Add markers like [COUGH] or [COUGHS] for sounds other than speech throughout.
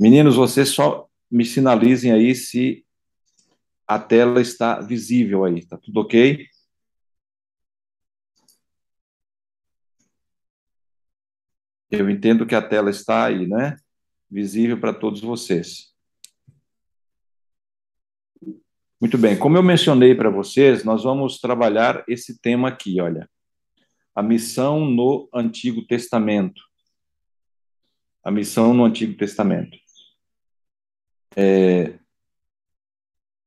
Meninos, vocês só me sinalizem aí se a tela está visível aí. Tá tudo ok? Eu entendo que a tela está aí, né? Visível para todos vocês. Muito bem, como eu mencionei para vocês, nós vamos trabalhar esse tema aqui, olha. A missão no Antigo Testamento. A missão no Antigo Testamento. É...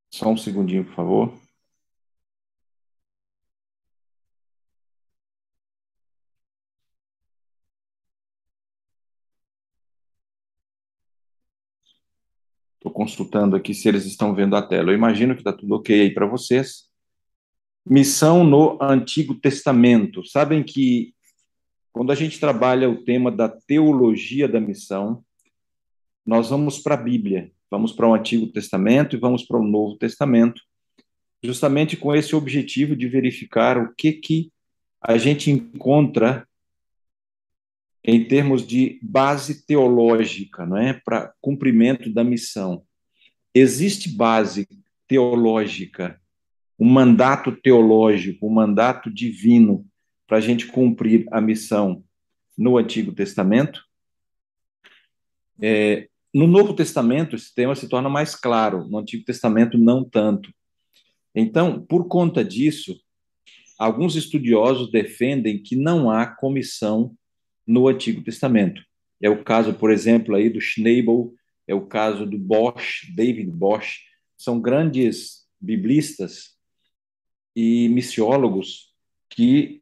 Só um segundinho, por favor. Estou consultando aqui se eles estão vendo a tela. Eu imagino que está tudo ok aí para vocês. Missão no Antigo Testamento. Sabem que quando a gente trabalha o tema da teologia da missão, nós vamos para a Bíblia, vamos para o Antigo Testamento e vamos para o Novo Testamento, justamente com esse objetivo de verificar o que que a gente encontra em termos de base teológica, não é, para cumprimento da missão. Existe base teológica, um mandato teológico, um mandato divino para a gente cumprir a missão no Antigo Testamento. É, no Novo Testamento, esse tema se torna mais claro, no Antigo Testamento, não tanto. Então, por conta disso, alguns estudiosos defendem que não há comissão no Antigo Testamento. É o caso, por exemplo, aí do Schnabel, é o caso do Bosch, David Bosch, são grandes biblistas e missiólogos que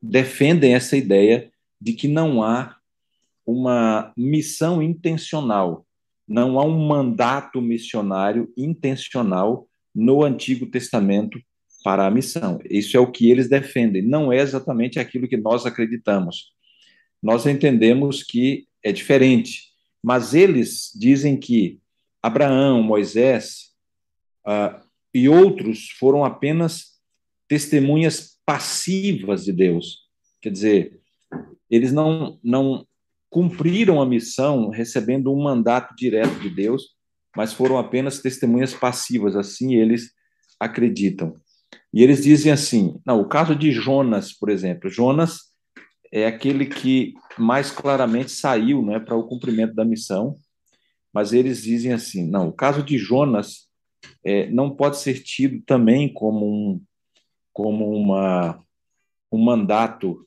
defendem essa ideia de que não há uma missão intencional, não há um mandato missionário intencional no Antigo Testamento para a missão. Isso é o que eles defendem, não é exatamente aquilo que nós acreditamos nós entendemos que é diferente. Mas eles dizem que Abraão, Moisés uh, e outros foram apenas testemunhas passivas de Deus. Quer dizer, eles não, não cumpriram a missão recebendo um mandato direto de Deus, mas foram apenas testemunhas passivas, assim eles acreditam. E eles dizem assim: não, o caso de Jonas, por exemplo, Jonas é aquele que mais claramente saiu né, para o cumprimento da missão, mas eles dizem assim: não, o caso de Jonas é, não pode ser tido também como um, como uma, um mandato,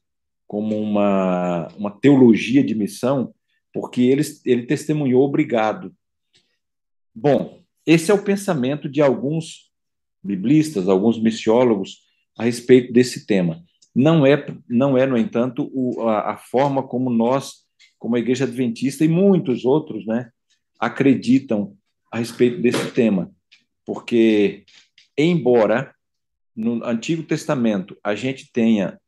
como uma, uma teologia de missão, porque ele, ele testemunhou obrigado. Bom, esse é o pensamento de alguns biblistas, alguns missiólogos a respeito desse tema. Não é, não é no entanto, o, a, a, forma como nós, como a Igreja Adventista e muitos outros, né, acreditam a respeito desse tema. Porque, embora no Antigo Testamento a gente tenha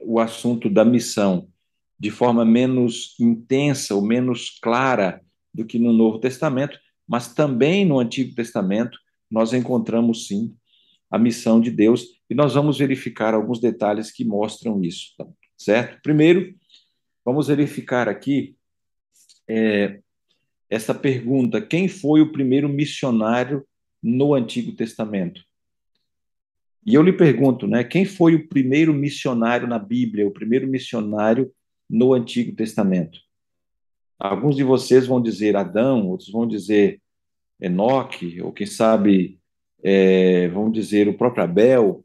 o assunto da missão de forma menos intensa ou menos clara do que no Novo Testamento, mas também no Antigo Testamento nós encontramos sim a missão de Deus e nós vamos verificar alguns detalhes que mostram isso, tá? certo? Primeiro, vamos verificar aqui é, essa pergunta: quem foi o primeiro missionário no Antigo Testamento? E eu lhe pergunto, né, quem foi o primeiro missionário na Bíblia, o primeiro missionário no Antigo Testamento? Alguns de vocês vão dizer Adão, outros vão dizer Enoque, ou quem sabe é, vamos dizer, o próprio Abel,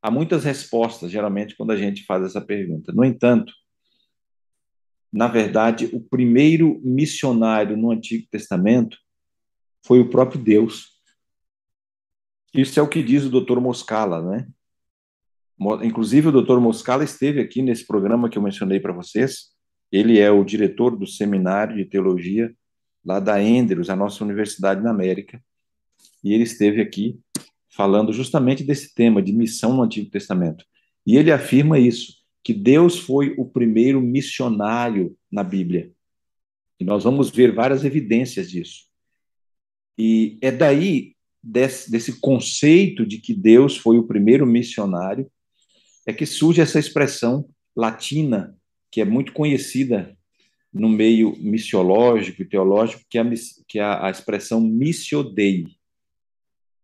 há muitas respostas, geralmente, quando a gente faz essa pergunta. No entanto, na verdade, o primeiro missionário no Antigo Testamento foi o próprio Deus. Isso é o que diz o Dr. Moscala, né? Inclusive, o Dr. Moscala esteve aqui nesse programa que eu mencionei para vocês. Ele é o diretor do Seminário de Teologia lá da Andrews, a nossa universidade na América e ele esteve aqui falando justamente desse tema de missão no Antigo Testamento. E ele afirma isso, que Deus foi o primeiro missionário na Bíblia. E nós vamos ver várias evidências disso. E é daí, desse, desse conceito de que Deus foi o primeiro missionário, é que surge essa expressão latina, que é muito conhecida no meio missiológico e teológico, que é a, que é a expressão missio dei.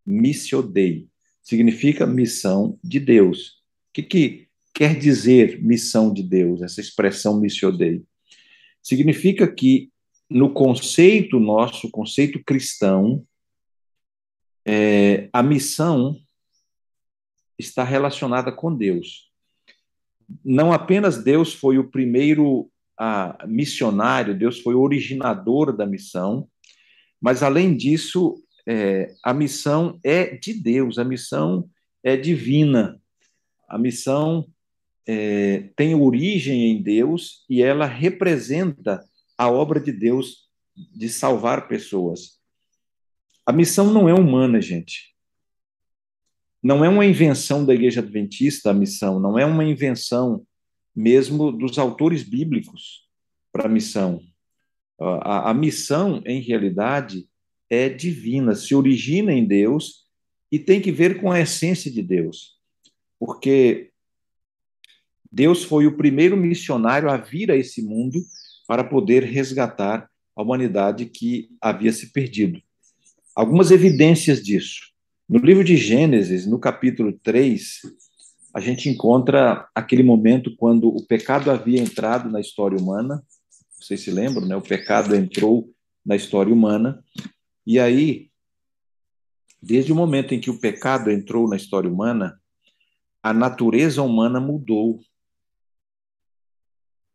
Missio dei significa missão de Deus. O que, que quer dizer missão de Deus, essa expressão missio dei? Significa que, no conceito nosso, conceito cristão, é, a missão está relacionada com Deus. Não apenas Deus foi o primeiro a, missionário, Deus foi o originador da missão, mas além disso, é, a missão é de Deus, a missão é divina, a missão é, tem origem em Deus e ela representa a obra de Deus de salvar pessoas. A missão não é humana, gente. Não é uma invenção da Igreja Adventista, a missão, não é uma invenção mesmo dos autores bíblicos para a missão. A, a missão, em realidade, é divina, se origina em Deus e tem que ver com a essência de Deus. Porque Deus foi o primeiro missionário a vir a esse mundo para poder resgatar a humanidade que havia se perdido. Algumas evidências disso. No livro de Gênesis, no capítulo 3, a gente encontra aquele momento quando o pecado havia entrado na história humana. Vocês se lembram, né? O pecado entrou na história humana. E aí, desde o momento em que o pecado entrou na história humana, a natureza humana mudou.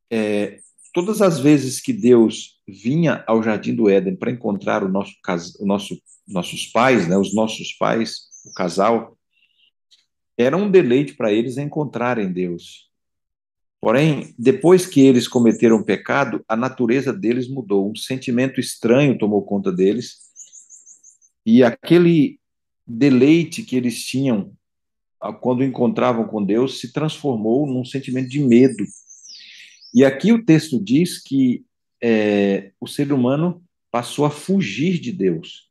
É, todas as vezes que Deus vinha ao jardim do Éden para encontrar o nosso, o nosso, nossos pais, né, os nossos pais, o casal, era um deleite para eles encontrarem Deus. Porém, depois que eles cometeram pecado, a natureza deles mudou, um sentimento estranho tomou conta deles, e aquele deleite que eles tinham ah, quando encontravam com Deus se transformou num sentimento de medo. E aqui o texto diz que é, o ser humano passou a fugir de Deus.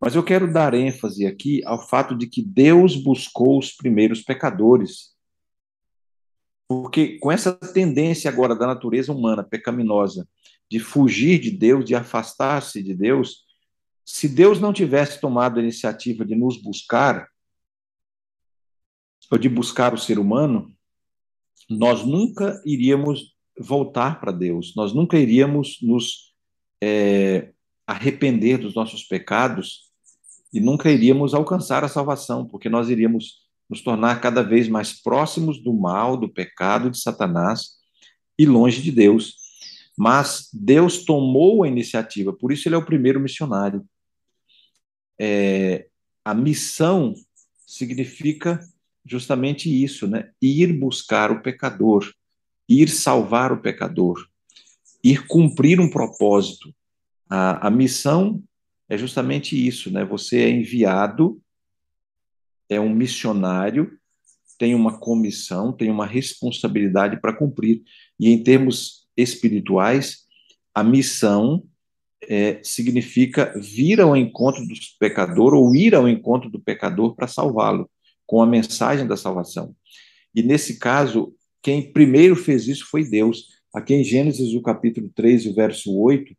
Mas eu quero dar ênfase aqui ao fato de que Deus buscou os primeiros pecadores. Porque com essa tendência agora da natureza humana pecaminosa de fugir de Deus, de afastar-se de Deus, se Deus não tivesse tomado a iniciativa de nos buscar, ou de buscar o ser humano, nós nunca iríamos voltar para Deus, nós nunca iríamos nos é, arrepender dos nossos pecados e nunca iríamos alcançar a salvação, porque nós iríamos nos tornar cada vez mais próximos do mal, do pecado, de Satanás e longe de Deus. Mas Deus tomou a iniciativa, por isso ele é o primeiro missionário. É, a missão significa justamente isso, né? Ir buscar o pecador, ir salvar o pecador, ir cumprir um propósito. A, a missão é justamente isso, né? Você é enviado, é um missionário, tem uma comissão, tem uma responsabilidade para cumprir. E em termos espirituais, a missão é, significa vir ao encontro do pecador ou ir ao encontro do pecador para salvá-lo, com a mensagem da salvação. E nesse caso, quem primeiro fez isso foi Deus. Aqui em Gênesis, o capítulo 3, o verso 8,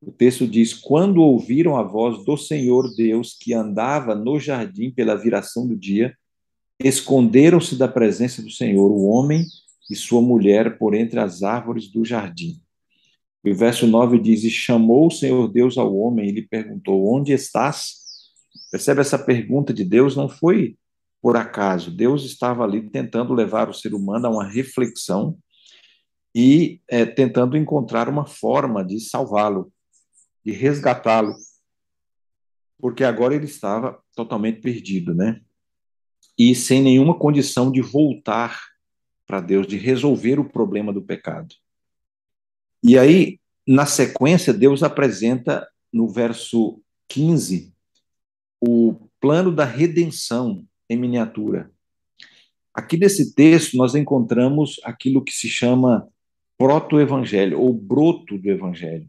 o texto diz: Quando ouviram a voz do Senhor Deus que andava no jardim pela viração do dia, esconderam-se da presença do Senhor o homem e sua mulher por entre as árvores do jardim. E o verso 9 diz: E chamou o Senhor Deus ao homem e lhe perguntou: Onde estás? Percebe essa pergunta de Deus não foi por acaso. Deus estava ali tentando levar o ser humano a uma reflexão e é, tentando encontrar uma forma de salvá-lo de resgatá-lo, porque agora ele estava totalmente perdido, né? E sem nenhuma condição de voltar para Deus, de resolver o problema do pecado. E aí, na sequência, Deus apresenta no verso 15 o plano da redenção em miniatura. Aqui nesse texto nós encontramos aquilo que se chama proto-evangelho ou broto do evangelho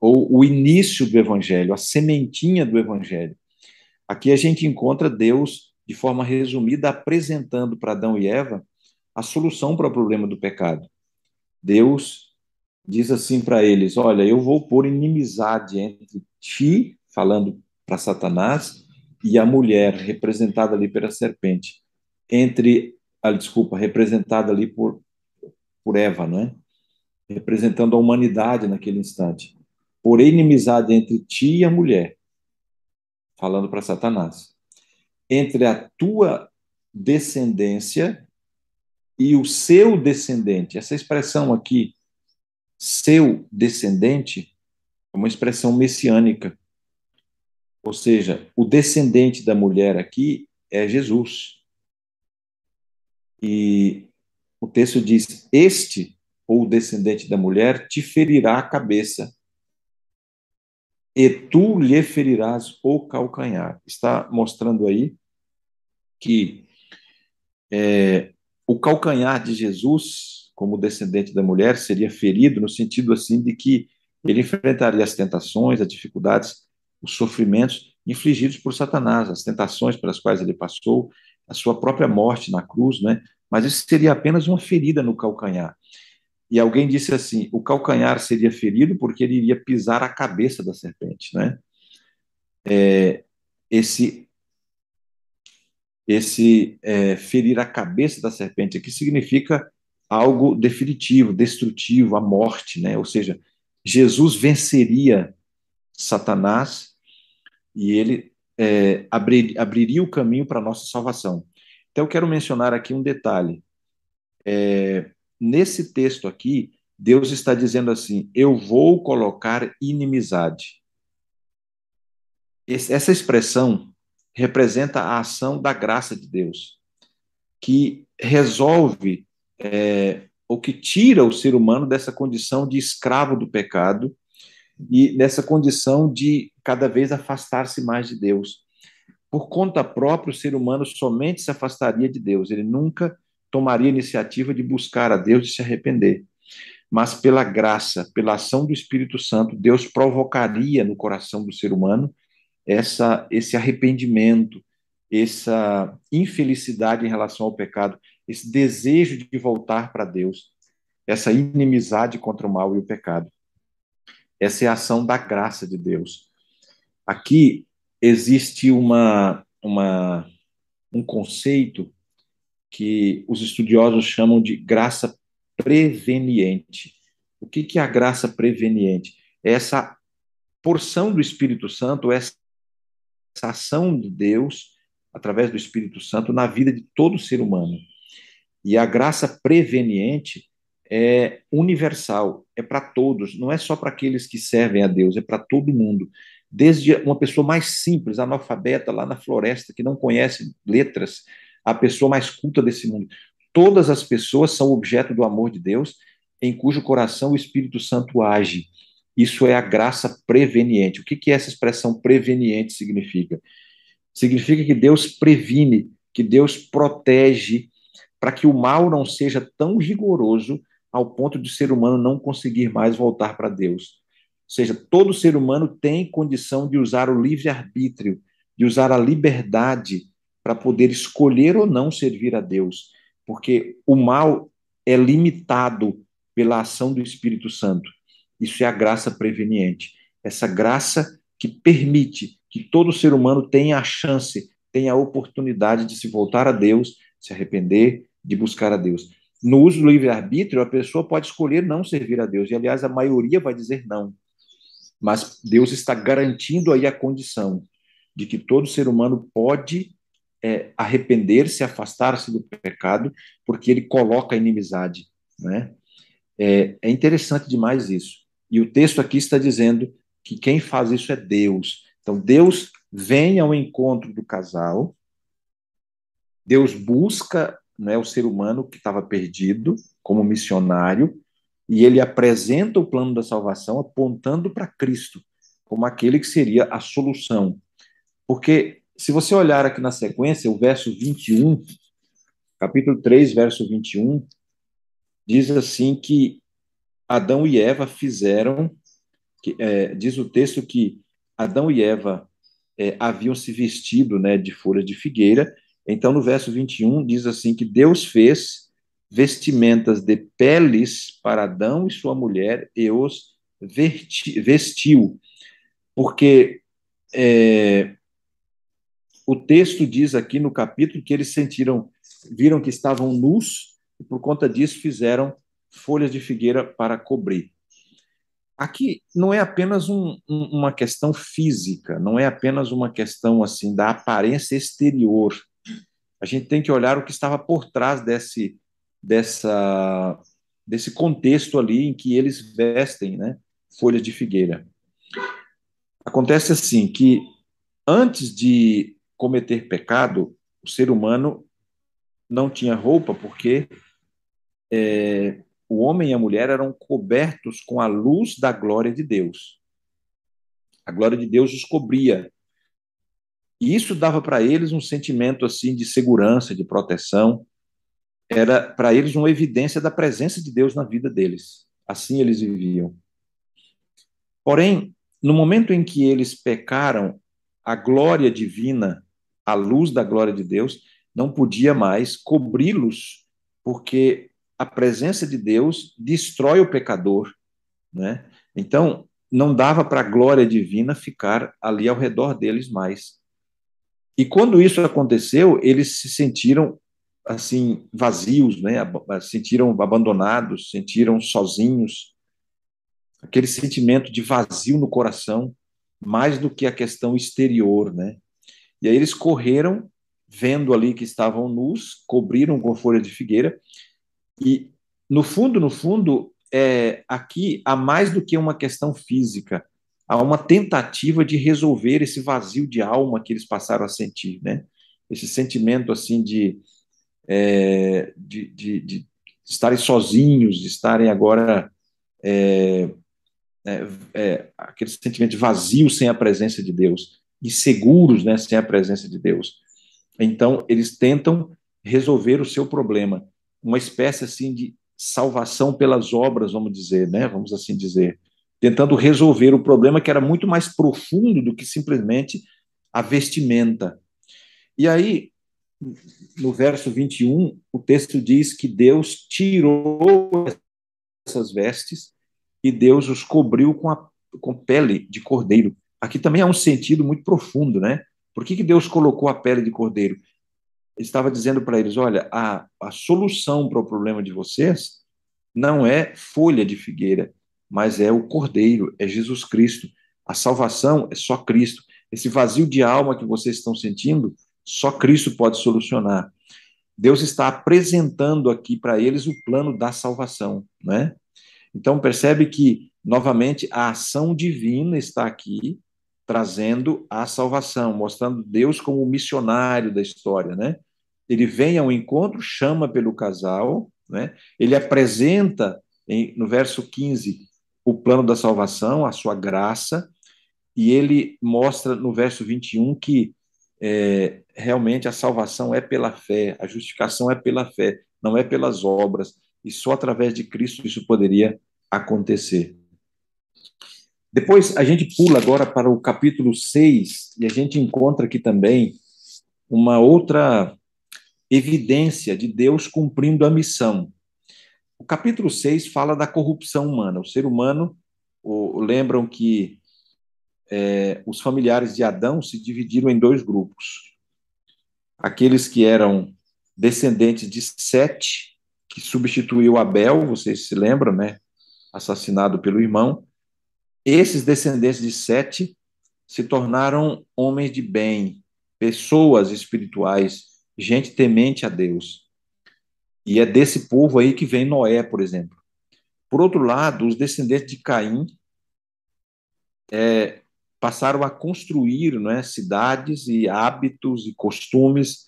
ou o início do evangelho, a sementinha do evangelho. Aqui a gente encontra Deus, de forma resumida, apresentando para Adão e Eva a solução para o problema do pecado. Deus diz assim para eles: Olha, eu vou pôr inimizade entre ti, falando para Satanás, e a mulher, representada ali pela serpente, entre, a, desculpa, representada ali por, por Eva, né? representando a humanidade naquele instante. Porém, inimizade entre ti e a mulher, falando para Satanás, entre a tua descendência e o seu descendente. Essa expressão aqui, seu descendente, é uma expressão messiânica. Ou seja, o descendente da mulher aqui é Jesus. E o texto diz: Este, ou o descendente da mulher, te ferirá a cabeça, e tu lhe ferirás o calcanhar. Está mostrando aí que é, o calcanhar de Jesus, como descendente da mulher, seria ferido no sentido assim de que ele enfrentaria as tentações, as dificuldades, os sofrimentos infligidos por Satanás, as tentações pelas quais ele passou, a sua própria morte na cruz, né? Mas isso seria apenas uma ferida no calcanhar. E alguém disse assim: o calcanhar seria ferido porque ele iria pisar a cabeça da serpente, né? É, esse esse é, ferir a cabeça da serpente aqui significa algo definitivo, destrutivo, a morte, né? Ou seja, Jesus venceria Satanás e ele é, abrir, abriria o caminho para a nossa salvação. Então, eu quero mencionar aqui um detalhe. É, nesse texto aqui, Deus está dizendo assim: Eu vou colocar inimizade. Essa expressão representa a ação da graça de Deus, que resolve é, ou que tira o ser humano dessa condição de escravo do pecado e dessa condição de cada vez afastar-se mais de Deus. Por conta própria, o ser humano somente se afastaria de Deus, ele nunca tomaria iniciativa de buscar a Deus e se arrepender. Mas pela graça, pela ação do Espírito Santo, Deus provocaria no coração do ser humano essa, esse arrependimento, essa infelicidade em relação ao pecado, esse desejo de voltar para Deus, essa inimizade contra o mal e o pecado. Essa é a ação da graça de Deus. Aqui existe uma, uma, um conceito que os estudiosos chamam de graça preveniente. O que, é a graça preveniente? É essa porção do Espírito Santo, essa ação de Deus através do Espírito Santo na vida de todo ser humano. E a graça preveniente é universal, é para todos, não é só para aqueles que servem a Deus, é para todo mundo. Desde uma pessoa mais simples, analfabeta lá na floresta, que não conhece letras, a pessoa mais culta desse mundo. Todas as pessoas são objeto do amor de Deus, em cujo coração o Espírito Santo age. Isso é a graça preveniente. O que, que essa expressão preveniente significa? Significa que Deus previne, que Deus protege, para que o mal não seja tão rigoroso ao ponto de o ser humano não conseguir mais voltar para Deus. Ou seja, todo ser humano tem condição de usar o livre-arbítrio, de usar a liberdade para poder escolher ou não servir a Deus, porque o mal é limitado pela ação do Espírito Santo. Isso é a graça preveniente. Essa graça que permite que todo ser humano tenha a chance, tenha a oportunidade de se voltar a Deus, se arrepender, de buscar a Deus. No uso do livre-arbítrio, a pessoa pode escolher não servir a Deus, e aliás, a maioria vai dizer não. Mas Deus está garantindo aí a condição de que todo ser humano pode é, arrepender-se, afastar-se do pecado, porque ele coloca a inimizade. Né? É, é interessante demais isso. E o texto aqui está dizendo que quem faz isso é Deus. Então, Deus vem ao encontro do casal, Deus busca né, o ser humano que estava perdido como missionário, e ele apresenta o plano da salvação apontando para Cristo como aquele que seria a solução. Porque, se você olhar aqui na sequência, o verso 21, capítulo 3, verso 21, diz assim que Adão e Eva fizeram, que, é, diz o texto que Adão e Eva é, haviam se vestido né, de folha de figueira. Então, no verso 21, diz assim: que Deus fez vestimentas de peles para Adão e sua mulher e os vestiu, porque é, o texto diz aqui no capítulo que eles sentiram, viram que estavam nus e por conta disso fizeram folhas de figueira para cobrir. Aqui não é apenas um, um, uma questão física, não é apenas uma questão assim da aparência exterior. A gente tem que olhar o que estava por trás desse, dessa, desse contexto ali em que eles vestem né, folhas de figueira. Acontece assim que antes de cometer pecado, o ser humano não tinha roupa porque é, o homem e a mulher eram cobertos com a luz da glória de Deus. A glória de Deus os cobria. E isso dava para eles um sentimento assim de segurança, de proteção. Era para eles uma evidência da presença de Deus na vida deles. Assim eles viviam. Porém, no momento em que eles pecaram, a glória divina, a luz da glória de Deus, não podia mais cobri-los, porque a presença de Deus destrói o pecador, né? Então, não dava para a glória divina ficar ali ao redor deles mais. E quando isso aconteceu, eles se sentiram assim vazios, né? Sentiram abandonados, sentiram sozinhos, aquele sentimento de vazio no coração, mais do que a questão exterior, né? E aí eles correram, vendo ali que estavam nus, cobriram com folha de figueira, e no fundo, no fundo, é, aqui há mais do que uma questão física, há uma tentativa de resolver esse vazio de alma que eles passaram a sentir, né? Esse sentimento assim de, é, de, de, de estarem sozinhos, de estarem agora é, é, é, aquele sentimento de vazio sem a presença de Deus, inseguros né, sem a presença de Deus. Então, eles tentam resolver o seu problema, uma espécie assim de salvação pelas obras, vamos dizer, né? Vamos assim dizer, tentando resolver o problema que era muito mais profundo do que simplesmente a vestimenta. E aí, no verso 21, o texto diz que Deus tirou essas vestes e Deus os cobriu com, a, com pele de cordeiro. Aqui também há um sentido muito profundo, né? Por que, que Deus colocou a pele de cordeiro? Ele estava dizendo para eles: olha, a, a solução para o problema de vocês não é folha de figueira, mas é o cordeiro, é Jesus Cristo. A salvação é só Cristo. Esse vazio de alma que vocês estão sentindo, só Cristo pode solucionar. Deus está apresentando aqui para eles o plano da salvação, né? Então, percebe que, novamente, a ação divina está aqui trazendo a salvação, mostrando Deus como o missionário da história, né? Ele vem ao encontro, chama pelo casal, né? Ele apresenta em, no verso 15 o plano da salvação, a sua graça, e ele mostra no verso 21 que é, realmente a salvação é pela fé, a justificação é pela fé, não é pelas obras, e só através de Cristo isso poderia acontecer. Depois a gente pula agora para o capítulo 6 e a gente encontra aqui também uma outra evidência de Deus cumprindo a missão. O capítulo 6 fala da corrupção humana. O ser humano, o, lembram que é, os familiares de Adão se dividiram em dois grupos. Aqueles que eram descendentes de Sete, que substituiu Abel, vocês se lembram, né? assassinado pelo irmão, esses descendentes de Sete se tornaram homens de bem, pessoas espirituais, gente temente a Deus. E é desse povo aí que vem Noé, por exemplo. Por outro lado, os descendentes de Caim é, passaram a construir né, cidades e hábitos e costumes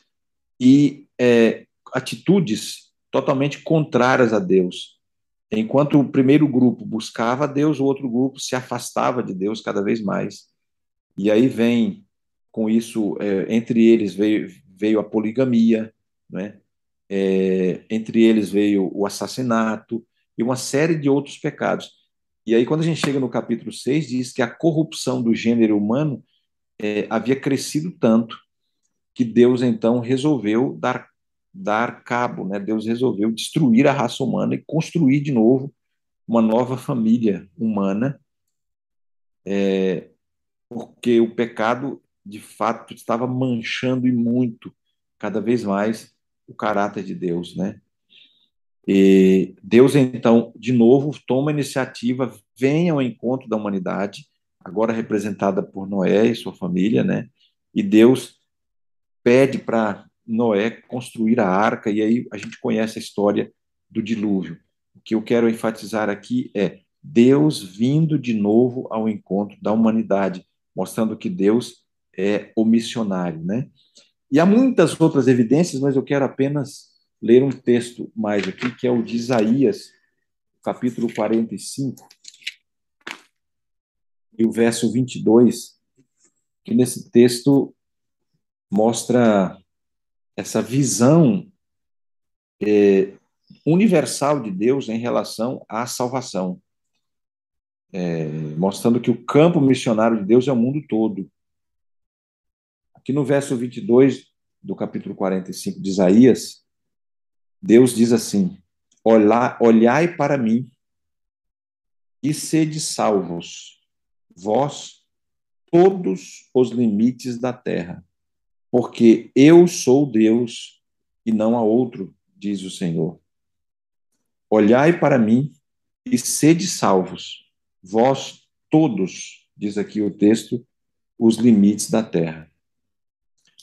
e é, atitudes totalmente contrárias a Deus. Enquanto o primeiro grupo buscava Deus, o outro grupo se afastava de Deus cada vez mais. E aí vem, com isso, é, entre eles veio, veio a poligamia, né? É, entre eles veio o assassinato e uma série de outros pecados. E aí, quando a gente chega no capítulo 6, diz que a corrupção do gênero humano é, havia crescido tanto que Deus então resolveu dar dar cabo, né? Deus resolveu destruir a raça humana e construir de novo uma nova família humana, é, porque o pecado de fato estava manchando e muito, cada vez mais, o caráter de Deus, né? E Deus, então, de novo, toma a iniciativa, vem ao encontro da humanidade, agora representada por Noé e sua família, né? E Deus pede para Noé construir a arca, e aí a gente conhece a história do dilúvio. O que eu quero enfatizar aqui é Deus vindo de novo ao encontro da humanidade, mostrando que Deus é o missionário, né? E há muitas outras evidências, mas eu quero apenas ler um texto mais aqui, que é o de Isaías, capítulo 45, e o verso 22, que nesse texto mostra essa visão é, universal de Deus em relação à salvação, é, mostrando que o campo missionário de Deus é o mundo todo. Aqui no verso 22 do capítulo 45 de Isaías, Deus diz assim: Olhai para mim e sede salvos, vós, todos os limites da terra, porque eu sou Deus e não há outro, diz o Senhor. Olhai para mim e sede salvos, vós todos, diz aqui o texto, os limites da terra.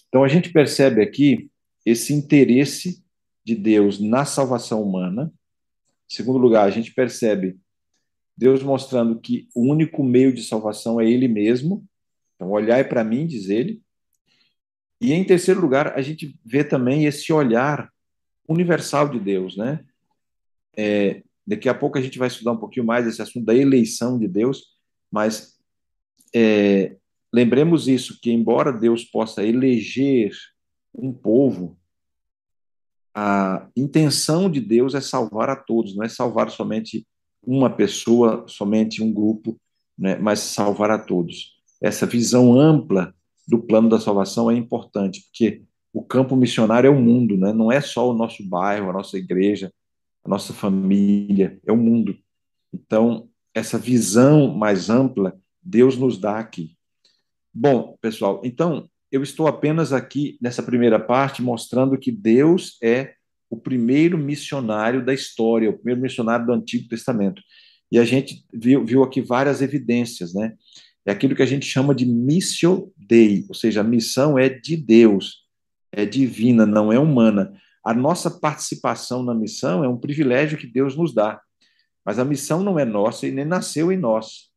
Então a gente percebe aqui esse interesse de Deus na salvação humana. Em segundo lugar, a gente percebe Deus mostrando que o único meio de salvação é Ele mesmo. Então, olhai para mim, diz ele. E em terceiro lugar, a gente vê também esse olhar universal de Deus, né? É, daqui a pouco a gente vai estudar um pouquinho mais esse assunto da eleição de Deus, mas é, lembremos isso, que embora Deus possa eleger um povo, a intenção de Deus é salvar a todos, não é salvar somente uma pessoa, somente um grupo, né, mas salvar a todos. Essa visão ampla do plano da salvação é importante, porque o campo missionário é o mundo, né? não é só o nosso bairro, a nossa igreja, a nossa família, é o mundo. Então, essa visão mais ampla, Deus nos dá aqui. Bom, pessoal, então, eu estou apenas aqui nessa primeira parte mostrando que Deus é o primeiro missionário da história, o primeiro missionário do Antigo Testamento. E a gente viu, viu aqui várias evidências, né? É aquilo que a gente chama de missio dei, ou seja, a missão é de Deus, é divina, não é humana. A nossa participação na missão é um privilégio que Deus nos dá, mas a missão não é nossa e nem nasceu em nós.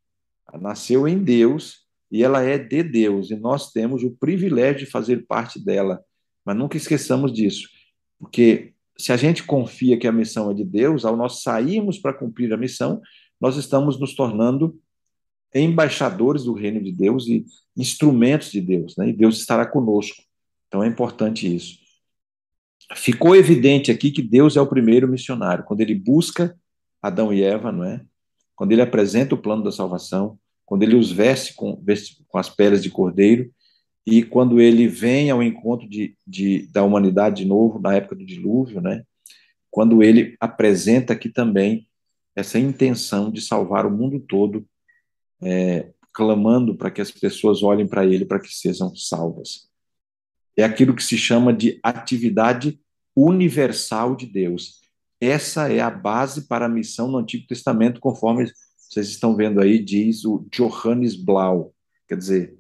Ela nasceu em Deus e ela é de Deus, e nós temos o privilégio de fazer parte dela. Mas nunca esqueçamos disso, porque se a gente confia que a missão é de Deus, ao nós sairmos para cumprir a missão, nós estamos nos tornando embaixadores do reino de Deus e instrumentos de Deus, né? E Deus estará conosco. Então é importante isso. Ficou evidente aqui que Deus é o primeiro missionário, quando ele busca Adão e Eva, não é? Quando ele apresenta o plano da salvação, quando ele os veste com, veste com as peles de cordeiro e quando ele vem ao encontro de, de, da humanidade de novo, na época do dilúvio, né? quando ele apresenta aqui também essa intenção de salvar o mundo todo, é, clamando para que as pessoas olhem para ele para que sejam salvas. É aquilo que se chama de atividade universal de Deus. Essa é a base para a missão no Antigo Testamento, conforme vocês estão vendo aí, diz o Johannes Blau. Quer dizer,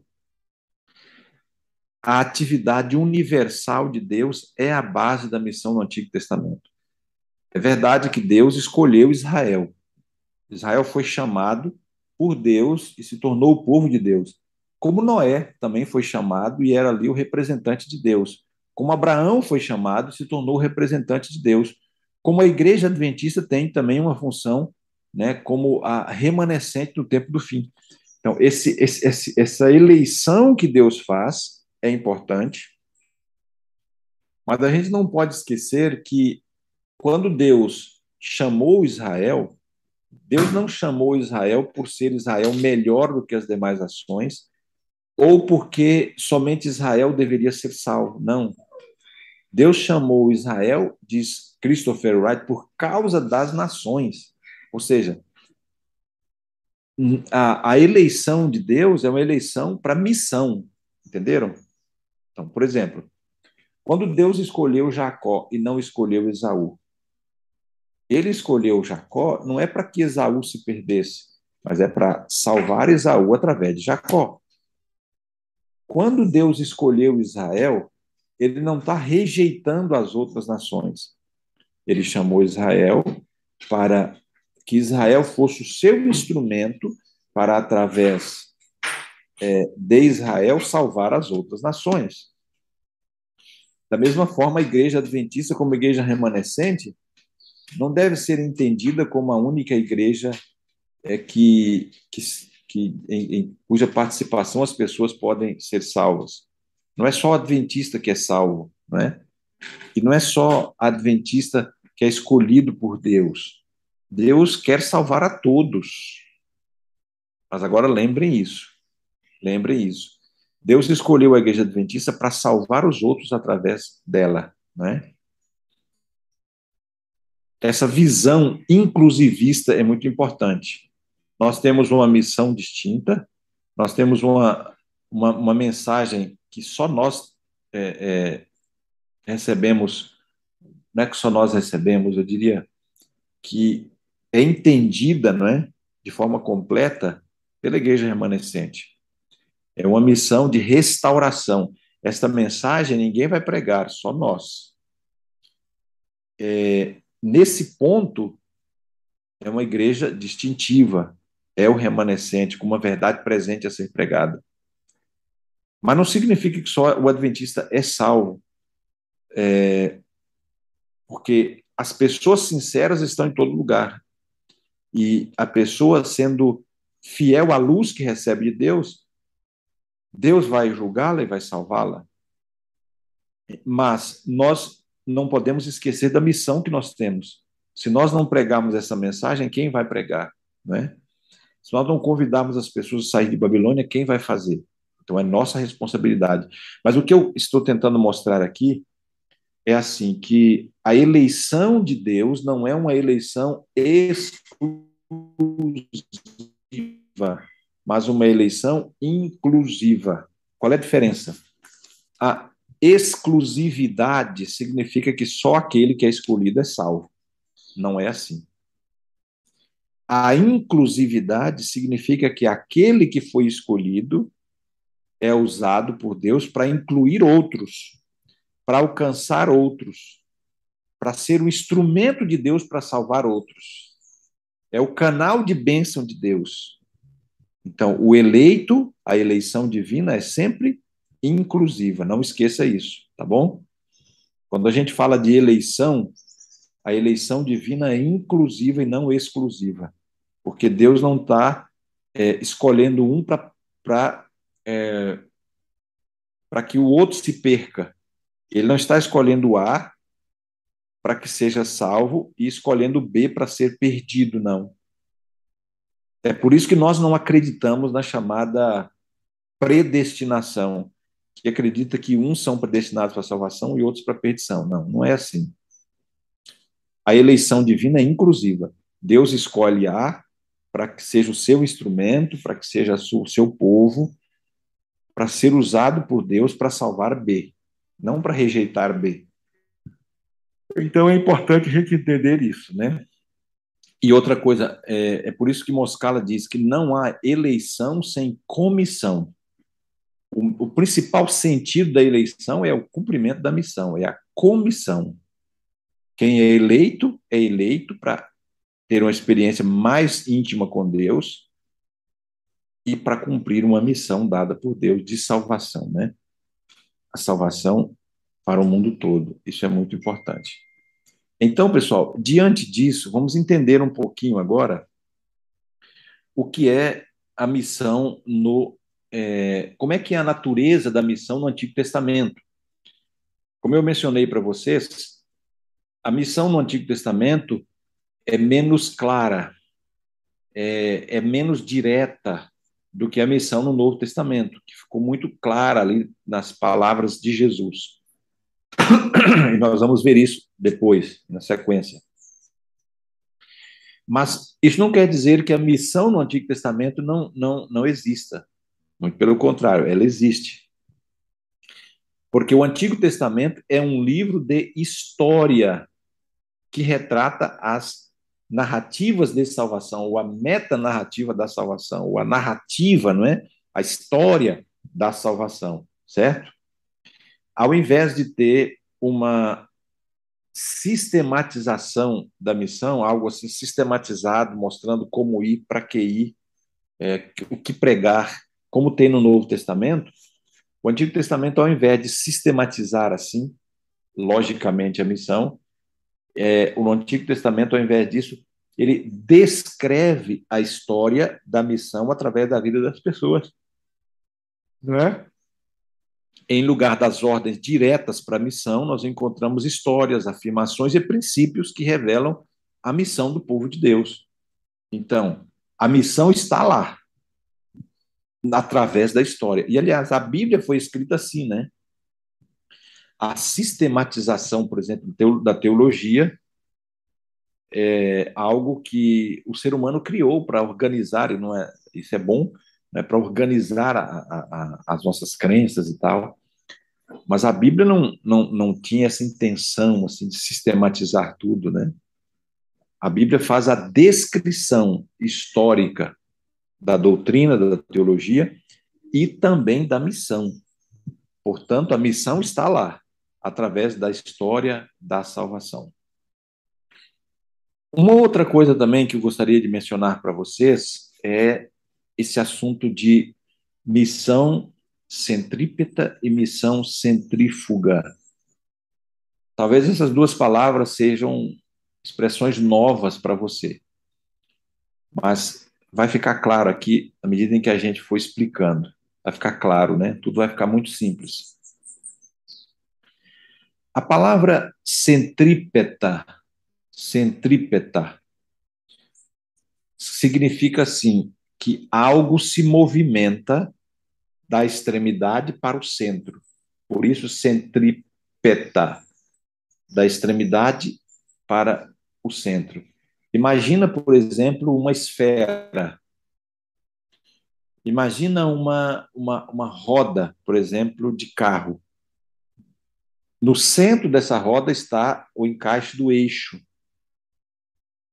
a atividade universal de Deus é a base da missão no Antigo Testamento. É verdade que Deus escolheu Israel. Israel foi chamado por Deus e se tornou o povo de Deus. Como Noé também foi chamado e era ali o representante de Deus. Como Abraão foi chamado e se tornou o representante de Deus. Como a igreja adventista tem também uma função né, como a remanescente do tempo do fim. Então, esse, esse, essa eleição que Deus faz é importante, mas a gente não pode esquecer que quando Deus chamou Israel, Deus não chamou Israel por ser Israel melhor do que as demais nações, ou porque somente Israel deveria ser salvo. Não. Deus chamou Israel, diz Christopher Wright, por causa das nações. Ou seja, a, a eleição de Deus é uma eleição para missão, entenderam? Então, por exemplo, quando Deus escolheu Jacó e não escolheu Esaú, ele escolheu Jacó não é para que Esaú se perdesse, mas é para salvar Esaú através de Jacó. Quando Deus escolheu Israel, ele não está rejeitando as outras nações. Ele chamou Israel para que Israel fosse o seu instrumento para, através é, de Israel, salvar as outras nações. Da mesma forma, a igreja adventista, como igreja remanescente, não deve ser entendida como a única igreja é, que, que, que em, em, cuja participação as pessoas podem ser salvas. Não é só adventista que é salvo, não é? E não é só adventista que é escolhido por Deus. Deus quer salvar a todos. Mas agora lembrem isso. Lembrem isso. Deus escolheu a igreja adventista para salvar os outros através dela, né? Essa visão inclusivista é muito importante. Nós temos uma missão distinta, nós temos uma, uma, uma mensagem que só nós é, é, recebemos, não é que só nós recebemos, eu diria que é entendida, não é, de forma completa pela igreja remanescente. É uma missão de restauração. Esta mensagem ninguém vai pregar, só nós. É, nesse ponto, é uma igreja distintiva, é o remanescente, com uma verdade presente a ser pregada. Mas não significa que só o adventista é salvo, é, porque as pessoas sinceras estão em todo lugar. E a pessoa sendo fiel à luz que recebe de Deus, Deus vai julgá-la e vai salvá-la. Mas nós não podemos esquecer da missão que nós temos. Se nós não pregarmos essa mensagem, quem vai pregar? Né? Se nós não convidarmos as pessoas a sair de Babilônia, quem vai fazer? Então é nossa responsabilidade. Mas o que eu estou tentando mostrar aqui é assim que a eleição de Deus não é uma eleição exclusiva mas uma eleição inclusiva. Qual é a diferença? A exclusividade significa que só aquele que é escolhido é salvo. Não é assim. A inclusividade significa que aquele que foi escolhido é usado por Deus para incluir outros, para alcançar outros, para ser o instrumento de Deus para salvar outros. É o canal de bênção de Deus. Então, o eleito, a eleição divina é sempre inclusiva, não esqueça isso, tá bom? Quando a gente fala de eleição, a eleição divina é inclusiva e não exclusiva, porque Deus não está é, escolhendo um para é, para que o outro se perca. Ele não está escolhendo A para que seja salvo e escolhendo B para ser perdido, não. É por isso que nós não acreditamos na chamada predestinação, que acredita que uns são predestinados para a salvação e outros para a perdição. Não, não é assim. A eleição divina é inclusiva. Deus escolhe A para que seja o seu instrumento, para que seja o seu povo, para ser usado por Deus para salvar B, não para rejeitar B. Então é importante a gente entender isso, né? E outra coisa, é, é por isso que Moscala diz que não há eleição sem comissão. O, o, principal sentido da eleição é o cumprimento da missão, é a comissão. Quem é eleito é eleito para ter uma experiência mais íntima com Deus e para cumprir uma missão dada por Deus de salvação, né? A salvação para o mundo todo. Isso é muito importante. Então, pessoal, diante disso, vamos entender um pouquinho agora o que é a missão no. É, como é que é a natureza da missão no Antigo Testamento? Como eu mencionei para vocês, a missão no Antigo Testamento é menos clara, é, é menos direta do que a missão no Novo Testamento, que ficou muito clara ali nas palavras de Jesus. [COUGHS] E nós vamos ver isso depois, na sequência. Mas isso não quer dizer que a missão no Antigo Testamento não, não, não exista. Muito pelo contrário, ela existe. Porque o Antigo Testamento é um livro de história que retrata as narrativas de salvação, ou a metanarrativa da salvação, ou a narrativa, não é? A história da salvação, certo? Ao invés de ter uma sistematização da missão, algo assim sistematizado, mostrando como ir, para que ir, é, o que pregar, como tem no Novo Testamento, o Antigo Testamento, ao invés de sistematizar assim, logicamente, a missão, é, o Antigo Testamento, ao invés disso, ele descreve a história da missão através da vida das pessoas. Não é? Em lugar das ordens diretas para a missão, nós encontramos histórias, afirmações e princípios que revelam a missão do povo de Deus. Então, a missão está lá, através da história. E, aliás, a Bíblia foi escrita assim, né? A sistematização, por exemplo, da teologia é algo que o ser humano criou para organizar, e não é, isso é bom, né, para organizar a, a, a, as nossas crenças e tal. Mas a Bíblia não, não, não tinha essa intenção assim, de sistematizar tudo, né? A Bíblia faz a descrição histórica da doutrina, da teologia e também da missão. Portanto, a missão está lá, através da história da salvação. Uma outra coisa também que eu gostaria de mencionar para vocês é esse assunto de missão centrípeta e missão centrífuga. Talvez essas duas palavras sejam expressões novas para você, mas vai ficar claro aqui à medida em que a gente for explicando. Vai ficar claro, né? Tudo vai ficar muito simples. A palavra centrípeta centrípeta. Significa assim que algo se movimenta da extremidade para o centro. Por isso centrípeta, da extremidade para o centro. Imagina, por exemplo, uma esfera. Imagina uma, uma, uma roda, por exemplo, de carro. No centro dessa roda está o encaixe do eixo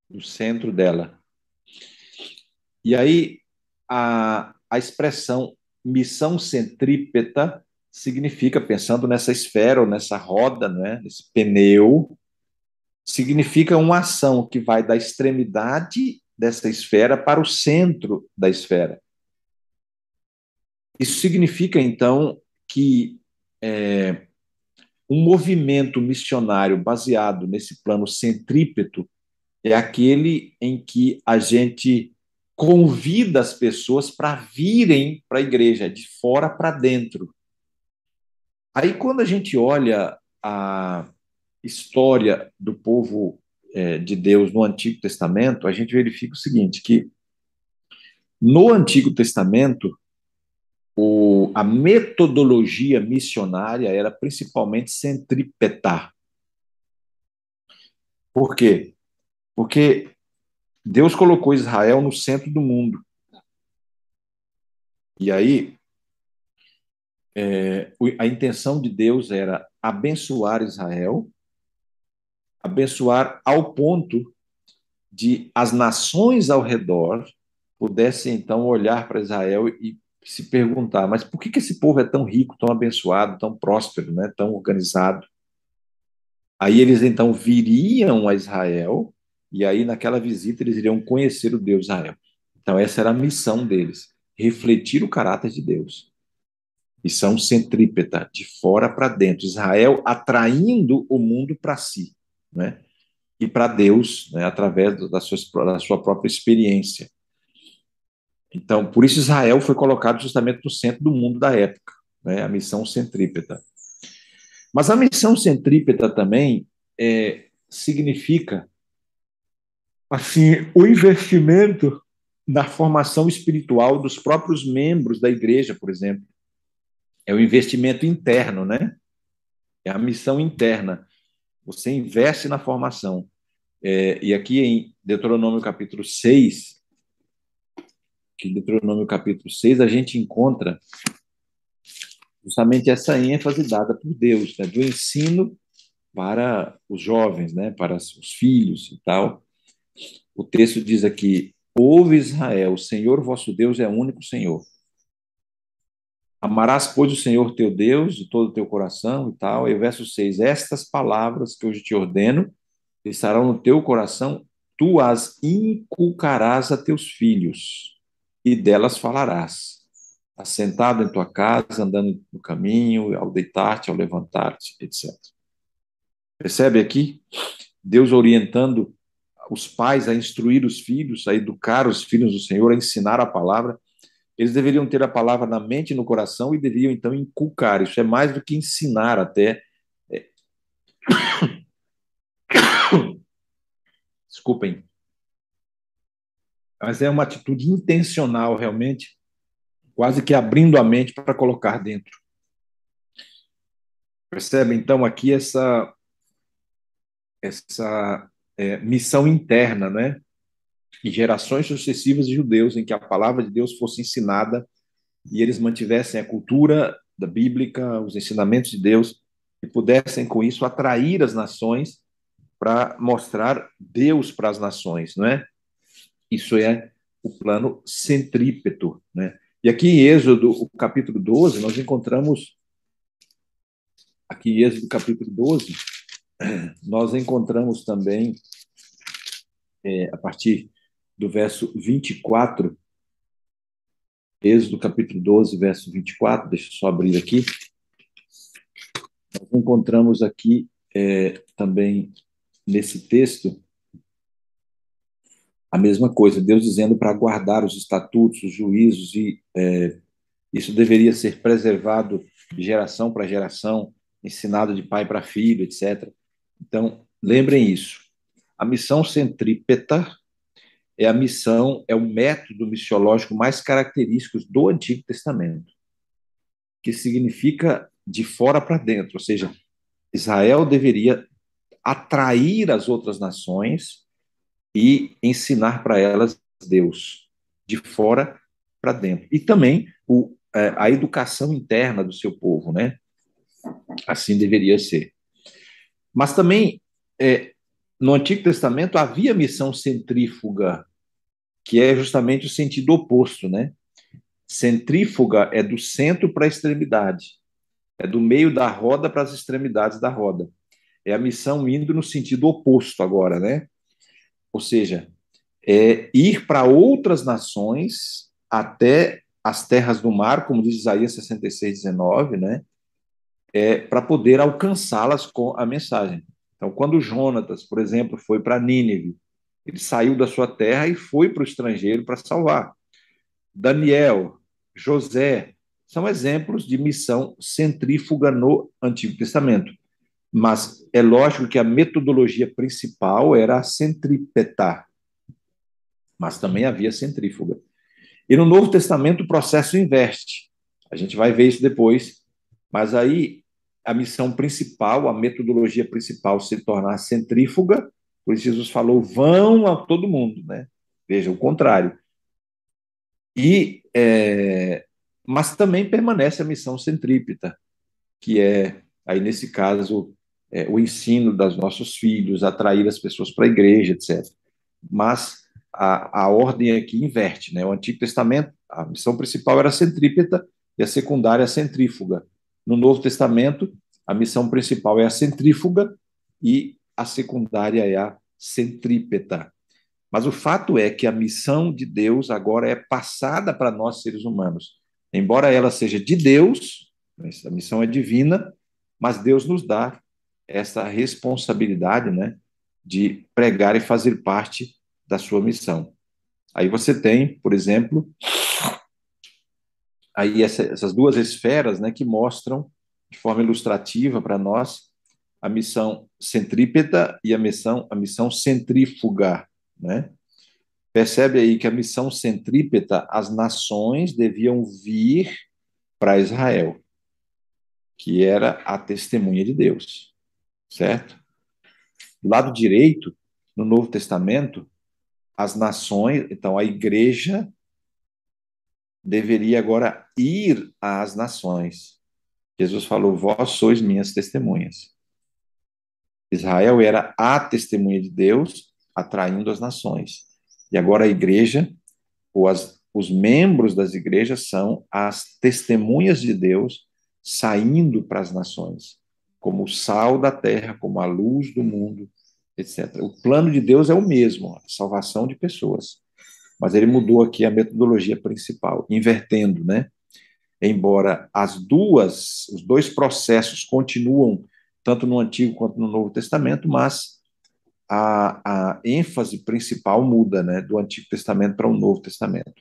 no centro dela. E aí, a, a expressão missão centrípeta significa, pensando nessa esfera ou nessa roda, né, nesse pneu, significa uma ação que vai da extremidade dessa esfera para o centro da esfera. Isso significa, então, que é, um movimento missionário baseado nesse plano centrípeto é aquele em que a gente convida as pessoas para virem para a igreja, de fora para dentro. Aí, quando a gente olha a história do povo é, de Deus no Antigo Testamento, a gente verifica o seguinte: que no Antigo Testamento, o, a metodologia missionária era principalmente centripetar. Por quê? Porque Deus colocou Israel no centro do mundo. E aí, é, a intenção de Deus era abençoar Israel, abençoar ao ponto de as nações ao redor pudessem então olhar para Israel e se perguntar: mas por que, que esse povo é tão rico, tão abençoado, tão próspero, né, tão organizado? Aí eles então viriam a Israel e aí, naquela visita, eles iriam conhecer o Deus Israel. Então, essa era a missão deles: refletir o caráter de Deus. Missão centrípeta, de fora para dentro. Israel atraindo o mundo para si, né? e para Deus, né? através da sua, da sua própria experiência. Então, por isso Israel foi colocado justamente no centro do mundo da época, né? a missão centrípeta. Mas a missão centrípeta também é, significa assim, o investimento na formação espiritual dos próprios membros da igreja, por exemplo. É o investimento interno, né? É a missão interna. Você investe na formação. É, e aqui em Deuteronômio capítulo 6, que Deuteronômio capítulo 6, a gente encontra justamente essa ênfase dada por Deus, né, do ensino para os jovens, né, para os filhos e tal. O texto diz aqui: Ouve Israel, o Senhor vosso Deus é único Senhor. Amarás, pois, o Senhor teu Deus de todo o teu coração e tal. E verso 6: Estas palavras que hoje te ordeno estarão no teu coração, tu as inculcarás a teus filhos, e delas falarás, assentado em tua casa, andando no caminho, ao deitar-te, ao levantar-te, etc. Percebe aqui? Deus orientando os pais a instruir os filhos, a educar os filhos do Senhor, a ensinar a palavra. Eles deveriam ter a palavra na mente e no coração e deveriam então inculcar. Isso é mais do que ensinar até. É... [COUGHS] Desculpem. Mas é uma atitude intencional, realmente, quase que abrindo a mente para colocar dentro. Percebe então aqui essa essa é, missão interna, né? E gerações sucessivas de judeus em que a palavra de Deus fosse ensinada e eles mantivessem a cultura da bíblica, os ensinamentos de Deus e pudessem com isso atrair as nações para mostrar Deus para as nações, não é? Isso é o plano centrípeto, né? E aqui em Êxodo, o capítulo 12, nós encontramos aqui em Êxodo capítulo 12, nós encontramos também, é, a partir do verso 24, Êxodo capítulo 12, verso 24, deixa eu só abrir aqui. Nós encontramos aqui é, também nesse texto a mesma coisa, Deus dizendo para guardar os estatutos, os juízos, e é, isso deveria ser preservado de geração para geração, ensinado de pai para filho, etc. Então, lembrem isso. A missão centrípeta é a missão, é o método missiológico mais característico do Antigo Testamento, que significa de fora para dentro, ou seja, Israel deveria atrair as outras nações e ensinar para elas Deus, de fora para dentro. E também o, é, a educação interna do seu povo, né? Assim deveria ser. Mas também, é, no Antigo Testamento, havia missão centrífuga, que é justamente o sentido oposto, né? Centrífuga é do centro para a extremidade, é do meio da roda para as extremidades da roda. É a missão indo no sentido oposto agora, né? Ou seja, é ir para outras nações até as terras do mar, como diz Isaías 66, 19, né? é, para poder alcançá-las com a mensagem. Então, quando Jonatas, por exemplo, foi para Nínive, ele saiu da sua terra e foi para o estrangeiro para salvar. Daniel, José, são exemplos de missão centrífuga no Antigo Testamento. Mas é lógico que a metodologia principal era a centrípeta, mas também havia centrífuga. E no Novo Testamento o processo inverte. A gente vai ver isso depois mas aí a missão principal, a metodologia principal se tornar centrífuga, por isso Jesus falou: vão a todo mundo, né? Veja, o contrário. E, é, mas também permanece a missão centrípeta, que é, aí nesse caso, é, o ensino dos nossos filhos, atrair as pessoas para a igreja, etc. Mas a, a ordem aqui inverte, né? O Antigo Testamento, a missão principal era centrípeta e a secundária centrífuga. No Novo Testamento, a missão principal é a centrífuga e a secundária é a centrípeta. Mas o fato é que a missão de Deus agora é passada para nós seres humanos. Embora ela seja de Deus, a missão é divina, mas Deus nos dá essa responsabilidade, né, de pregar e fazer parte da sua missão. Aí você tem, por exemplo, aí essa, essas duas esferas né, que mostram de forma ilustrativa para nós a missão centrípeta e a missão, a missão centrífuga. Né? Percebe aí que a missão centrípeta, as nações deviam vir para Israel. que era a testemunha de Deus, certo? Do lado direito, no Novo Testamento, as nações, então a igreja deveria agora ir às nações. Jesus falou: Vós sois minhas testemunhas. Israel era a testemunha de Deus, atraindo as nações. E agora a igreja, ou as, os membros das igrejas, são as testemunhas de Deus saindo para as nações, como o sal da terra, como a luz do mundo, etc. O plano de Deus é o mesmo, a salvação de pessoas. Mas ele mudou aqui a metodologia principal, invertendo, né? Embora as duas, os dois processos continuam tanto no Antigo quanto no Novo Testamento, mas a, a ênfase principal muda, né, do Antigo Testamento para o Novo Testamento.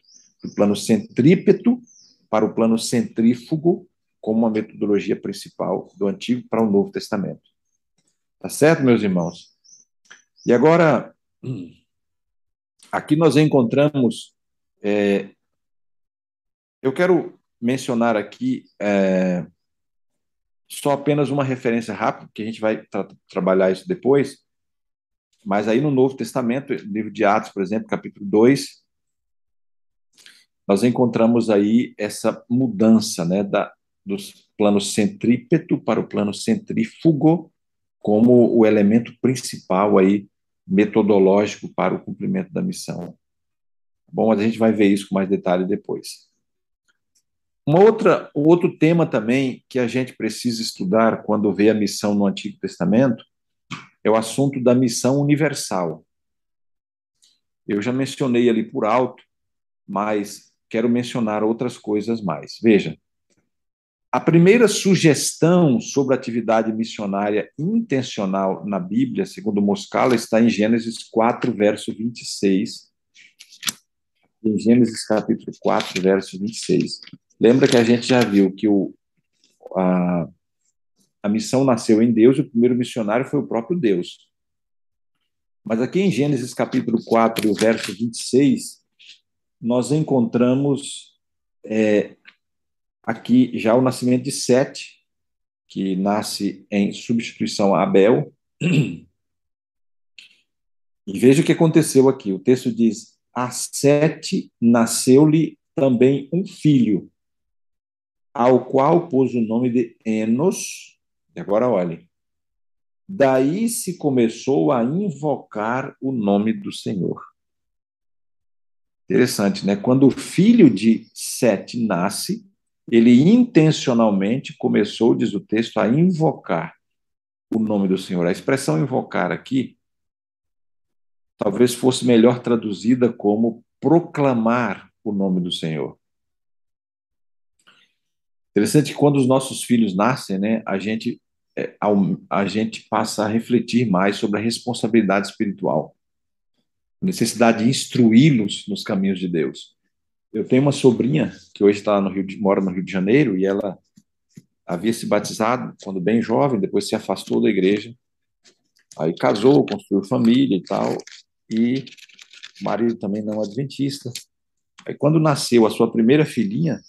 Do plano centrípeto para o plano centrífugo, como uma metodologia principal do Antigo para o Novo Testamento. Tá certo, meus irmãos? E agora, aqui nós encontramos. É, eu quero mencionar aqui é, só apenas uma referência rápida, que a gente vai tra trabalhar isso depois. Mas aí no Novo Testamento, livro de Atos, por exemplo, capítulo 2, nós encontramos aí essa mudança né, da, dos planos centrípeto para o plano centrífugo como o elemento principal aí metodológico para o cumprimento da missão. Bom, a gente vai ver isso com mais detalhe depois. Uma outra, outro tema também que a gente precisa estudar quando vê a missão no Antigo Testamento é o assunto da missão universal. Eu já mencionei ali por alto, mas quero mencionar outras coisas mais. Veja, a primeira sugestão sobre atividade missionária intencional na Bíblia, segundo Moscala, está em Gênesis 4, verso 26. Em Gênesis capítulo 4, verso 26. Lembra que a gente já viu que o, a, a missão nasceu em Deus e o primeiro missionário foi o próprio Deus. Mas aqui em Gênesis capítulo 4, verso 26, nós encontramos é, Aqui já o nascimento de Sete, que nasce em substituição a Abel. E veja o que aconteceu aqui. O texto diz: A Sete nasceu-lhe também um filho, ao qual pôs o nome de Enos. E agora olhe. Daí se começou a invocar o nome do Senhor. Interessante, né? Quando o filho de Sete nasce, ele intencionalmente começou, diz o texto, a invocar o nome do Senhor. A expressão invocar aqui talvez fosse melhor traduzida como proclamar o nome do Senhor. Interessante que quando os nossos filhos nascem, né, a gente é, a gente passa a refletir mais sobre a responsabilidade espiritual, a necessidade de instruí-los nos caminhos de Deus. Eu tenho uma sobrinha que hoje está no Rio de, mora no Rio de Janeiro e ela havia se batizado quando bem jovem, depois se afastou da igreja, aí casou, construiu família e tal, e o marido também não adventista. Aí quando nasceu a sua primeira filhinha,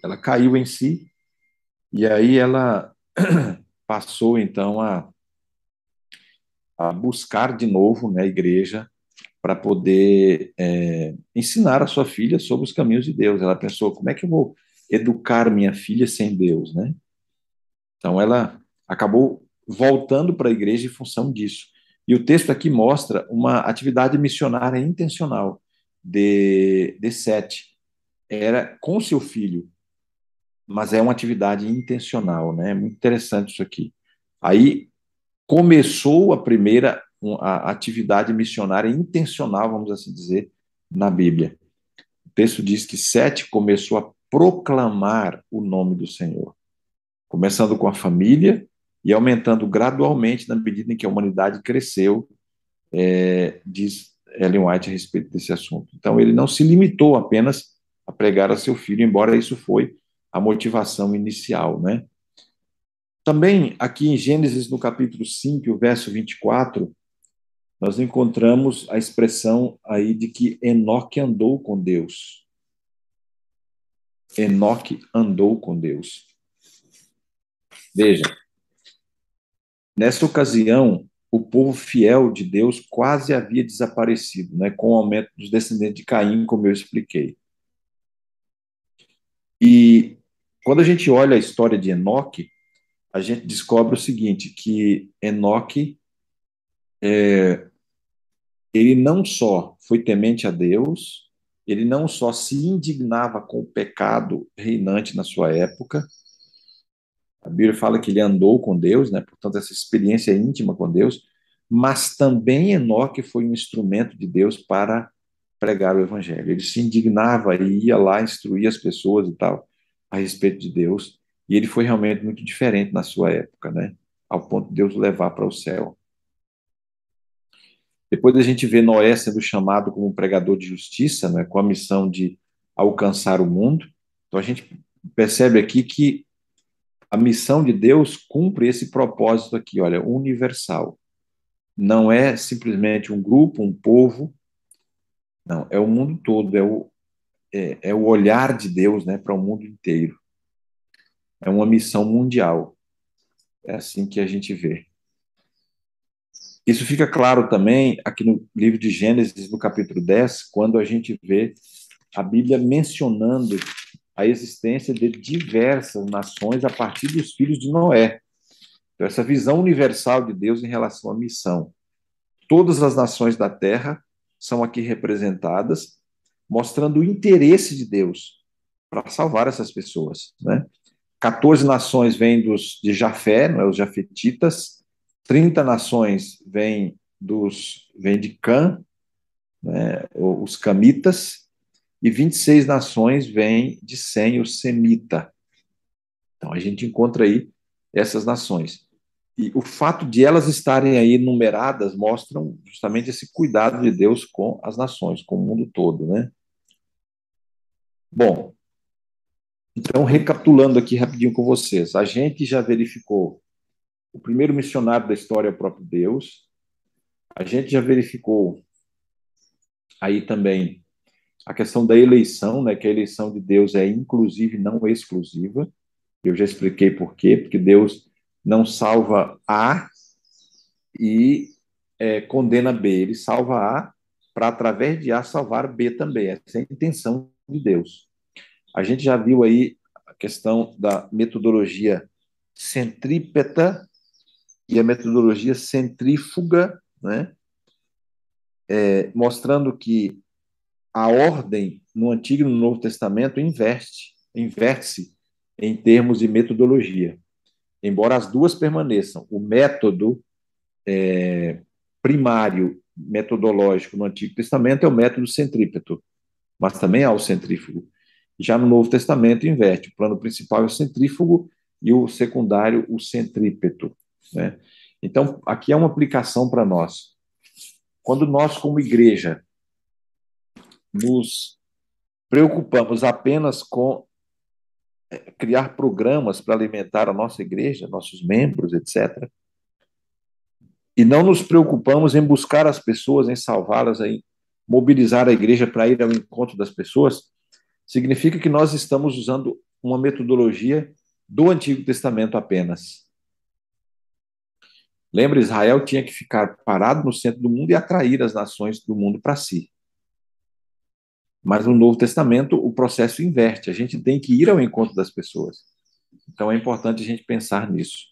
ela caiu em si e aí ela [CLEARS THROAT] passou então a, a buscar de novo né, igreja para poder é, ensinar a sua filha sobre os caminhos de Deus. Ela pensou, como é que eu vou educar minha filha sem Deus, né? Então ela acabou voltando para a igreja em função disso. E o texto aqui mostra uma atividade missionária intencional de, de Sete. Era com seu filho, mas é uma atividade intencional, né? Muito interessante isso aqui. Aí começou a primeira a atividade missionária intencional, vamos assim dizer, na Bíblia. O texto diz que Sete começou a proclamar o nome do Senhor, começando com a família e aumentando gradualmente na medida em que a humanidade cresceu, é, diz Ellen White a respeito desse assunto. Então, ele não se limitou apenas a pregar a seu filho, embora isso foi a motivação inicial, né? Também aqui em Gênesis, no capítulo 5, verso 24, nós encontramos a expressão aí de que Enoque andou com Deus. Enoque andou com Deus. Veja, nessa ocasião, o povo fiel de Deus quase havia desaparecido, né, com o aumento dos descendentes de Caim, como eu expliquei. E quando a gente olha a história de Enoque, a gente descobre o seguinte, que Enoque é, ele não só foi temente a Deus, ele não só se indignava com o pecado reinante na sua época, a Bíblia fala que ele andou com Deus, né? portanto, essa experiência íntima com Deus, mas também Enoque foi um instrumento de Deus para pregar o evangelho. Ele se indignava e ia lá instruir as pessoas e tal a respeito de Deus, e ele foi realmente muito diferente na sua época, né? Ao ponto de Deus levar para o céu. Depois a gente vê Noé sendo chamado como pregador de justiça, né, com a missão de alcançar o mundo. Então a gente percebe aqui que a missão de Deus cumpre esse propósito aqui, olha, universal. Não é simplesmente um grupo, um povo, não, é o mundo todo, é o, é, é o olhar de Deus né, para o mundo inteiro. É uma missão mundial. É assim que a gente vê. Isso fica claro também aqui no livro de Gênesis, no capítulo 10, quando a gente vê a Bíblia mencionando a existência de diversas nações a partir dos filhos de Noé. Então, essa visão universal de Deus em relação à missão. Todas as nações da terra são aqui representadas, mostrando o interesse de Deus para salvar essas pessoas. Né? 14 nações vêm dos, de Jafé, não é, os jafetitas, 30 nações vêm dos vêm de Cã, né, os camitas, e 26 nações vêm de Sem, o semita. Então a gente encontra aí essas nações. E o fato de elas estarem aí numeradas mostram justamente esse cuidado de Deus com as nações, com o mundo todo, né? Bom, então recapitulando aqui rapidinho com vocês, a gente já verificou o primeiro missionário da história é o próprio Deus. A gente já verificou aí também a questão da eleição, né, que a eleição de Deus é inclusive não exclusiva. Eu já expliquei por quê, porque Deus não salva A e é, condena B, ele salva A para, através de A, salvar B também. Essa é a intenção de Deus. A gente já viu aí a questão da metodologia centrípeta e a metodologia centrífuga, né? É, mostrando que a ordem no Antigo e no Novo Testamento inverte, inverte-se em termos de metodologia. Embora as duas permaneçam, o método é, primário metodológico no Antigo Testamento é o método centrípeto, mas também há o centrífugo. Já no Novo Testamento inverte, o plano principal é o centrífugo e o secundário o centrípeto. Né? Então, aqui é uma aplicação para nós. Quando nós, como igreja, nos preocupamos apenas com é, criar programas para alimentar a nossa igreja, nossos membros, etc., e não nos preocupamos em buscar as pessoas, em salvá-las, em mobilizar a igreja para ir ao encontro das pessoas, significa que nós estamos usando uma metodologia do Antigo Testamento apenas. Lembra, Israel tinha que ficar parado no centro do mundo e atrair as nações do mundo para si. Mas no Novo Testamento, o processo inverte. A gente tem que ir ao encontro das pessoas. Então é importante a gente pensar nisso.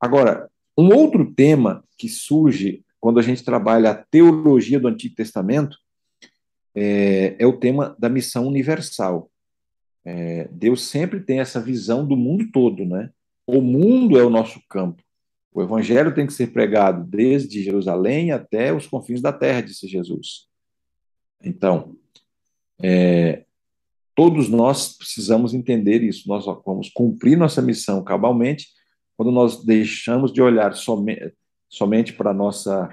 Agora, um outro tema que surge quando a gente trabalha a teologia do Antigo Testamento é, é o tema da missão universal. É, Deus sempre tem essa visão do mundo todo, né? O mundo é o nosso campo. O evangelho tem que ser pregado desde Jerusalém até os confins da terra, disse Jesus. Então, é, todos nós precisamos entender isso. Nós vamos cumprir nossa missão cabalmente quando nós deixamos de olhar somente, para nossa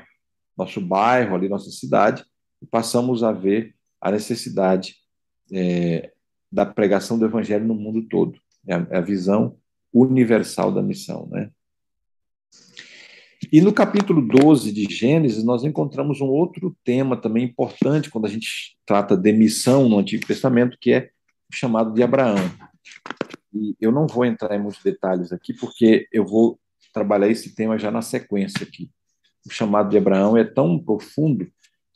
nosso bairro, ali nossa cidade, e passamos a ver a necessidade é, da pregação do evangelho no mundo todo. É a, é a visão universal da missão, né? E no capítulo 12 de Gênesis, nós encontramos um outro tema também importante quando a gente trata de missão no Antigo Testamento, que é o chamado de Abraão. E eu não vou entrar em muitos detalhes aqui, porque eu vou trabalhar esse tema já na sequência aqui. O chamado de Abraão é tão profundo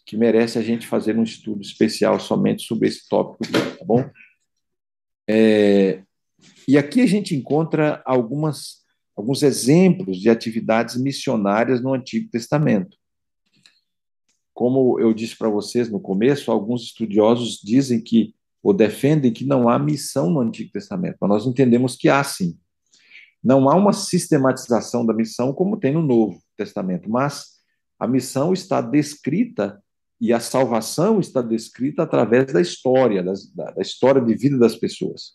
que merece a gente fazer um estudo especial somente sobre esse tópico, tá bom? É, e aqui a gente encontra algumas, alguns exemplos de atividades missionárias no Antigo Testamento. Como eu disse para vocês no começo, alguns estudiosos dizem que, ou defendem que não há missão no Antigo Testamento, mas nós entendemos que há sim. Não há uma sistematização da missão como tem no Novo Testamento, mas a missão está descrita e a salvação está descrita através da história, da, da, história de vida das pessoas.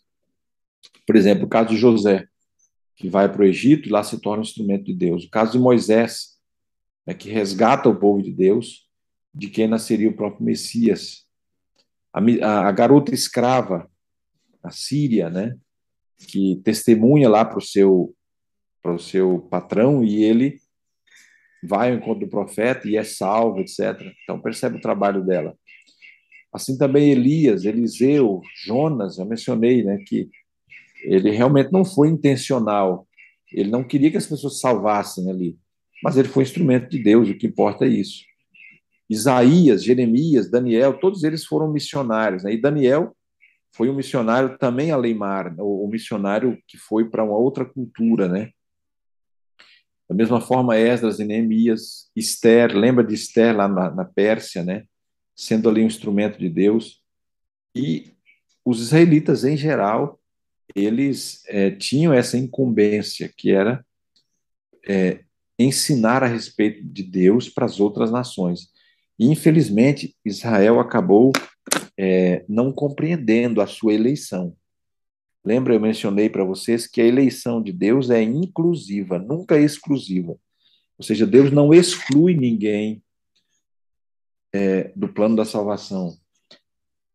Por exemplo, o caso de José, que vai para o Egito e lá se torna um instrumento de Deus. O caso de Moisés, né, que resgata o povo de Deus, de quem nasceria o próprio Messias. A, a, a garota escrava, a Síria, né, que testemunha lá para o seu, seu patrão e ele vai ao encontro do profeta e é salvo, etc. Então percebe o trabalho dela. Assim também Elias, Eliseu, Jonas, eu mencionei, né, que ele realmente não foi intencional. Ele não queria que as pessoas salvassem ali, mas ele foi instrumento de Deus, o que importa é isso. Isaías, Jeremias, Daniel, todos eles foram missionários. Né? E Daniel foi um missionário também a Leimar, o missionário que foi para uma outra cultura, né? Da mesma forma, Esdras e Neemias, Esther, lembra de Esther lá na, na Pérsia, né? Sendo ali um instrumento de Deus. E os israelitas, em geral, eles é, tinham essa incumbência, que era é, ensinar a respeito de Deus para as outras nações. E, infelizmente, Israel acabou é, não compreendendo a sua eleição. Lembra, eu mencionei para vocês que a eleição de Deus é inclusiva, nunca exclusiva. Ou seja, Deus não exclui ninguém é, do plano da salvação.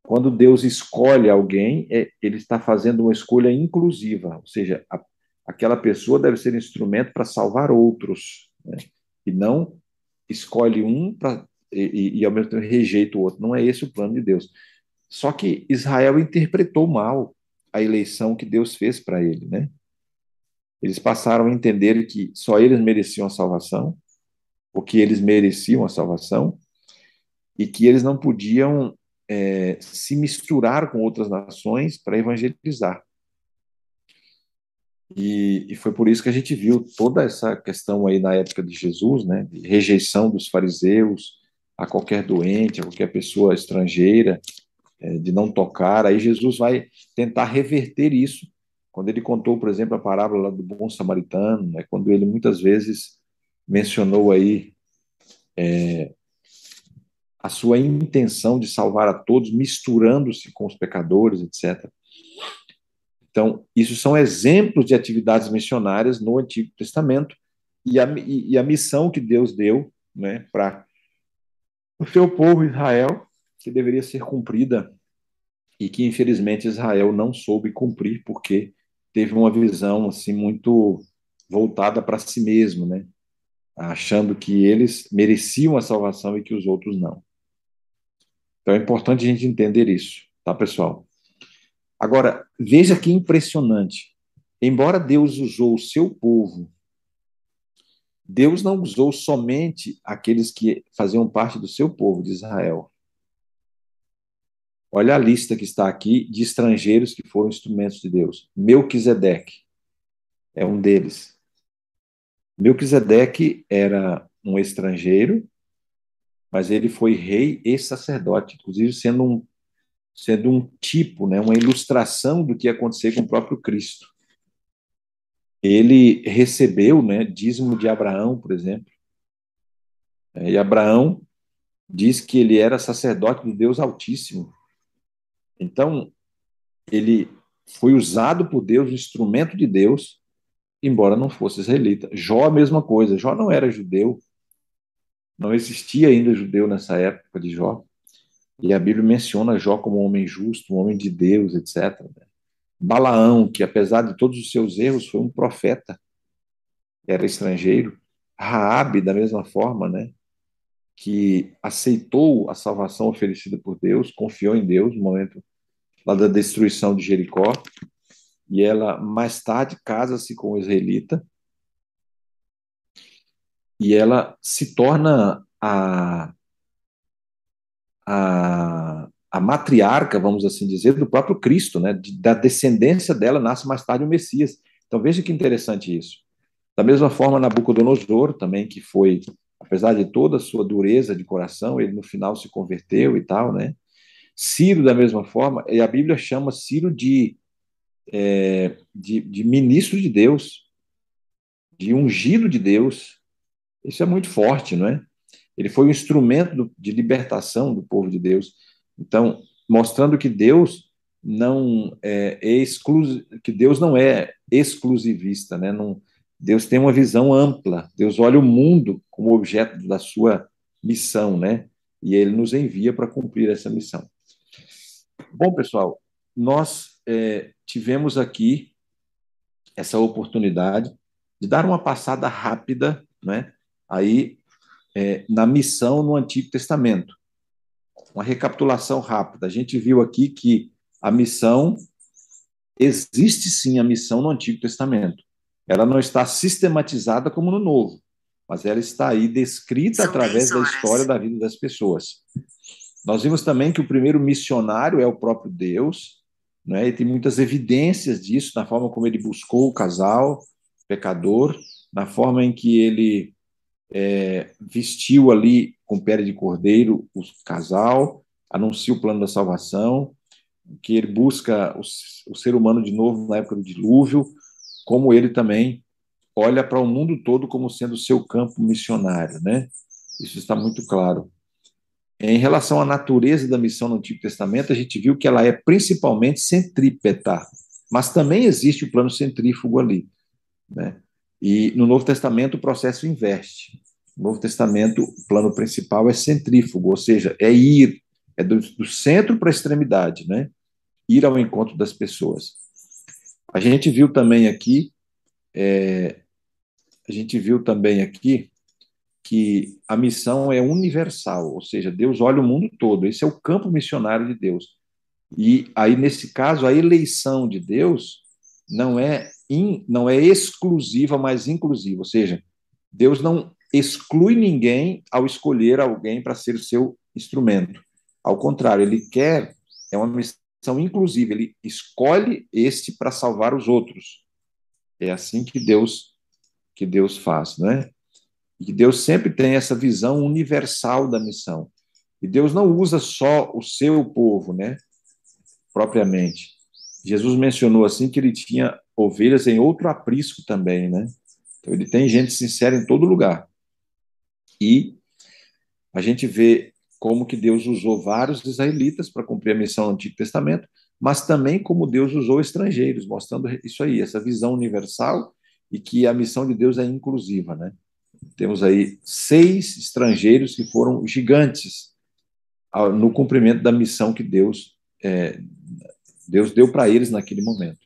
Quando Deus escolhe alguém, é, ele está fazendo uma escolha inclusiva, ou seja, a, aquela pessoa deve ser instrumento para salvar outros, né? e não escolhe um pra, e, e, ao mesmo tempo rejeita o outro. Não é esse o plano de Deus. Só que Israel interpretou mal a eleição que Deus fez para ele, né? Eles passaram a entender que só eles mereciam a salvação, ou que eles mereciam a salvação, e que eles não podiam é, se misturar com outras nações para evangelizar. E, e, foi por isso que a gente viu toda essa questão aí na época de Jesus, né, de rejeição dos fariseus a qualquer doente, a qualquer pessoa estrangeira, é, de não tocar. Aí Jesus vai tentar reverter isso, quando ele contou, por exemplo, a parábola do bom samaritano, né, quando ele muitas vezes mencionou aí é, a sua intenção de salvar a todos, misturando-se com os pecadores, etc. Então, isso são exemplos de atividades missionárias no Antigo Testamento e a, e a missão que Deus deu né, para o seu povo Israel que deveria ser cumprida e que infelizmente Israel não soube cumprir porque teve uma visão assim muito voltada para si mesmo, né? Achando que eles mereciam a salvação e que os outros não. Então é importante a gente entender isso, tá, pessoal? Agora, veja que impressionante. Embora Deus usou o seu povo, Deus não usou somente aqueles que faziam parte do seu povo de Israel. Olha a lista que está aqui de estrangeiros que foram instrumentos de Deus. Melquisedeque é um deles. Melquisedeque era um estrangeiro, mas ele foi rei e sacerdote, inclusive sendo um, sendo um tipo, né, uma ilustração do que ia acontecer com o próprio Cristo. Ele recebeu né, dízimo de Abraão, por exemplo. E Abraão diz que ele era sacerdote do Deus Altíssimo. Então, ele foi usado por Deus, instrumento de Deus, embora não fosse israelita. Jó, a mesma coisa. Jó não era judeu. Não existia ainda judeu nessa época de Jó. E a Bíblia menciona Jó como um homem justo, um homem de Deus, etc. Balaão, que apesar de todos os seus erros, foi um profeta, era estrangeiro. Raabe, da mesma forma, né? que aceitou a salvação oferecida por Deus, confiou em Deus no momento lá da destruição de Jericó. e ela mais tarde casa-se com o israelita e ela se torna a, a, a matriarca, vamos assim dizer, do próprio Cristo, né? da descendência dela nasce mais tarde o Messias. Então veja que interessante isso. Da mesma forma, Nabucodonosor também, que foi, apesar de toda a sua dureza de coração, ele no final se converteu e tal, né? Ciro, da mesma forma, e a Bíblia chama Ciro de, é, de, de ministro de Deus, de ungido de Deus. Isso é muito forte, não é? Ele foi um instrumento de libertação do povo de Deus. Então, mostrando que Deus não é, é que Deus não é exclusivista, né? Não, Deus tem uma visão ampla. Deus olha o mundo como objeto da sua missão, né? E ele nos envia para cumprir essa missão. Bom, pessoal, nós é, tivemos aqui essa oportunidade de dar uma passada rápida, né? Aí é, na missão no Antigo Testamento. Uma recapitulação rápida. A gente viu aqui que a missão existe sim a missão no Antigo Testamento. Ela não está sistematizada como no Novo, mas ela está aí descrita São através da história da vida das pessoas. Nós vimos também que o primeiro missionário é o próprio Deus, né? e tem muitas evidências disso na forma como ele buscou o casal pecador, na forma em que ele é, vestiu ali com pele de cordeiro o casal, anuncia o plano da salvação, que ele busca o, o ser humano de novo na época do dilúvio, como ele também olha para o mundo todo como sendo seu campo missionário, né? Isso está muito claro. Em relação à natureza da missão no Antigo Testamento, a gente viu que ela é principalmente centrípeta, mas também existe o plano centrífugo ali, né? E no Novo Testamento o processo inverte. No Novo Testamento o plano principal é centrífugo, ou seja, é ir, é do, do centro para a extremidade, né? Ir ao encontro das pessoas. A gente viu também aqui, é, a gente viu também aqui que a missão é universal, ou seja, Deus olha o mundo todo. Esse é o campo missionário de Deus. E aí nesse caso a eleição de Deus não é in, não é exclusiva, mas inclusiva, ou seja, Deus não exclui ninguém ao escolher alguém para ser o seu instrumento. Ao contrário, ele quer é uma missão são inclusive, ele escolhe este para salvar os outros. É assim que Deus que Deus faz, né? E Deus sempre tem essa visão universal da missão. E Deus não usa só o seu povo, né? Propriamente. Jesus mencionou assim que ele tinha ovelhas em outro aprisco também, né? Então ele tem gente sincera em todo lugar. E a gente vê como que Deus usou vários israelitas para cumprir a missão no Antigo Testamento, mas também como Deus usou estrangeiros, mostrando isso aí, essa visão universal e que a missão de Deus é inclusiva, né? Temos aí seis estrangeiros que foram gigantes no cumprimento da missão que Deus é, Deus deu para eles naquele momento.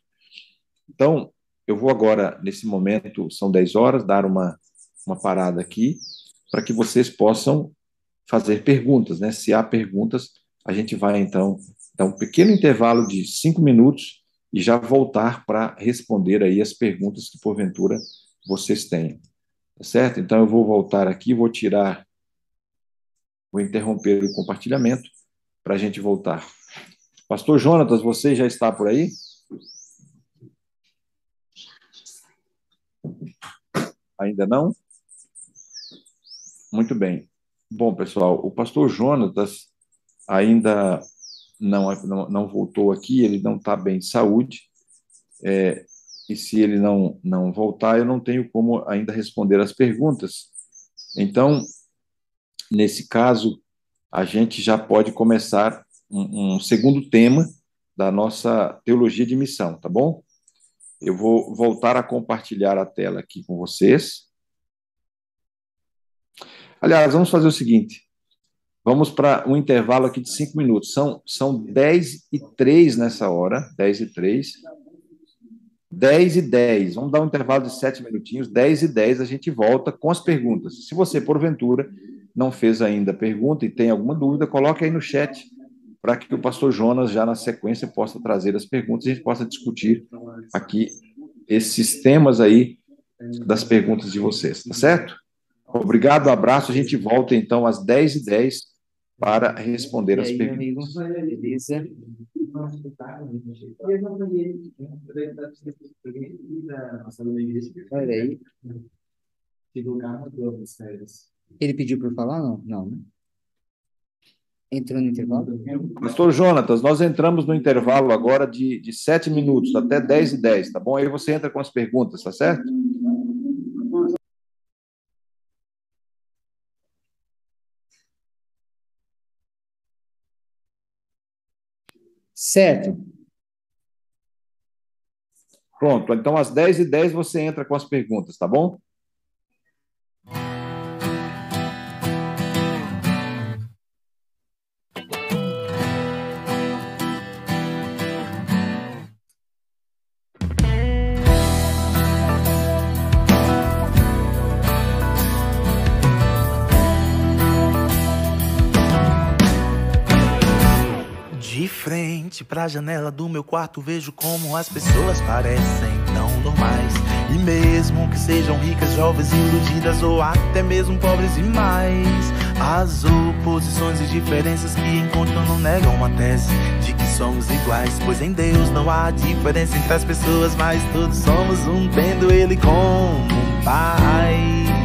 Então, eu vou agora, nesse momento, são 10 horas, dar uma, uma parada aqui, para que vocês possam fazer perguntas, né? Se há perguntas, a gente vai então dar um pequeno intervalo de cinco minutos e já voltar para responder aí as perguntas que porventura vocês tenham. Tá certo? Então eu vou voltar aqui, vou tirar, vou interromper o compartilhamento para a gente voltar. Pastor Jonatas, você já está por aí? Ainda não? Muito bem. Bom, pessoal, o pastor Jonatas ainda não, não, não voltou aqui, ele não está bem de saúde, é, e se ele não, não voltar, eu não tenho como ainda responder as perguntas. Então, nesse caso, a gente já pode começar um, um segundo tema da nossa teologia de missão, tá bom? Eu vou voltar a compartilhar a tela aqui com vocês. Aliás, vamos fazer o seguinte: vamos para um intervalo aqui de cinco minutos. São, são 10 e 3 nessa hora, 10 e 3. 10 e 10. Vamos dar um intervalo de sete minutinhos. 10 e 10 a gente volta com as perguntas. Se você, porventura, não fez ainda pergunta e tem alguma dúvida, coloque aí no chat para que o pastor Jonas, já na sequência, possa trazer as perguntas e a gente possa discutir aqui esses temas aí das perguntas de vocês, tá certo? Obrigado, abraço. A gente volta então às 10h10 para responder as perguntas. Beleza. Olha aí. Ele pediu para falar? Não, não, né? Entrou no intervalo? Pastor Jonatas, nós entramos no intervalo agora de, de 7 minutos, até 10 e 10, tá bom? Aí você entra com as perguntas, tá certo? Certo. Pronto, então às 10 e 10 você entra com as perguntas, tá bom? Frente pra janela do meu quarto, vejo como as pessoas parecem tão normais. E mesmo que sejam ricas, jovens, iludidas ou até mesmo pobres demais, as oposições e diferenças que encontram não negam uma tese de que somos iguais. Pois em Deus não há diferença entre as pessoas, mas todos somos um, tendo Ele como um Pai.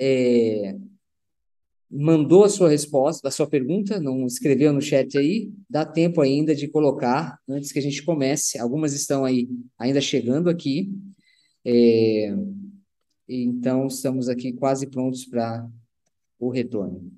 É, mandou a sua resposta, a sua pergunta, não escreveu no chat aí, dá tempo ainda de colocar antes que a gente comece. Algumas estão aí ainda chegando aqui. É, então, estamos aqui quase prontos para o retorno.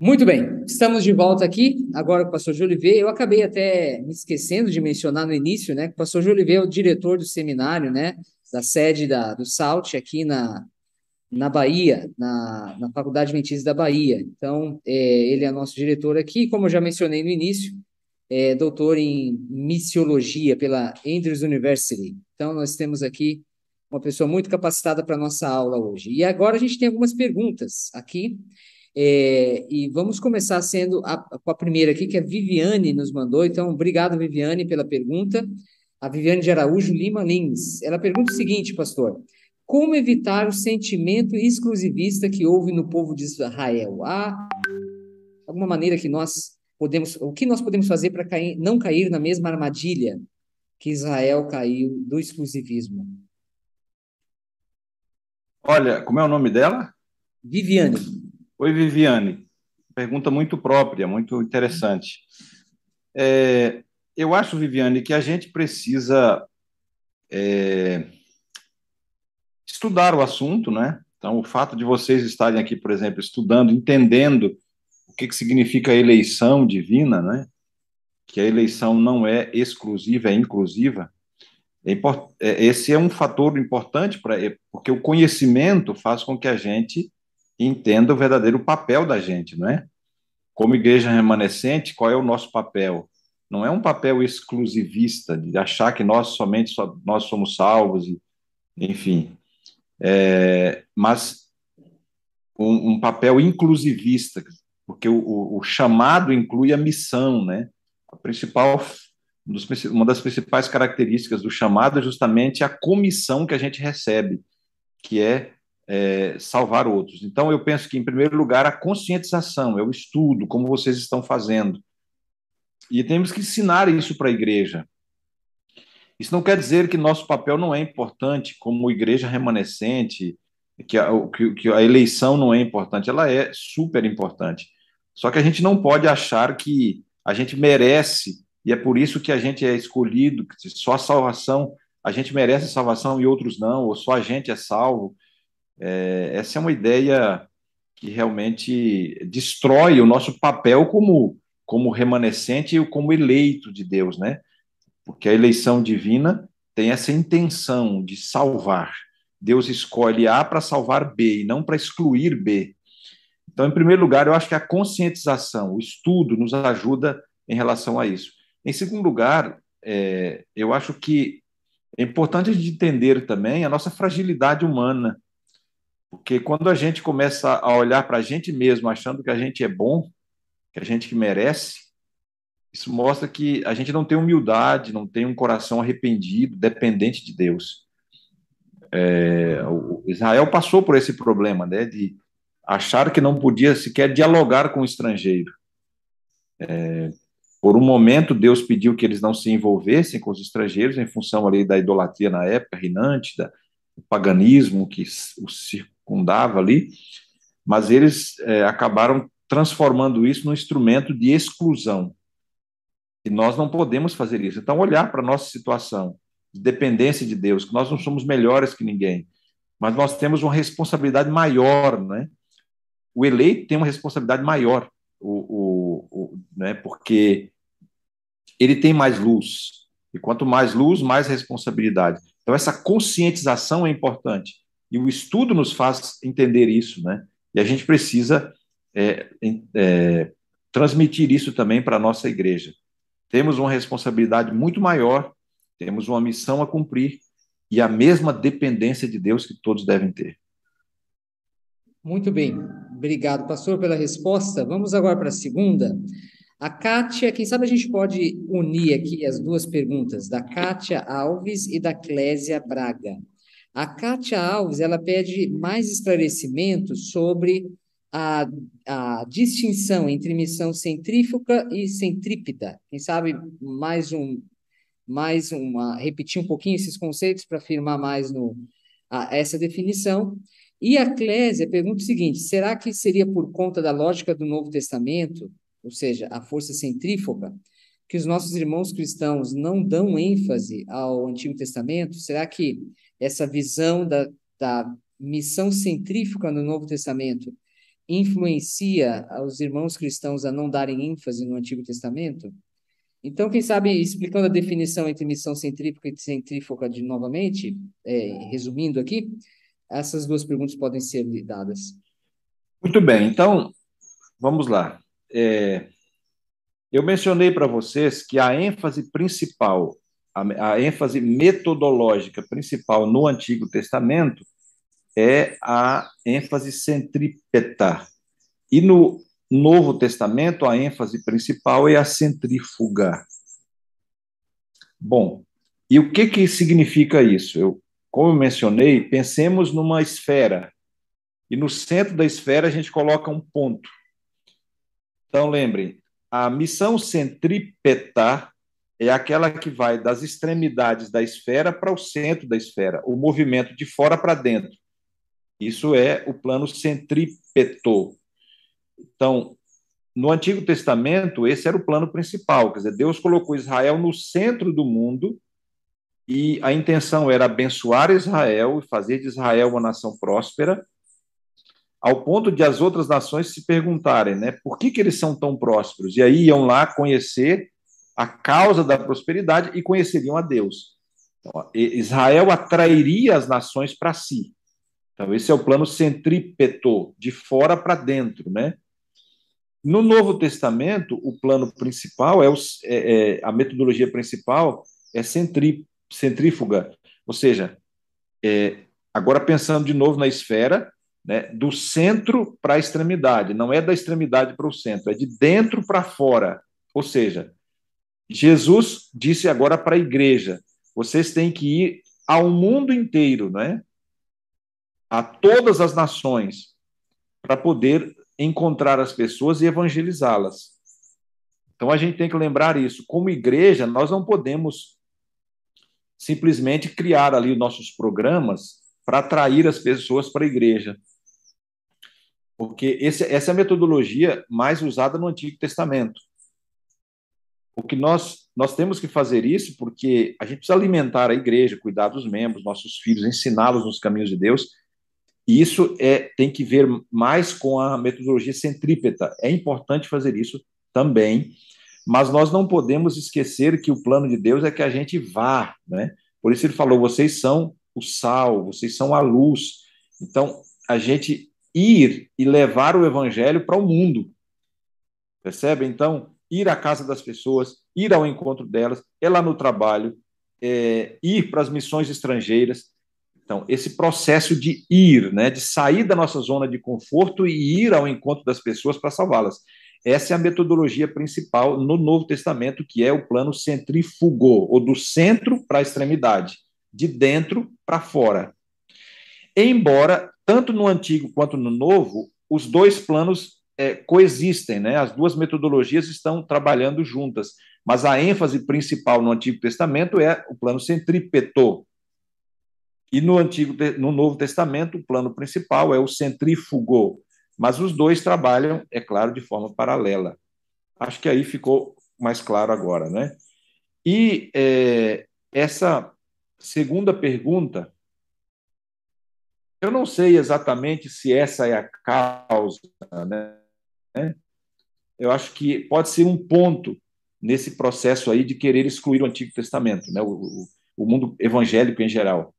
Muito bem, estamos de volta aqui, agora com o pastor Jolivet. Eu acabei até me esquecendo de mencionar no início, né, que o pastor Jolivet é o diretor do seminário, né, da sede da, do SALT aqui na, na Bahia, na, na Faculdade Adventista da Bahia. Então, é, ele é nosso diretor aqui, como eu já mencionei no início, é doutor em missiologia pela Andrews University. Então, nós temos aqui uma pessoa muito capacitada para nossa aula hoje. E agora a gente tem algumas perguntas aqui. É, e vamos começar sendo a, com a primeira aqui, que a Viviane nos mandou. Então, obrigado, Viviane, pela pergunta. A Viviane de Araújo Lima Lins. Ela pergunta o seguinte, pastor: Como evitar o sentimento exclusivista que houve no povo de Israel? Há alguma maneira que nós podemos, o que nós podemos fazer para não cair na mesma armadilha que Israel caiu do exclusivismo? Olha, como é o nome dela? Viviane. Oi, Viviane. Pergunta muito própria, muito interessante. É, eu acho, Viviane, que a gente precisa é, estudar o assunto, né? Então, o fato de vocês estarem aqui, por exemplo, estudando, entendendo o que, que significa eleição divina, né? Que a eleição não é exclusiva, é inclusiva. É. É, esse é um fator importante para porque o conhecimento faz com que a gente entenda o verdadeiro papel da gente, não é? Como igreja remanescente, qual é o nosso papel? Não é um papel exclusivista de achar que nós somente nós somos salvos e, enfim, é, mas um, um, papel inclusivista, porque o, o, chamado inclui a missão, né? A principal uma das principais características do chamado é justamente a comissão que a gente recebe, que é é, salvar outros. Então, eu penso que, em primeiro lugar, a conscientização, é o estudo, como vocês estão fazendo. E temos que ensinar isso para a igreja. Isso não quer dizer que nosso papel não é importante como igreja remanescente, que a, que a eleição não é importante, ela é super importante. Só que a gente não pode achar que a gente merece, e é por isso que a gente é escolhido, que só a salvação, a gente merece a salvação e outros não, ou só a gente é salvo. É, essa é uma ideia que realmente destrói o nosso papel como, como remanescente e como eleito de Deus, né? Porque a eleição divina tem essa intenção de salvar. Deus escolhe A para salvar B e não para excluir B. Então, em primeiro lugar, eu acho que a conscientização, o estudo, nos ajuda em relação a isso. Em segundo lugar, é, eu acho que é importante de entender também a nossa fragilidade humana, porque quando a gente começa a olhar para a gente mesmo achando que a gente é bom, que a gente que merece, isso mostra que a gente não tem humildade, não tem um coração arrependido, dependente de Deus. É, Israel passou por esse problema, né, de achar que não podia sequer dialogar com o estrangeiro. É, por um momento, Deus pediu que eles não se envolvessem com os estrangeiros, em função ali da idolatria na época, rinante, da, do paganismo que os circundava ali, mas eles é, acabaram transformando isso num instrumento de exclusão. E nós não podemos fazer isso. Então, olhar para a nossa situação de dependência de Deus, que nós não somos melhores que ninguém, mas nós temos uma responsabilidade maior, né? O eleito tem uma responsabilidade maior o, o, o, né, porque ele tem mais luz. E quanto mais luz, mais responsabilidade. Então, essa conscientização é importante. E o estudo nos faz entender isso, né? E a gente precisa é, é, transmitir isso também para a nossa igreja. Temos uma responsabilidade muito maior, temos uma missão a cumprir e a mesma dependência de Deus que todos devem ter. Muito bem. Obrigado, pastor, pela resposta. Vamos agora para a segunda. A Kátia, quem sabe a gente pode unir aqui as duas perguntas, da Kátia Alves e da Clésia Braga. A Kátia Alves, ela pede mais esclarecimentos sobre a, a distinção entre missão centrífuga e centrípeta. Quem sabe mais um, mais uma, repetir um pouquinho esses conceitos para afirmar mais no, a, essa definição. E a Clésia pergunta o seguinte: será que seria por conta da lógica do Novo Testamento, ou seja, a força centrífuga, que os nossos irmãos cristãos não dão ênfase ao Antigo Testamento? Será que essa visão da, da missão centrífuga no Novo Testamento influencia os irmãos cristãos a não darem ênfase no Antigo Testamento? Então, quem sabe, explicando a definição entre missão centrífuga e centrífuga de novamente, é, resumindo aqui, essas duas perguntas podem ser dadas. Muito bem, então vamos lá. É, eu mencionei para vocês que a ênfase principal, a, a ênfase metodológica principal no Antigo Testamento é a ênfase centrípeta. E no Novo Testamento, a ênfase principal é a centrífuga. Bom, e o que, que significa isso? Eu como eu mencionei, pensemos numa esfera. E no centro da esfera a gente coloca um ponto. Então, lembrem, a missão centrípeta é aquela que vai das extremidades da esfera para o centro da esfera, o movimento de fora para dentro. Isso é o plano centrípeto. Então, no Antigo Testamento, esse era o plano principal, quer dizer, Deus colocou Israel no centro do mundo e a intenção era abençoar Israel e fazer de Israel uma nação próspera, ao ponto de as outras nações se perguntarem, né, por que, que eles são tão prósperos? E aí iam lá conhecer a causa da prosperidade e conheceriam a Deus. Então, Israel atrairia as nações para si. Então, esse é o plano centrípeto, de fora para dentro, né? No Novo Testamento, o plano principal é, o, é, é a metodologia principal é centrípeto centrífuga, ou seja, é, agora pensando de novo na esfera, né, do centro para a extremidade, não é da extremidade para o centro, é de dentro para fora. Ou seja, Jesus disse agora para a igreja: vocês têm que ir ao mundo inteiro, né? a todas as nações, para poder encontrar as pessoas e evangelizá-las. Então a gente tem que lembrar isso. Como igreja, nós não podemos simplesmente criar ali nossos programas para atrair as pessoas para a igreja. Porque esse, essa é a metodologia mais usada no Antigo Testamento. O que nós, nós temos que fazer isso porque a gente precisa alimentar a igreja, cuidar dos membros, nossos filhos, ensiná-los nos caminhos de Deus. E isso é, tem que ver mais com a metodologia centrípeta. É importante fazer isso também, mas nós não podemos esquecer que o plano de Deus é que a gente vá, né? Por isso ele falou: vocês são o sal, vocês são a luz. Então, a gente ir e levar o evangelho para o mundo. Percebe? Então, ir à casa das pessoas, ir ao encontro delas, é lá no trabalho, é, ir para as missões estrangeiras. Então, esse processo de ir, né, de sair da nossa zona de conforto e ir ao encontro das pessoas para salvá-las. Essa é a metodologia principal no Novo Testamento, que é o plano centrífugo, ou do centro para a extremidade, de dentro para fora. Embora, tanto no Antigo quanto no Novo, os dois planos é, coexistem, né? as duas metodologias estão trabalhando juntas, mas a ênfase principal no Antigo Testamento é o plano centrípeto. E no, Antigo, no Novo Testamento, o plano principal é o centrífugo, mas os dois trabalham, é claro, de forma paralela. Acho que aí ficou mais claro agora, né? E é, essa segunda pergunta, eu não sei exatamente se essa é a causa, né? Eu acho que pode ser um ponto nesse processo aí de querer excluir o Antigo Testamento, né? o, o, o mundo evangélico em geral.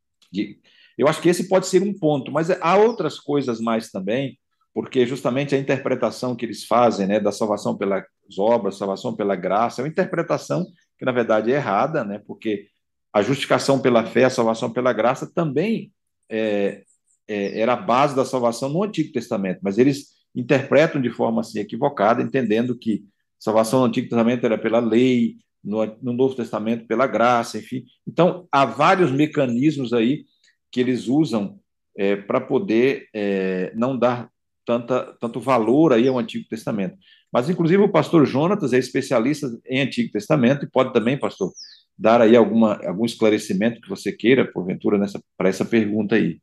Eu acho que esse pode ser um ponto, mas há outras coisas mais também porque justamente a interpretação que eles fazem né, da salvação pelas obras, salvação pela graça, é uma interpretação que, na verdade, é errada, né, porque a justificação pela fé, a salvação pela graça também é, é, era a base da salvação no Antigo Testamento, mas eles interpretam de forma assim equivocada, entendendo que salvação no Antigo Testamento era pela lei, no, no Novo Testamento pela graça, enfim. Então, há vários mecanismos aí que eles usam é, para poder é, não dar tanta, tanto valor aí ao Antigo Testamento. Mas, inclusive, o pastor Jonatas é especialista em Antigo Testamento e pode também, pastor, dar aí alguma, algum esclarecimento que você queira, porventura, para essa pergunta aí.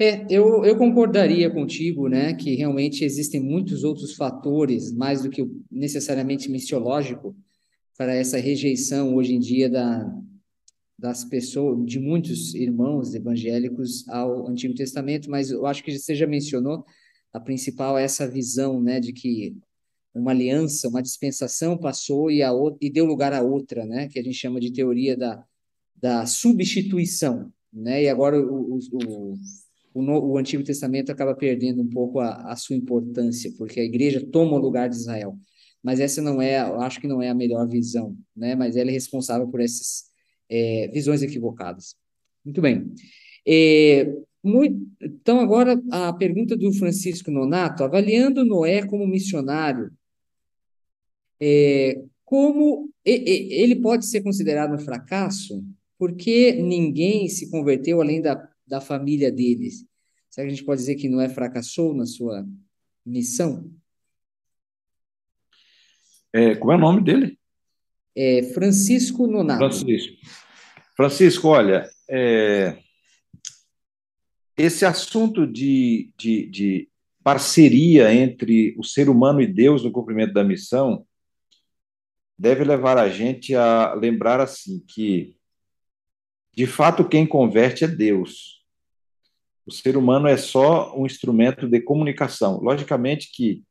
É, eu, eu concordaria contigo, né, que realmente existem muitos outros fatores, mais do que necessariamente missiológico, para essa rejeição hoje em dia da, das pessoas, de muitos irmãos evangélicos ao Antigo Testamento, mas eu acho que você já mencionou, a principal é essa visão, né, de que uma aliança, uma dispensação passou e, a, e deu lugar a outra, né, que a gente chama de teoria da, da substituição, né, e agora o, o, o, o Antigo Testamento acaba perdendo um pouco a, a sua importância, porque a igreja toma o lugar de Israel, mas essa não é, eu acho que não é a melhor visão, né, mas ela é responsável por esses é, visões equivocadas. Muito bem. É, muito, então, agora a pergunta do Francisco Nonato, avaliando Noé como missionário, é, como ele pode ser considerado um fracasso porque ninguém se converteu além da, da família deles. Será que a gente pode dizer que Noé fracassou na sua missão? É, como é o nome dele? É Francisco Nonato. Francisco. Francisco, olha, é, esse assunto de, de, de parceria entre o ser humano e Deus no cumprimento da missão deve levar a gente a lembrar assim que de fato quem converte é Deus. O ser humano é só um instrumento de comunicação. Logicamente que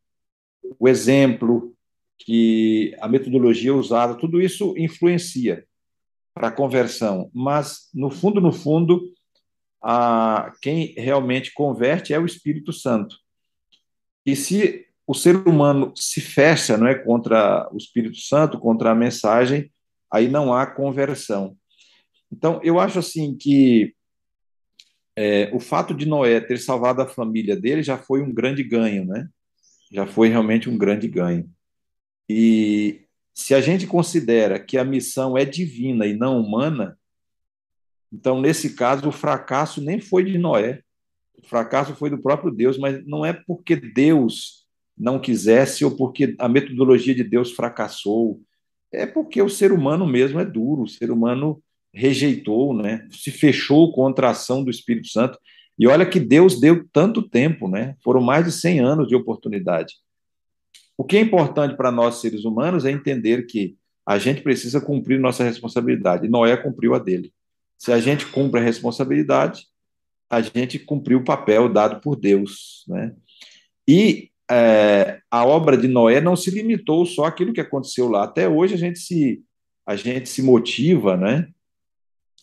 o exemplo, que a metodologia usada, tudo isso influencia para a conversão, mas no fundo, no fundo, a, quem realmente converte é o Espírito Santo. E se o ser humano se fecha não é, contra o Espírito Santo, contra a mensagem, aí não há conversão. Então, eu acho assim que é, o fato de Noé ter salvado a família dele já foi um grande ganho, né? Já foi realmente um grande ganho. E se a gente considera que a missão é divina e não humana, então, nesse caso, o fracasso nem foi de Noé, o fracasso foi do próprio Deus, mas não é porque Deus não quisesse ou porque a metodologia de Deus fracassou, é porque o ser humano mesmo é duro, o ser humano rejeitou, né? se fechou contra a ação do Espírito Santo. E olha que Deus deu tanto tempo, né? foram mais de 100 anos de oportunidade. O que é importante para nós, seres humanos, é entender que a gente precisa cumprir nossa responsabilidade. Noé cumpriu a dele. Se a gente cumpre a responsabilidade, a gente cumpriu o papel dado por Deus. Né? E é, a obra de Noé não se limitou só àquilo que aconteceu lá. Até hoje a gente se, a gente se motiva né,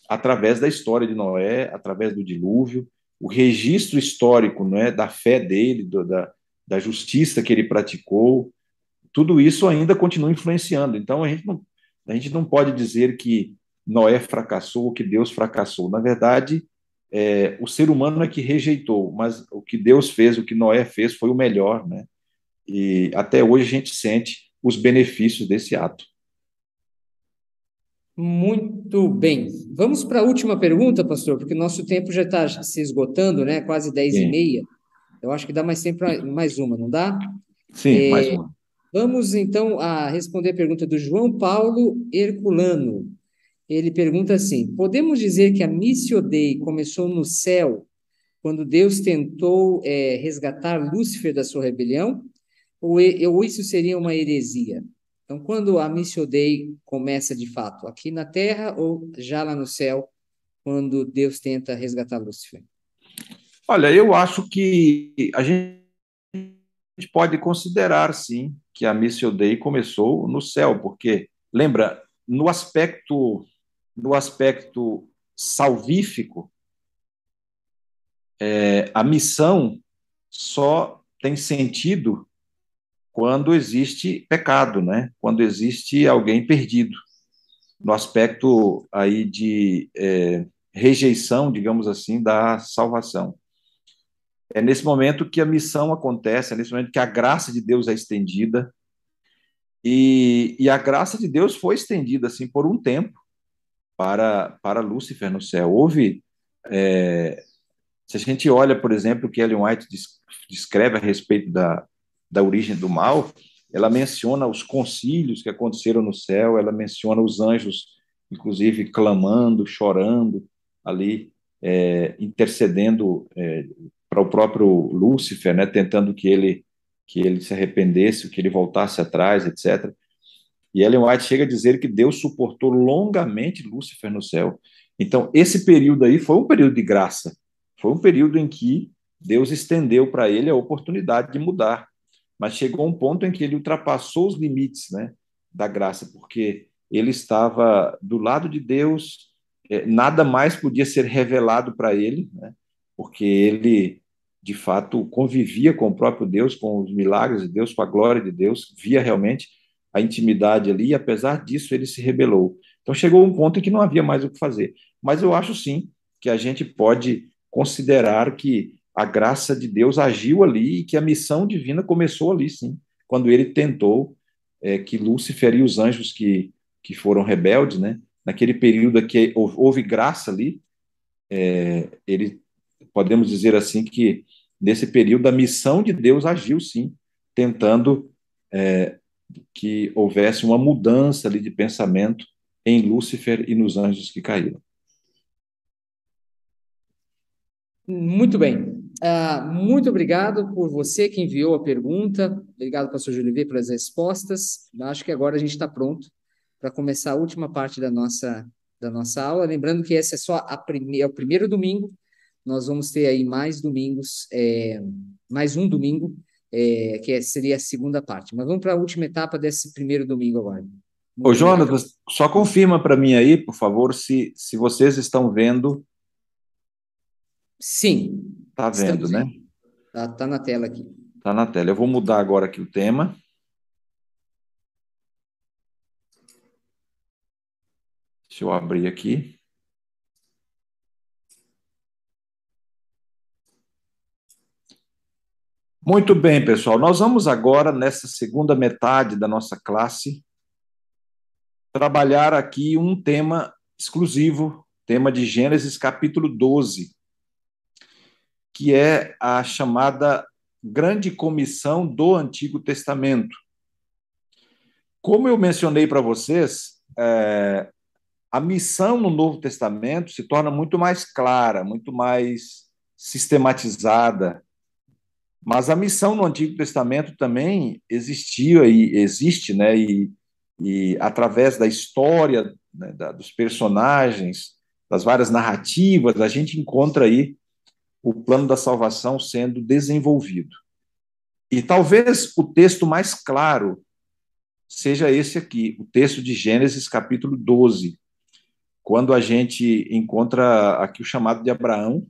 através da história de Noé, através do dilúvio. o registro histórico não é, da fé dele, do, da, da justiça que ele praticou, tudo isso ainda continua influenciando. Então, a gente não, a gente não pode dizer que Noé fracassou ou que Deus fracassou. Na verdade, é, o ser humano é que rejeitou, mas o que Deus fez, o que Noé fez, foi o melhor, né? E até hoje a gente sente os benefícios desse ato. Muito bem. Vamos para a última pergunta, pastor, porque nosso tempo já está se esgotando, né? Quase 10 Sim. e meia. Eu acho que dá mais tempo para mais uma, não dá? Sim, é, mais uma. Vamos então a responder a pergunta do João Paulo Herculano. Ele pergunta assim: podemos dizer que a Missio Dei começou no céu quando Deus tentou é, resgatar Lúcifer da sua rebelião? Ou, ou, isso seria uma heresia? Então, quando a Missio Dei começa de fato? Aqui na terra ou já lá no céu, quando Deus tenta resgatar Lúcifer? Olha, eu acho que a gente pode considerar, sim, que a Missio Dei começou no céu, porque, lembra, no aspecto, no aspecto salvífico, é, a missão só tem sentido quando existe pecado, né? Quando existe alguém perdido. No aspecto aí de é, rejeição, digamos assim, da salvação. É nesse momento que a missão acontece, é nesse momento que a graça de Deus é estendida. E, e a graça de Deus foi estendida assim por um tempo para, para Lúcifer no céu. Houve. É, se a gente olha, por exemplo, o que Ellen White descreve a respeito da, da origem do mal, ela menciona os concílios que aconteceram no céu, ela menciona os anjos, inclusive, clamando, chorando ali, é, intercedendo é, para o próprio Lúcifer, né, tentando que ele que ele se arrependesse, que ele voltasse atrás, etc. E Ellen White chega a dizer que Deus suportou longamente Lúcifer no céu. Então, esse período aí foi um período de graça. Foi um período em que Deus estendeu para ele a oportunidade de mudar. Mas chegou um ponto em que ele ultrapassou os limites né, da graça, porque ele estava do lado de Deus, é, nada mais podia ser revelado para ele, né, porque ele de fato convivia com o próprio Deus, com os milagres de Deus, com a glória de Deus, via realmente a intimidade ali, e apesar disso ele se rebelou. Então chegou um ponto em que não havia mais o que fazer. Mas eu acho sim que a gente pode considerar que a graça de Deus agiu ali e que a missão divina começou ali, sim, quando ele tentou é, que Lúcifer e os anjos que, que foram rebeldes, né, naquele período que houve graça ali, é, ele podemos dizer assim que nesse período, a missão de Deus agiu sim, tentando é, que houvesse uma mudança ali de pensamento em Lúcifer e nos anjos que caíram. Muito bem. Uh, muito obrigado por você que enviou a pergunta. Obrigado, pastor Júlio, pelas respostas. Acho que agora a gente está pronto para começar a última parte da nossa, da nossa aula. Lembrando que esse é só a prime é o primeiro domingo nós vamos ter aí mais domingos, é, mais um domingo, é, que é, seria a segunda parte. Mas vamos para a última etapa desse primeiro domingo agora. Ô, Jonas, só confirma para mim aí, por favor, se, se vocês estão vendo. Sim. Está vendo, né? Está tá na tela aqui. Está na tela. Eu vou mudar agora aqui o tema. Deixa eu abrir aqui. Muito bem, pessoal. Nós vamos agora, nessa segunda metade da nossa classe, trabalhar aqui um tema exclusivo, tema de Gênesis capítulo 12, que é a chamada Grande Comissão do Antigo Testamento. Como eu mencionei para vocês, é, a missão no Novo Testamento se torna muito mais clara, muito mais sistematizada, mas a missão no Antigo Testamento também existia e existe, né? E, e através da história, né, da, dos personagens, das várias narrativas, a gente encontra aí o plano da salvação sendo desenvolvido. E talvez o texto mais claro seja esse aqui, o texto de Gênesis, capítulo 12, quando a gente encontra aqui o chamado de Abraão,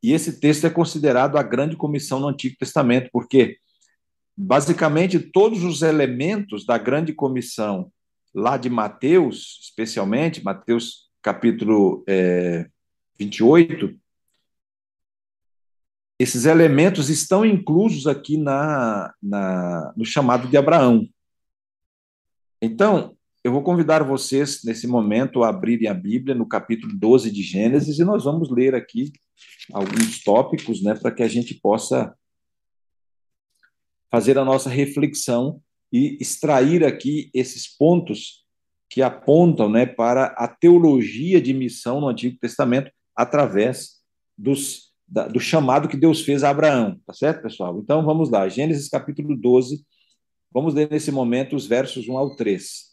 E esse texto é considerado a grande comissão no Antigo Testamento, porque basicamente todos os elementos da grande comissão lá de Mateus, especialmente, Mateus capítulo é, 28, esses elementos estão inclusos aqui na, na, no chamado de Abraão. Então, eu vou convidar vocês, nesse momento, a abrirem a Bíblia no capítulo 12 de Gênesis e nós vamos ler aqui alguns tópicos né, para que a gente possa fazer a nossa reflexão e extrair aqui esses pontos que apontam né, para a teologia de missão no Antigo Testamento através dos, da, do chamado que Deus fez a Abraão. Tá certo, pessoal? Então vamos lá, Gênesis capítulo 12. Vamos ler nesse momento os versos 1 ao 3.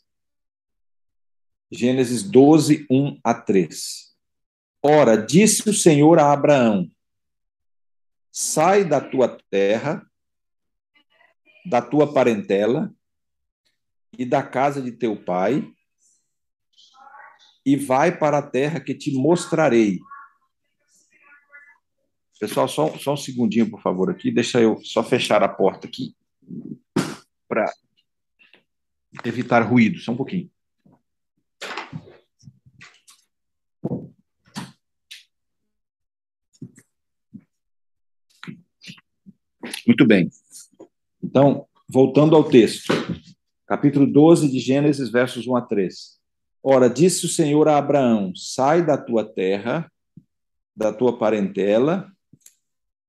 Gênesis 12, 1 a 3. Ora, disse o Senhor a Abraão: Sai da tua terra, da tua parentela e da casa de teu pai, e vai para a terra que te mostrarei. Pessoal, só, só um segundinho, por favor, aqui. Deixa eu só fechar a porta aqui para evitar ruído. Só um pouquinho. Muito bem. Então, voltando ao texto, capítulo 12 de Gênesis, versos 1 a 3. Ora, disse o Senhor a Abraão: Sai da tua terra, da tua parentela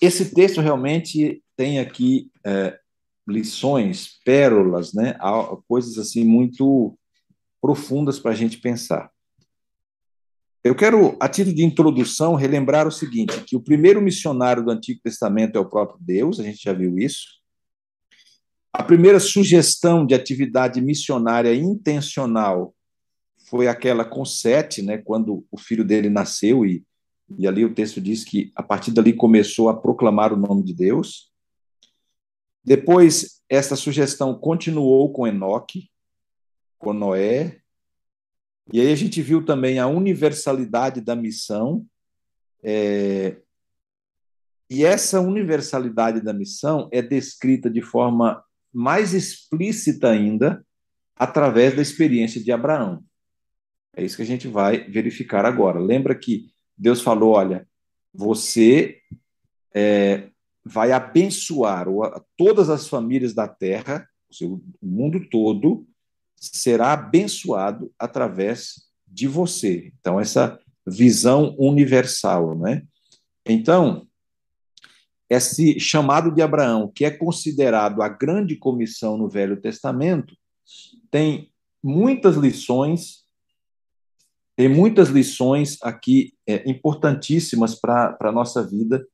esse texto realmente tem aqui é, lições, pérolas, né? coisas assim muito profundas para a gente pensar. Eu quero, a título de introdução, relembrar o seguinte: que o primeiro missionário do Antigo Testamento é o próprio Deus, a gente já viu isso. A primeira sugestão de atividade missionária intencional foi aquela com Sete, né, quando o filho dele nasceu, e, e ali o texto diz que a partir dali começou a proclamar o nome de Deus. Depois, essa sugestão continuou com Enoque, com Noé, e aí a gente viu também a universalidade da missão. É, e essa universalidade da missão é descrita de forma mais explícita ainda através da experiência de Abraão. É isso que a gente vai verificar agora. Lembra que Deus falou: olha, você é, vai abençoar todas as famílias da terra, o mundo todo, será abençoado através de você. Então, essa visão universal, né? Então, esse chamado de Abraão, que é considerado a grande comissão no Velho Testamento, tem muitas lições, tem muitas lições aqui é, importantíssimas para a nossa vida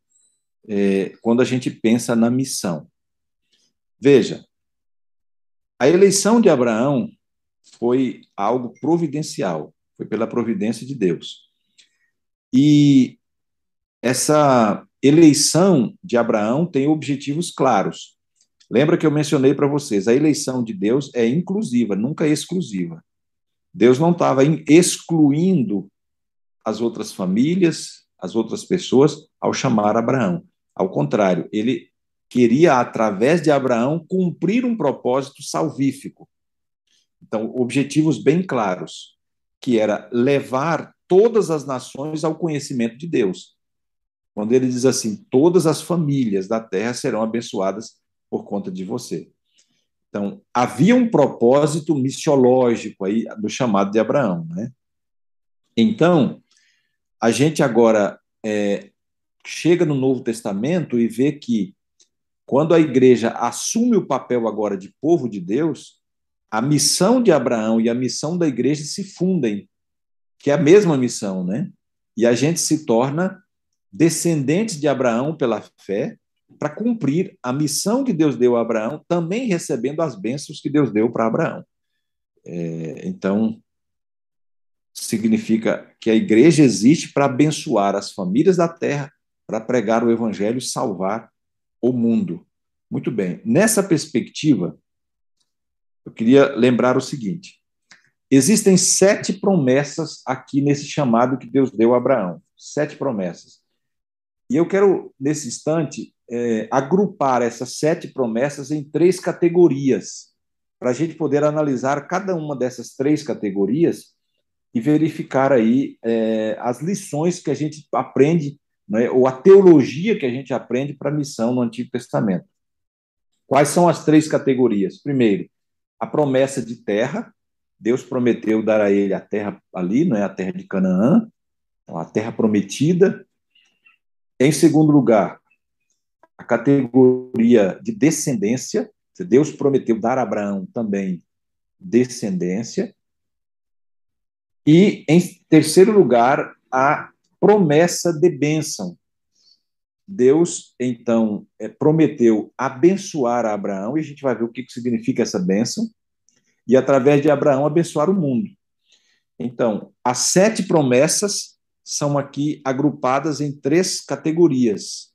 é, quando a gente pensa na missão. Veja, a eleição de Abraão foi algo providencial, foi pela providência de Deus. E essa eleição de Abraão tem objetivos claros. Lembra que eu mencionei para vocês, a eleição de Deus é inclusiva, nunca exclusiva. Deus não estava excluindo as outras famílias, as outras pessoas, ao chamar Abraão. Ao contrário, ele queria, através de Abraão, cumprir um propósito salvífico. Então, objetivos bem claros, que era levar todas as nações ao conhecimento de Deus. Quando ele diz assim: todas as famílias da terra serão abençoadas por conta de você. Então, havia um propósito missiológico aí do chamado de Abraão, né? Então, a gente agora é, chega no Novo Testamento e vê que quando a igreja assume o papel agora de povo de Deus, a missão de Abraão e a missão da igreja se fundem, que é a mesma missão, né? E a gente se torna descendentes de Abraão pela fé, para cumprir a missão que Deus deu a Abraão, também recebendo as bênçãos que Deus deu para Abraão. É, então, significa que a igreja existe para abençoar as famílias da terra, para pregar o evangelho e salvar o mundo. Muito bem. Nessa perspectiva, eu queria lembrar o seguinte: existem sete promessas aqui nesse chamado que Deus deu a Abraão. Sete promessas. E eu quero, nesse instante, é, agrupar essas sete promessas em três categorias, para a gente poder analisar cada uma dessas três categorias e verificar aí é, as lições que a gente aprende, né, ou a teologia que a gente aprende para a missão no Antigo Testamento. Quais são as três categorias? Primeiro, a promessa de terra. Deus prometeu dar a ele a terra ali, não é a terra de Canaã, a terra prometida. Em segundo lugar, a categoria de descendência. Deus prometeu dar a Abraão também descendência. E, em terceiro lugar, a promessa de bênção. Deus, então, é, prometeu abençoar a Abraão, e a gente vai ver o que, significa essa bênção, e através de Abraão abençoar o mundo. Então, as sete promessas são aqui agrupadas em três categorias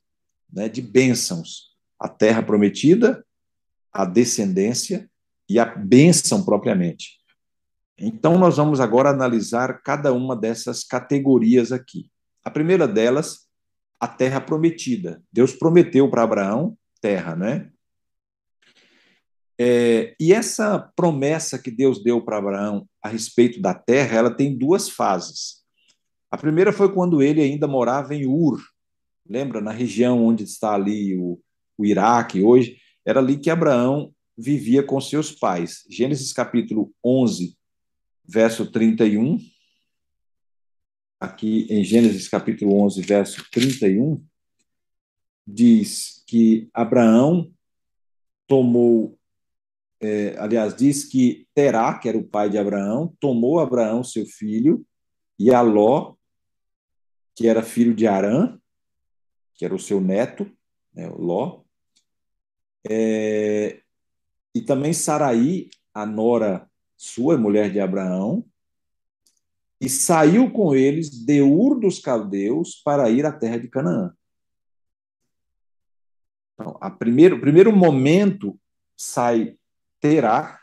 né, de bênçãos: a terra prometida, a descendência e a bênção propriamente. Então, nós vamos agora analisar cada uma dessas categorias aqui. A primeira delas, a terra prometida. Deus prometeu para Abraão terra, né? É, e essa promessa que Deus deu para Abraão a respeito da terra, ela tem duas fases. A primeira foi quando ele ainda morava em Ur, lembra, na região onde está ali o, o Iraque hoje, era ali que Abraão vivia com seus pais. Gênesis capítulo 11, verso 31. Aqui em Gênesis capítulo 11, verso 31, diz que Abraão tomou, é, aliás, diz que Terá, que era o pai de Abraão, tomou Abraão, seu filho, e Aló, que era filho de Arã, que era o seu neto, né, Ló, é, e também Saraí, a nora sua, mulher de Abraão, e saiu com eles de Ur dos Caldeus para ir à terra de Canaã. Então, a primeiro, o primeiro momento sai Terá,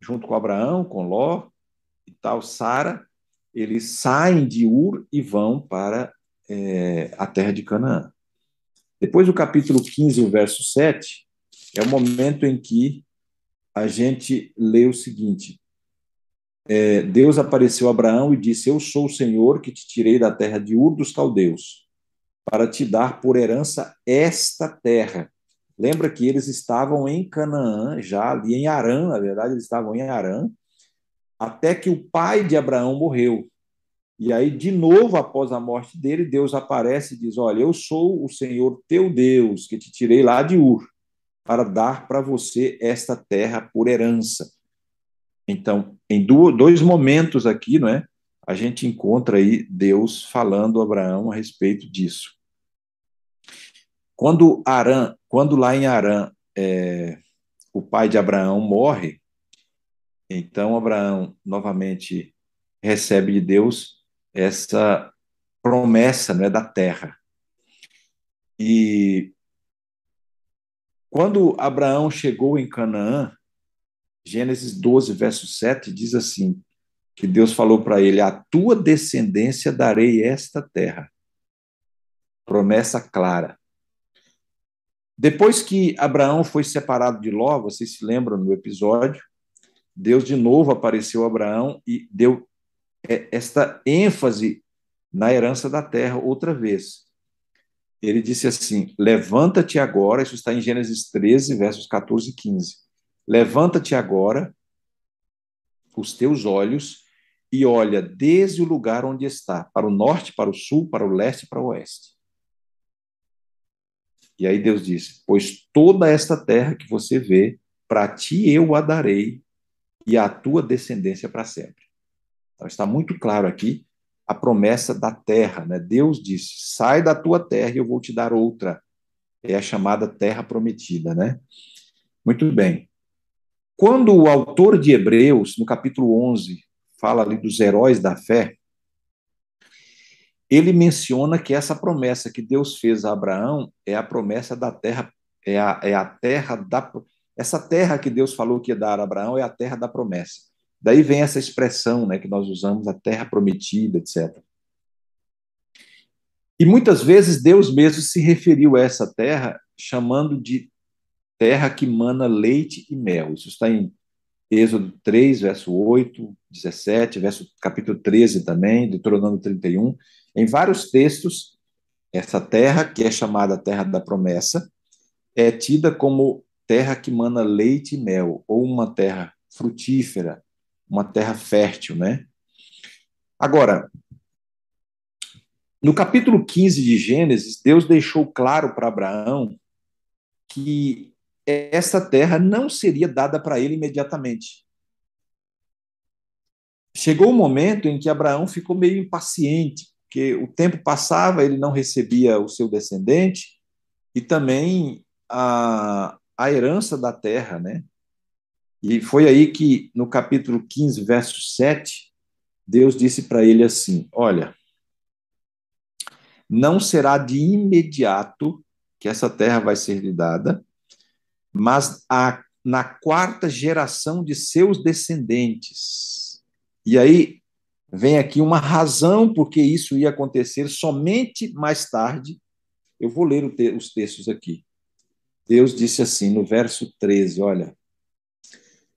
junto com Abraão, com Ló e tal, Sara, eles saem de Ur e vão para é, a terra de Canaã. Depois do capítulo 15, o verso 7, é o momento em que a gente lê o seguinte: é, Deus apareceu a Abraão e disse: Eu sou o Senhor que te tirei da terra de Ur dos Caldeus, para te dar por herança esta terra. Lembra que eles estavam em Canaã, já ali em Arã, na verdade, eles estavam em Arã, até que o pai de Abraão morreu. E aí, de novo, após a morte dele, Deus aparece e diz: Olha, eu sou o Senhor teu Deus, que te tirei lá de Ur, para dar para você esta terra por herança. Então, em dois momentos aqui, não é? A gente encontra aí Deus falando a Abraão a respeito disso. Quando Arã, quando lá em Arã, é, o pai de Abraão morre, então Abraão novamente recebe de Deus essa promessa né, da terra. E quando Abraão chegou em Canaã, Gênesis 12, verso 7 diz assim: que Deus falou para ele: A tua descendência darei esta terra. Promessa clara. Depois que Abraão foi separado de Ló, vocês se lembram no episódio, Deus de novo apareceu a Abraão e deu é, esta ênfase na herança da terra outra vez. Ele disse assim: Levanta-te agora, isso está em Gênesis 13, versos 14 e 15. Levanta-te agora os teus olhos e olha desde o lugar onde está, para o norte, para o sul, para o leste para o oeste. E aí Deus disse: Pois toda esta terra que você vê, para ti eu a darei, e a tua descendência para sempre. Então, está muito claro aqui a promessa da terra. Né? Deus disse: sai da tua terra e eu vou te dar outra. É a chamada terra prometida. Né? Muito bem. Quando o autor de Hebreus, no capítulo 11, fala ali dos heróis da fé, ele menciona que essa promessa que Deus fez a Abraão é a promessa da terra, é a, é a terra da. Essa terra que Deus falou que ia dar a Abraão é a terra da promessa. Daí vem essa expressão né, que nós usamos, a terra prometida, etc. E muitas vezes Deus mesmo se referiu a essa terra chamando de terra que mana leite e mel. Isso está em Êxodo 3, verso 8, 17, verso capítulo 13 também, Deuteronômio 31. Em vários textos, essa terra, que é chamada terra da promessa, é tida como terra que mana leite e mel, ou uma terra frutífera, uma terra fértil, né? Agora, no capítulo 15 de Gênesis, Deus deixou claro para Abraão que essa terra não seria dada para ele imediatamente. Chegou o um momento em que Abraão ficou meio impaciente, porque o tempo passava, ele não recebia o seu descendente e também a, a herança da terra, né? E foi aí que, no capítulo 15, verso 7, Deus disse para ele assim: Olha, não será de imediato que essa terra vai ser lhe dada, mas a, na quarta geração de seus descendentes. E aí vem aqui uma razão porque isso ia acontecer somente mais tarde. Eu vou ler os textos aqui. Deus disse assim no verso 13: Olha,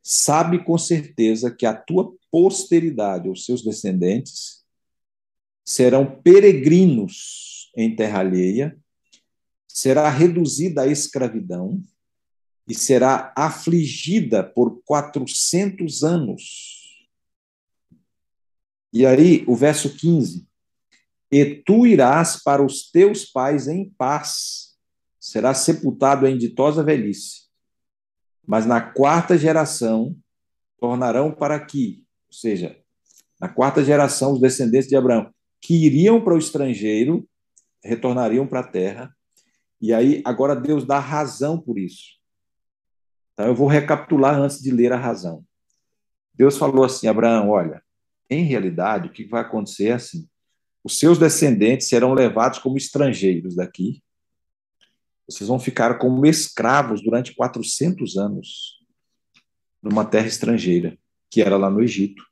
sabe com certeza que a tua posteridade, os seus descendentes, serão peregrinos em terra alheia, será reduzida à escravidão e será afligida por 400 anos. E aí, o verso 15: E tu irás para os teus pais em paz, serás sepultado em ditosa velhice. Mas na quarta geração tornarão para aqui, ou seja, na quarta geração, os descendentes de Abraão, que iriam para o estrangeiro, retornariam para a terra. E aí, agora Deus dá razão por isso. Então, eu vou recapitular antes de ler a razão. Deus falou assim: Abraão, olha, em realidade, o que vai acontecer é assim: os seus descendentes serão levados como estrangeiros daqui. Vocês vão ficar como escravos durante 400 anos numa terra estrangeira, que era lá no Egito.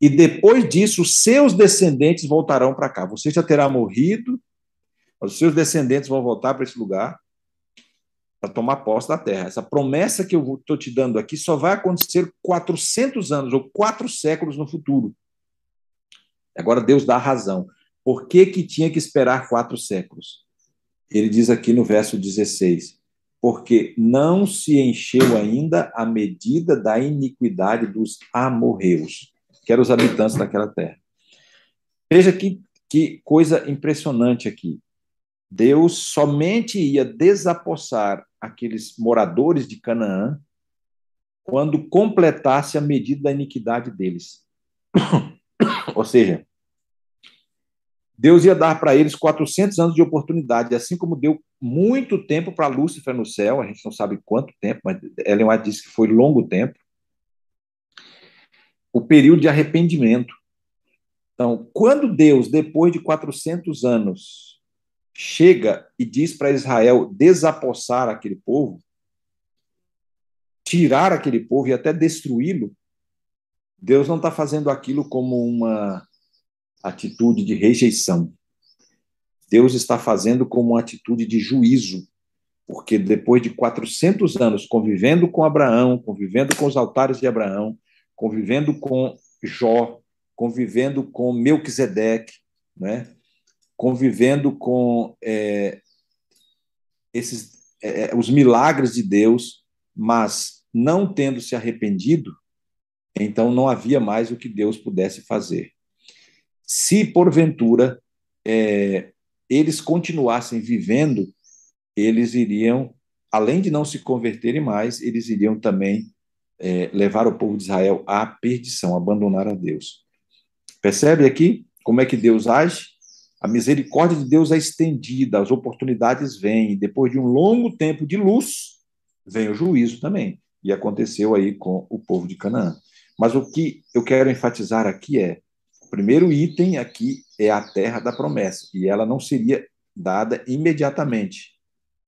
E depois disso, os seus descendentes voltarão para cá. Você já terá morrido, os seus descendentes vão voltar para esse lugar para tomar posse da terra. Essa promessa que eu estou te dando aqui só vai acontecer 400 anos ou quatro séculos no futuro. Agora Deus dá a razão. Por que, que tinha que esperar quatro séculos? Ele diz aqui no verso 16: porque não se encheu ainda a medida da iniquidade dos amorreus, que eram os habitantes daquela terra. Veja que, que coisa impressionante aqui. Deus somente ia desapossar aqueles moradores de Canaã quando completasse a medida da iniquidade deles. [COUGHS] Ou seja, Deus ia dar para eles 400 anos de oportunidade, assim como deu muito tempo para Lúcifer no céu, a gente não sabe quanto tempo, mas Ellen White disse que foi longo tempo. O período de arrependimento. Então, quando Deus, depois de 400 anos, chega e diz para Israel desapossar aquele povo, tirar aquele povo e até destruí-lo, Deus não está fazendo aquilo como uma atitude de rejeição. Deus está fazendo como uma atitude de juízo, porque depois de 400 anos convivendo com Abraão, convivendo com os altares de Abraão, convivendo com Jó, convivendo com Melquisedeque, né? Convivendo com é, esses é, é, os milagres de Deus, mas não tendo se arrependido, então não havia mais o que Deus pudesse fazer. Se porventura é, eles continuassem vivendo, eles iriam, além de não se converterem mais, eles iriam também é, levar o povo de Israel à perdição, abandonar a Deus. Percebe aqui como é que Deus age? A misericórdia de Deus é estendida, as oportunidades vêm. Depois de um longo tempo de luz, vem o juízo também. E aconteceu aí com o povo de Canaã. Mas o que eu quero enfatizar aqui é: o primeiro item aqui é a terra da promessa, e ela não seria dada imediatamente,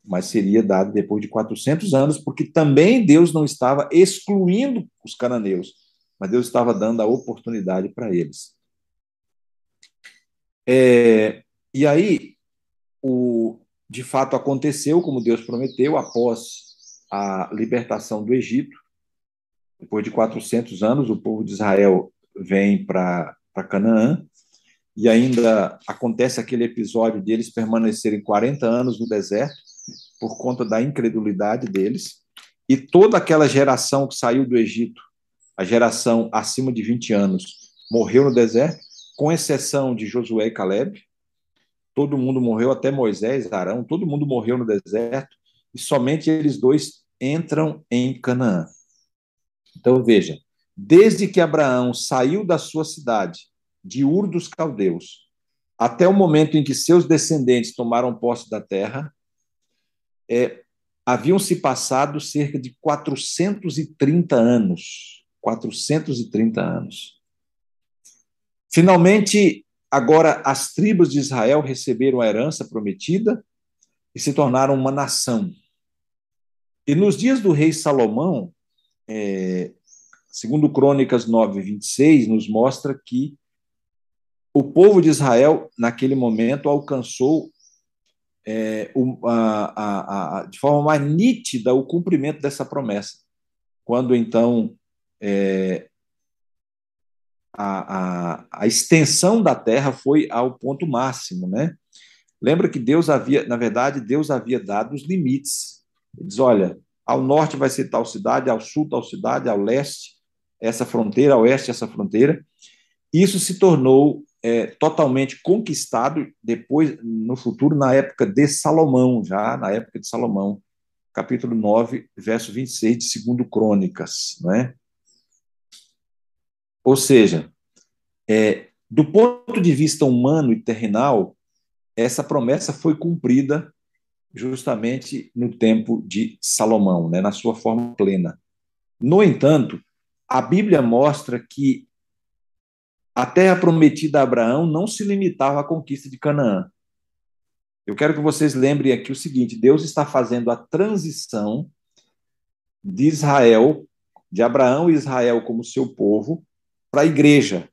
mas seria dada depois de 400 anos, porque também Deus não estava excluindo os cananeus, mas Deus estava dando a oportunidade para eles. É, e aí, o, de fato, aconteceu como Deus prometeu, após a libertação do Egito. Depois de 400 anos, o povo de Israel vem para Canaã, e ainda acontece aquele episódio deles permanecerem 40 anos no deserto, por conta da incredulidade deles, e toda aquela geração que saiu do Egito, a geração acima de 20 anos, morreu no deserto, com exceção de Josué e Caleb. Todo mundo morreu, até Moisés, Arão, todo mundo morreu no deserto, e somente eles dois entram em Canaã. Então veja, desde que Abraão saiu da sua cidade, de Ur dos Caldeus, até o momento em que seus descendentes tomaram posse da terra, é, haviam se passado cerca de 430 anos. 430 anos. Finalmente, agora as tribos de Israel receberam a herança prometida e se tornaram uma nação. E nos dias do rei Salomão, é, segundo Crônicas 9, 26, nos mostra que o povo de Israel, naquele momento, alcançou é, a, a, a, de forma mais nítida o cumprimento dessa promessa. Quando então é, a, a, a extensão da terra foi ao ponto máximo, né? Lembra que Deus havia, na verdade, Deus havia dado os limites. Ele diz: olha, ao norte vai ser tal cidade, ao sul tal cidade, ao leste essa fronteira, ao oeste essa fronteira. Isso se tornou é, totalmente conquistado depois, no futuro, na época de Salomão, já na época de Salomão, capítulo 9, verso 26 de 2 Crônicas, não é? Ou seja, é, do ponto de vista humano e terrenal, essa promessa foi cumprida justamente no tempo de Salomão, né, na sua forma plena. No entanto, a Bíblia mostra que a terra prometida a Abraão não se limitava à conquista de Canaã. Eu quero que vocês lembrem aqui o seguinte: Deus está fazendo a transição de Israel, de Abraão e Israel como seu povo, para a igreja,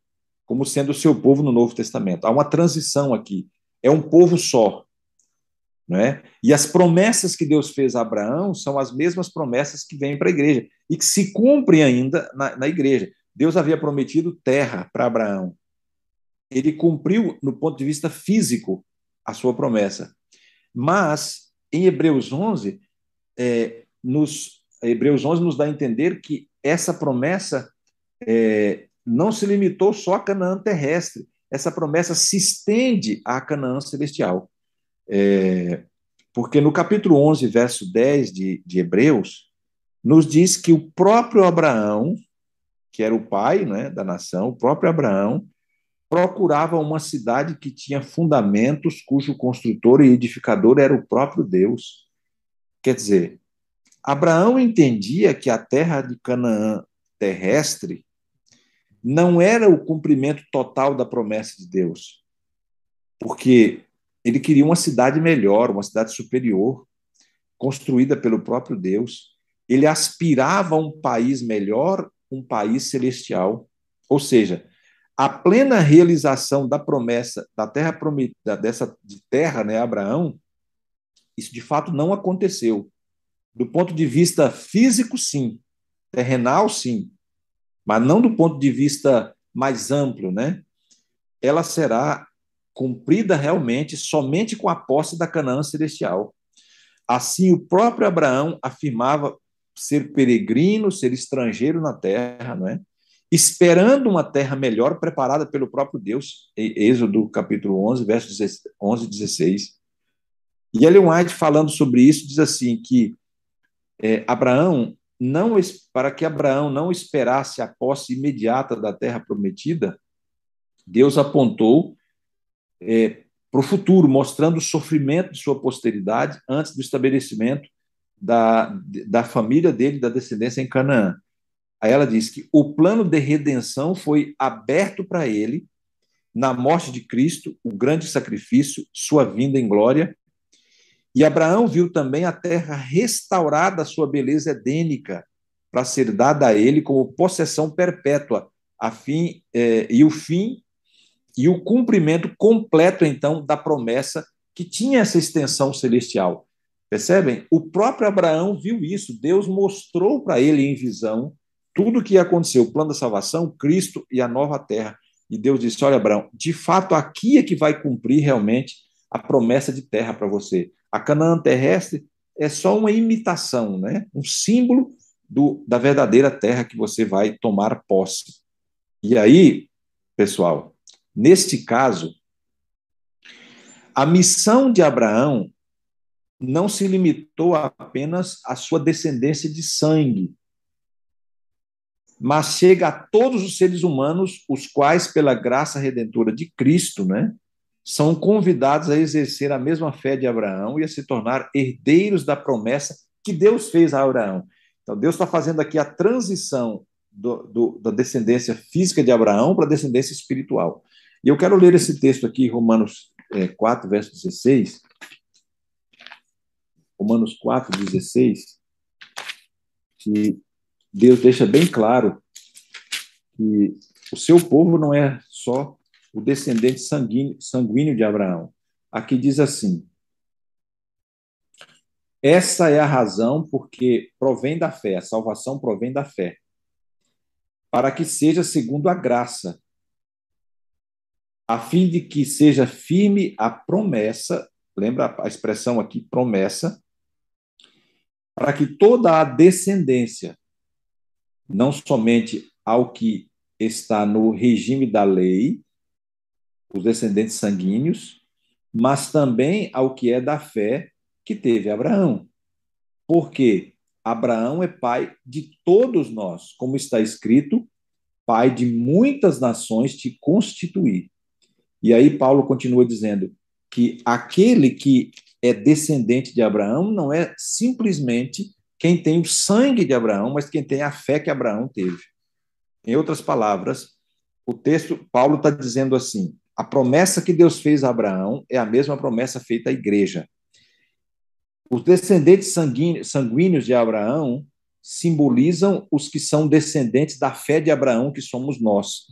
como sendo o seu povo no Novo Testamento. Há uma transição aqui. É um povo só. Não é? E as promessas que Deus fez a Abraão são as mesmas promessas que vêm para a igreja e que se cumprem ainda na, na igreja. Deus havia prometido terra para Abraão. Ele cumpriu, no ponto de vista físico, a sua promessa. Mas, em Hebreus 11, é, nos, Hebreus 11 nos dá a entender que essa promessa é, não se limitou só a Canaã terrestre, essa promessa se estende à Canaã celestial. É, porque no capítulo 11, verso 10 de, de Hebreus, nos diz que o próprio Abraão, que era o pai né, da nação, o próprio Abraão, procurava uma cidade que tinha fundamentos, cujo construtor e edificador era o próprio Deus. Quer dizer, Abraão entendia que a terra de Canaã terrestre não era o cumprimento total da promessa de Deus, porque ele queria uma cidade melhor, uma cidade superior, construída pelo próprio Deus. Ele aspirava a um país melhor, um país celestial. Ou seja, a plena realização da promessa da terra prometida, dessa de terra, né, Abraão, isso de fato não aconteceu. Do ponto de vista físico, sim. Terrenal, sim mas não do ponto de vista mais amplo, né? Ela será cumprida realmente somente com a posse da Canaã celestial. Assim, o próprio Abraão afirmava ser peregrino, ser estrangeiro na terra, não é? Esperando uma terra melhor preparada pelo próprio Deus. Êxodo capítulo 11, versos 11 e 16. E Ellen White, falando sobre isso, diz assim que é, Abraão não para que Abraão não esperasse a posse imediata da terra prometida, Deus apontou é, para o futuro, mostrando o sofrimento de sua posteridade antes do estabelecimento da, da família dele, da descendência em Canaã. Aí ela diz que o plano de redenção foi aberto para ele na morte de Cristo, o grande sacrifício, sua vinda em glória. E Abraão viu também a terra restaurada, a sua beleza edênica, para ser dada a ele como possessão perpétua, a fim eh, e o fim e o cumprimento completo então da promessa que tinha essa extensão celestial. Percebem? O próprio Abraão viu isso. Deus mostrou para ele em visão tudo o que ia acontecer, o plano da salvação, Cristo e a nova terra. E Deus disse: Olha, Abraão, de fato aqui é que vai cumprir realmente a promessa de terra para você. A Canaã terrestre é só uma imitação, né? um símbolo do, da verdadeira terra que você vai tomar posse. E aí, pessoal, neste caso, a missão de Abraão não se limitou apenas à sua descendência de sangue, mas chega a todos os seres humanos, os quais, pela graça redentora de Cristo, né, são convidados a exercer a mesma fé de Abraão e a se tornar herdeiros da promessa que Deus fez a Abraão. Então, Deus está fazendo aqui a transição do, do, da descendência física de Abraão para a descendência espiritual. E eu quero ler esse texto aqui, Romanos é, 4, verso 16. Romanos 4, 16, que Deus deixa bem claro que o seu povo não é só o descendente sanguíneo, sanguíneo de Abraão. Aqui diz assim: essa é a razão porque provém da fé, a salvação provém da fé, para que seja segundo a graça, a fim de que seja firme a promessa, lembra a expressão aqui, promessa, para que toda a descendência não somente ao que está no regime da lei, os descendentes sanguíneos, mas também ao que é da fé que teve Abraão. Porque Abraão é pai de todos nós, como está escrito, pai de muitas nações te constituir. E aí Paulo continua dizendo que aquele que é descendente de Abraão não é simplesmente quem tem o sangue de Abraão, mas quem tem a fé que Abraão teve. Em outras palavras, o texto, Paulo está dizendo assim: a promessa que Deus fez a Abraão é a mesma promessa feita à igreja. Os descendentes sanguíneos de Abraão simbolizam os que são descendentes da fé de Abraão, que somos nós.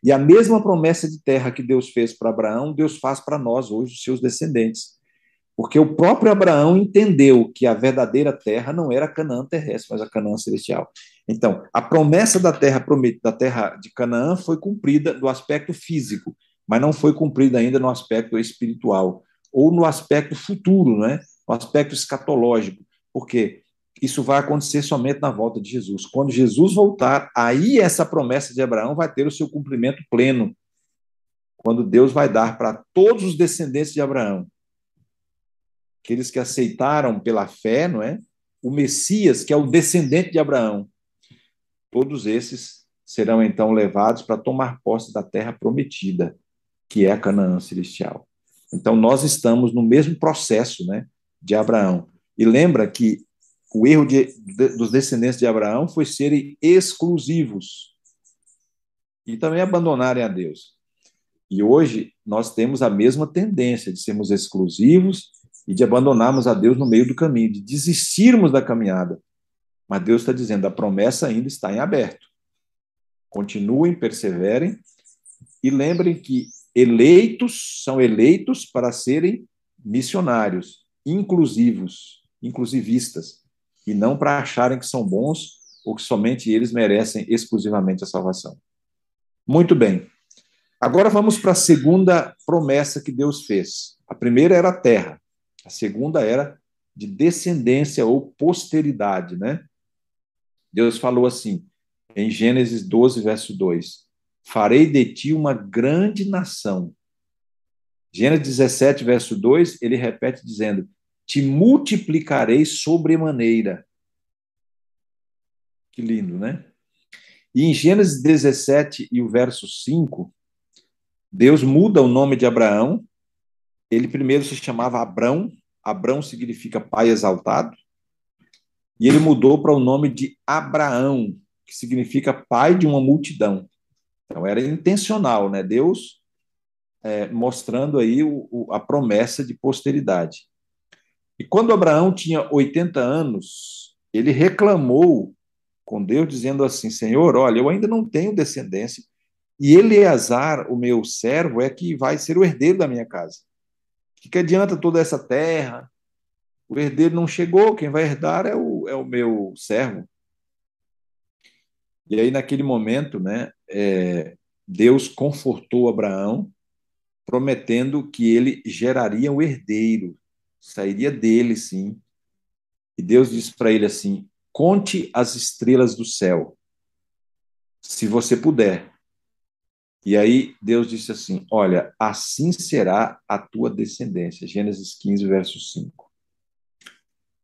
E a mesma promessa de terra que Deus fez para Abraão, Deus faz para nós hoje, os seus descendentes. Porque o próprio Abraão entendeu que a verdadeira terra não era Canaã terrestre, mas a Canaã celestial. Então, a promessa da terra prometida, da terra de Canaã foi cumprida do aspecto físico, mas não foi cumprida ainda no aspecto espiritual ou no aspecto futuro, né? No aspecto escatológico. Porque isso vai acontecer somente na volta de Jesus. Quando Jesus voltar, aí essa promessa de Abraão vai ter o seu cumprimento pleno. Quando Deus vai dar para todos os descendentes de Abraão aqueles que aceitaram pela fé, não é? O Messias, que é o descendente de Abraão. Todos esses serão então levados para tomar posse da terra prometida, que é a Canaã celestial. Então nós estamos no mesmo processo, né, de Abraão. E lembra que o erro de, de, dos descendentes de Abraão foi serem exclusivos e também abandonarem a Deus. E hoje nós temos a mesma tendência de sermos exclusivos e de abandonarmos a Deus no meio do caminho, de desistirmos da caminhada. Mas Deus está dizendo: a promessa ainda está em aberto. Continuem, perseverem e lembrem que eleitos são eleitos para serem missionários, inclusivos, inclusivistas, e não para acharem que são bons ou que somente eles merecem exclusivamente a salvação. Muito bem. Agora vamos para a segunda promessa que Deus fez. A primeira era a terra. A segunda era de descendência ou posteridade, né? Deus falou assim, em Gênesis 12, verso 2: Farei de ti uma grande nação. Gênesis 17, verso 2, ele repete dizendo: Te multiplicarei sobremaneira. Que lindo, né? E em Gênesis 17 e o verso 5, Deus muda o nome de Abraão. Ele primeiro se chamava Abrão, Abrão significa pai exaltado, e ele mudou para o nome de Abraão, que significa pai de uma multidão. Então era intencional, né? Deus é, mostrando aí o, o, a promessa de posteridade. E quando Abraão tinha 80 anos, ele reclamou com Deus, dizendo assim: Senhor, olha, eu ainda não tenho descendência, e Eleazar, o meu servo, é que vai ser o herdeiro da minha casa. O que, adianta toda essa terra? O herdeiro não chegou, quem vai herdar é o, é o meu servo. E aí, naquele momento, né, é, Deus confortou Abraão, prometendo que ele geraria um herdeiro, sairia dele, sim. E Deus disse para ele assim: conte as estrelas do céu, se você puder. E aí Deus disse assim: Olha, assim será a tua descendência. Gênesis 15, verso 5.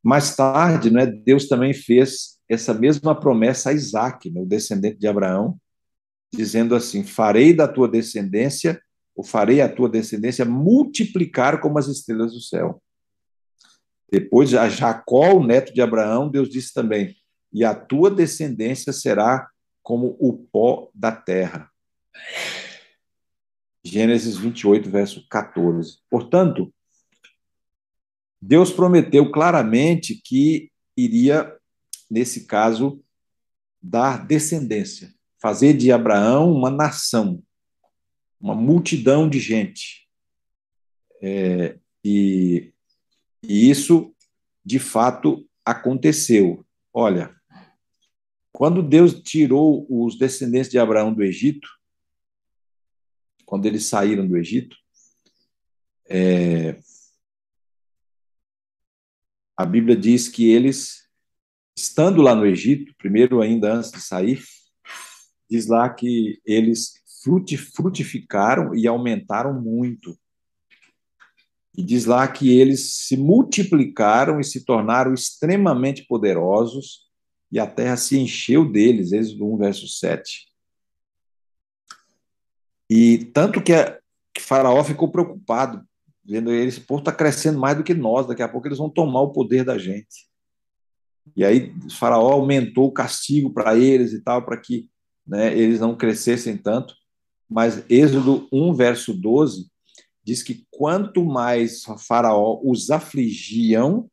Mais tarde, né, Deus também fez essa mesma promessa a Isaac, o descendente de Abraão, dizendo assim: Farei da tua descendência, ou farei a tua descendência multiplicar como as estrelas do céu. Depois, a Jacó, o neto de Abraão, Deus disse também: E a tua descendência será como o pó da terra. Gênesis 28, verso 14. Portanto, Deus prometeu claramente que iria, nesse caso, dar descendência, fazer de Abraão uma nação, uma multidão de gente. É, e, e isso, de fato, aconteceu. Olha, quando Deus tirou os descendentes de Abraão do Egito, quando eles saíram do Egito, é, a Bíblia diz que eles, estando lá no Egito, primeiro ainda antes de sair, diz lá que eles frutificaram e aumentaram muito. E diz lá que eles se multiplicaram e se tornaram extremamente poderosos, e a terra se encheu deles, Êxodo 1, verso 7. E tanto que, a, que Faraó ficou preocupado, vendo eles, esse povo está crescendo mais do que nós, daqui a pouco eles vão tomar o poder da gente. E aí Faraó aumentou o castigo para eles e tal, para que né, eles não crescessem tanto. Mas Êxodo 1, verso 12, diz que quanto mais Faraó os afligiam,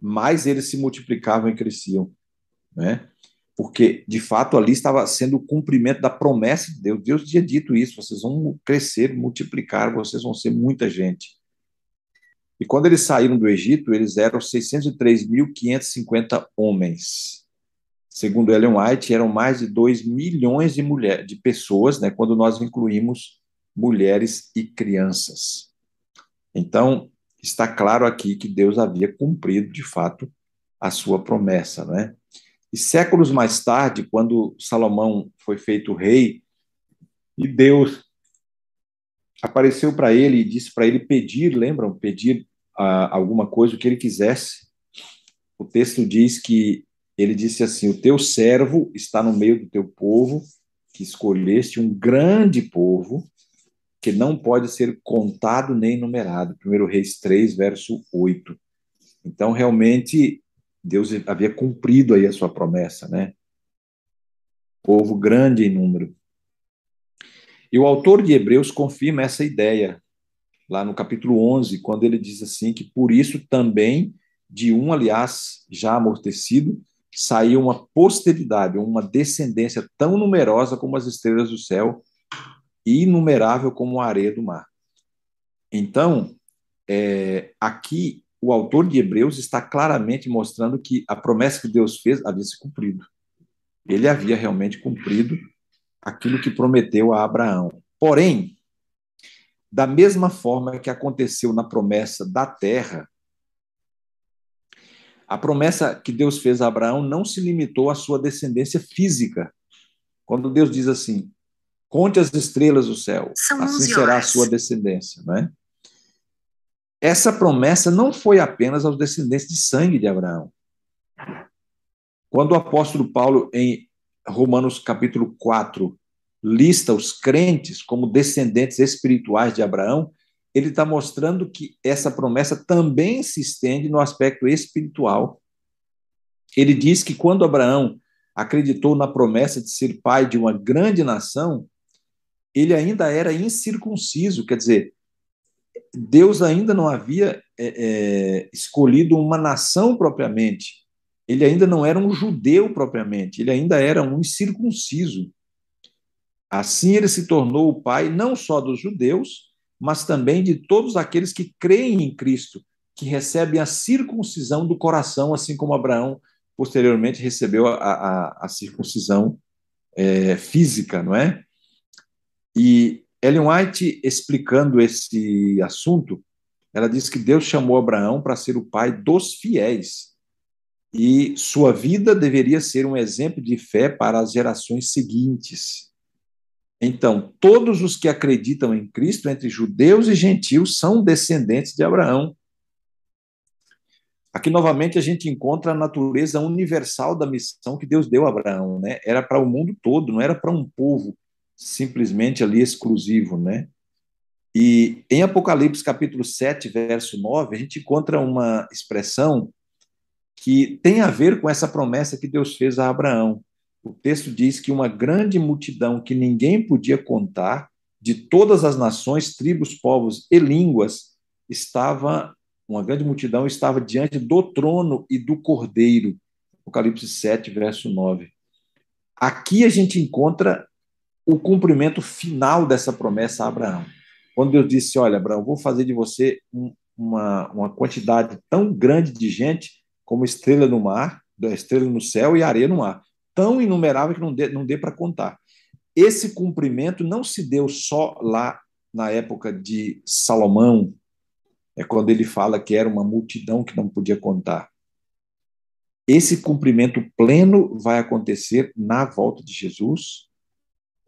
mais eles se multiplicavam e cresciam. Né? porque de fato ali estava sendo o cumprimento da promessa de Deus. Deus tinha dito isso: vocês vão crescer, multiplicar, vocês vão ser muita gente. E quando eles saíram do Egito, eles eram 603.550 homens. Segundo Ellen White, eram mais de 2 milhões de, mulher, de pessoas, né, quando nós incluímos mulheres e crianças. Então, está claro aqui que Deus havia cumprido, de fato, a sua promessa, né? E séculos mais tarde, quando Salomão foi feito rei, e Deus apareceu para ele e disse para ele pedir, lembram? Pedir uh, alguma coisa, o que ele quisesse. O texto diz que ele disse assim: O teu servo está no meio do teu povo, que escolheste um grande povo, que não pode ser contado nem numerado. 1 Reis 3, verso 8. Então, realmente, Deus havia cumprido aí a sua promessa, né? Povo grande em número. E o autor de Hebreus confirma essa ideia lá no capítulo 11, quando ele diz assim que por isso também de um, aliás, já amortecido, saiu uma posteridade, uma descendência tão numerosa como as estrelas do céu e inumerável como a areia do mar. Então, é, aqui o autor de Hebreus está claramente mostrando que a promessa que Deus fez havia se cumprido. Ele havia realmente cumprido aquilo que prometeu a Abraão. Porém, da mesma forma que aconteceu na promessa da terra, a promessa que Deus fez a Abraão não se limitou à sua descendência física. Quando Deus diz assim: conte as estrelas do céu, São assim será a sua descendência, não é? essa promessa não foi apenas aos descendentes de sangue de Abraão. Quando o apóstolo Paulo, em Romanos capítulo 4, lista os crentes como descendentes espirituais de Abraão, ele está mostrando que essa promessa também se estende no aspecto espiritual. Ele diz que quando Abraão acreditou na promessa de ser pai de uma grande nação, ele ainda era incircunciso, quer dizer, Deus ainda não havia é, é, escolhido uma nação propriamente. Ele ainda não era um judeu propriamente, ele ainda era um incircunciso. Assim ele se tornou o pai não só dos judeus, mas também de todos aqueles que creem em Cristo, que recebem a circuncisão do coração, assim como Abraão posteriormente recebeu a, a, a circuncisão é, física, não é? E Ellen White, explicando esse assunto, ela diz que Deus chamou Abraão para ser o pai dos fiéis e sua vida deveria ser um exemplo de fé para as gerações seguintes. Então, todos os que acreditam em Cristo, entre judeus e gentios, são descendentes de Abraão. Aqui, novamente, a gente encontra a natureza universal da missão que Deus deu a Abraão. Né? Era para o mundo todo, não era para um povo simplesmente ali exclusivo. Né? E em Apocalipse, capítulo 7, verso 9, a gente encontra uma expressão que tem a ver com essa promessa que Deus fez a Abraão. O texto diz que uma grande multidão que ninguém podia contar, de todas as nações, tribos, povos e línguas, estava, uma grande multidão estava diante do trono e do cordeiro. Apocalipse 7, verso 9. Aqui a gente encontra o cumprimento final dessa promessa a Abraão. Quando Deus disse: Olha, Abraão, vou fazer de você um, uma, uma quantidade tão grande de gente como estrela no mar, estrela no céu e areia no mar tão inumerável que não dê, não dê para contar. Esse cumprimento não se deu só lá na época de Salomão, é quando ele fala que era uma multidão que não podia contar. Esse cumprimento pleno vai acontecer na volta de Jesus,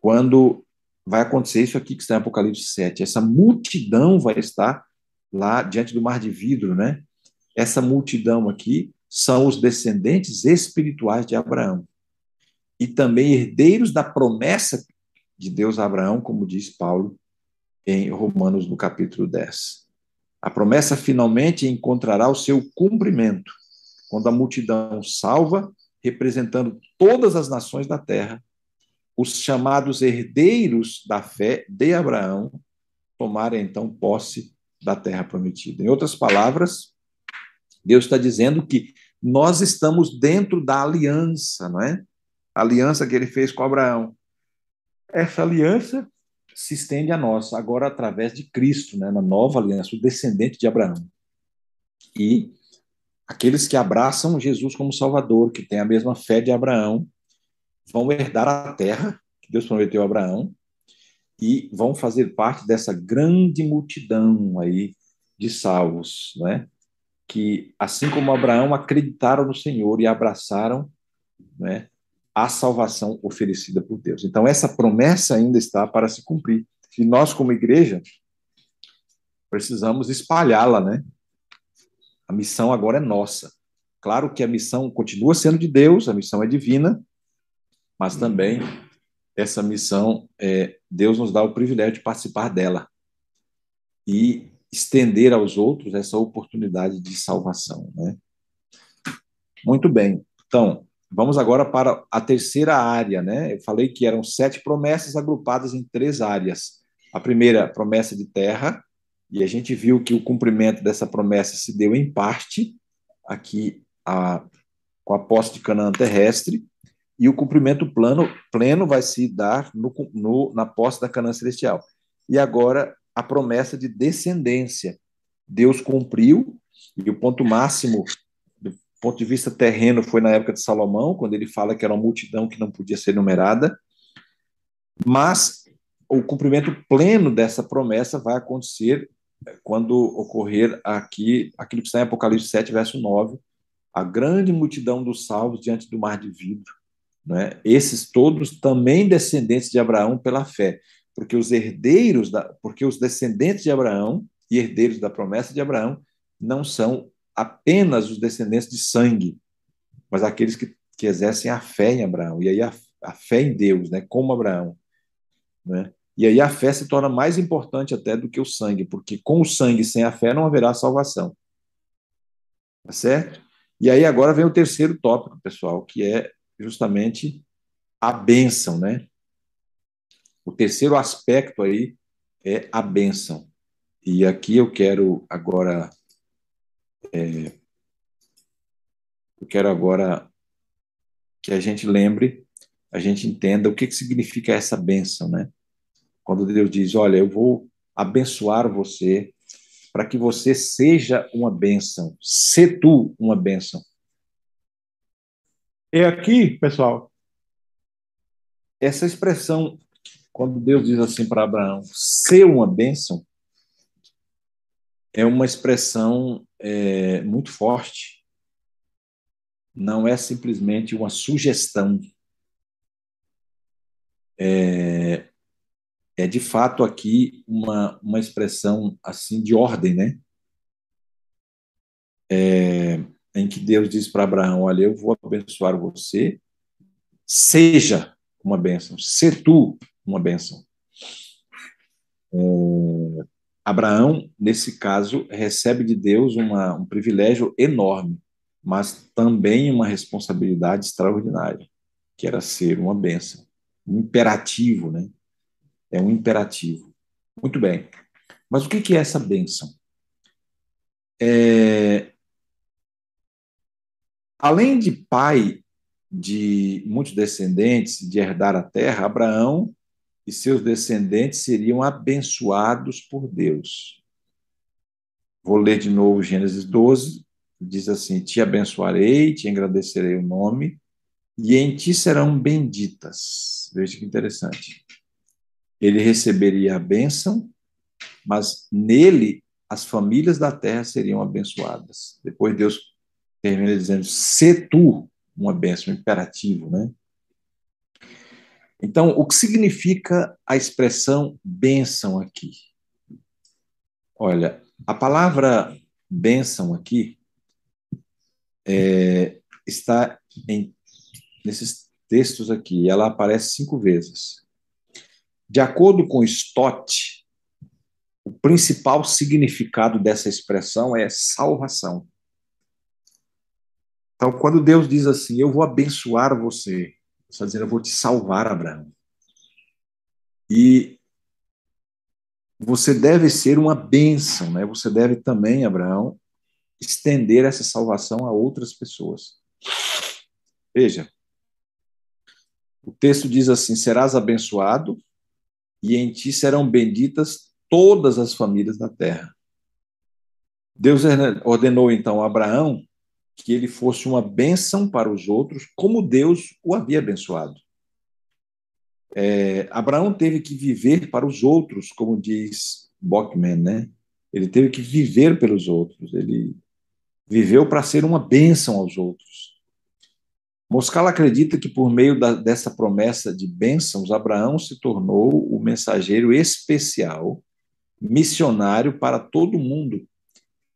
quando vai acontecer isso aqui que está em Apocalipse 7. Essa multidão vai estar lá diante do mar de vidro, né? Essa multidão aqui são os descendentes espirituais de Abraão e também herdeiros da promessa de Deus a Abraão, como diz Paulo em Romanos, no capítulo 10. A promessa finalmente encontrará o seu cumprimento quando a multidão salva, representando todas as nações da terra, os chamados herdeiros da fé de Abraão tomarem então posse da terra prometida. Em outras palavras, Deus está dizendo que nós estamos dentro da aliança, não é? aliança que ele fez com Abraão. Essa aliança se estende a nós, agora através de Cristo, né, na nova aliança, o descendente de Abraão. E aqueles que abraçam Jesus como Salvador, que têm a mesma fé de Abraão, vão herdar a terra que Deus prometeu a Abraão e vão fazer parte dessa grande multidão aí de salvos, né? Que assim como Abraão acreditaram no Senhor e abraçaram, né? a salvação oferecida por Deus. Então, essa promessa ainda está para se cumprir. E nós, como igreja, precisamos espalhá-la, né? A missão agora é nossa. Claro que a missão continua sendo de Deus, a missão é divina, mas também essa missão, é, Deus nos dá o privilégio de participar dela e estender aos outros essa oportunidade de salvação, né? Muito bem. Então, Vamos agora para a terceira área, né? Eu falei que eram sete promessas agrupadas em três áreas. A primeira, promessa de terra, e a gente viu que o cumprimento dessa promessa se deu em parte aqui a, com a posse de Canaã terrestre, e o cumprimento plano, pleno vai se dar no, no, na posse da Canaã celestial. E agora a promessa de descendência. Deus cumpriu, e o ponto máximo ponto de vista terreno foi na época de Salomão, quando ele fala que era uma multidão que não podia ser numerada, mas o cumprimento pleno dessa promessa vai acontecer quando ocorrer aqui, aquilo que está em Apocalipse 7, verso 9, a grande multidão dos salvos diante do mar de vidro. Né? Esses todos também descendentes de Abraão pela fé, porque os herdeiros, da, porque os descendentes de Abraão e herdeiros da promessa de Abraão não são apenas os descendentes de sangue, mas aqueles que, que exercem a fé em Abraão, e aí a, a fé em Deus, né, como Abraão. Né? E aí a fé se torna mais importante até do que o sangue, porque com o sangue sem a fé não haverá salvação. Tá certo? E aí agora vem o terceiro tópico, pessoal, que é justamente a bênção, né? O terceiro aspecto aí é a bênção. E aqui eu quero agora é, eu quero agora que a gente lembre, a gente entenda o que, que significa essa bênção, né? Quando Deus diz, olha, eu vou abençoar você para que você seja uma bênção, se tu uma bênção. É aqui, pessoal, essa expressão, quando Deus diz assim para Abraão, ser uma bênção, é uma expressão é, muito forte. Não é simplesmente uma sugestão. É, é de fato aqui uma, uma expressão assim de ordem, né? É, em que Deus diz para Abraão: Olha, eu vou abençoar você, seja uma bênção, se tu uma bênção. É, Abraão, nesse caso, recebe de Deus uma, um privilégio enorme, mas também uma responsabilidade extraordinária, que era ser uma bênção, um imperativo, né? É um imperativo. Muito bem. Mas o que é essa bênção? É... Além de pai de muitos descendentes, de herdar a terra, Abraão e seus descendentes seriam abençoados por Deus. Vou ler de novo Gênesis 12, diz assim: Te abençoarei, te agradecerei o nome, e em ti serão benditas. Veja que interessante. Ele receberia a bênção, mas nele as famílias da terra seriam abençoadas. Depois Deus termina dizendo: Se tu, uma bênção, imperativo, né? Então, o que significa a expressão bênção aqui? Olha, a palavra bênção aqui é, está em, nesses textos aqui, ela aparece cinco vezes. De acordo com Stott, o principal significado dessa expressão é salvação. Então, quando Deus diz assim, eu vou abençoar você, está dizendo, eu vou te salvar, Abraão. E você deve ser uma bênção, né? Você deve também, Abraão, estender essa salvação a outras pessoas. Veja, o texto diz assim: serás abençoado e em ti serão benditas todas as famílias da terra. Deus ordenou então a Abraão que ele fosse uma bênção para os outros, como Deus o havia abençoado. É, Abraão teve que viver para os outros, como diz Bockman, né? Ele teve que viver pelos outros. Ele viveu para ser uma bênção aos outros. Moscal acredita que por meio da, dessa promessa de bênçãos, Abraão se tornou o mensageiro especial, missionário para todo mundo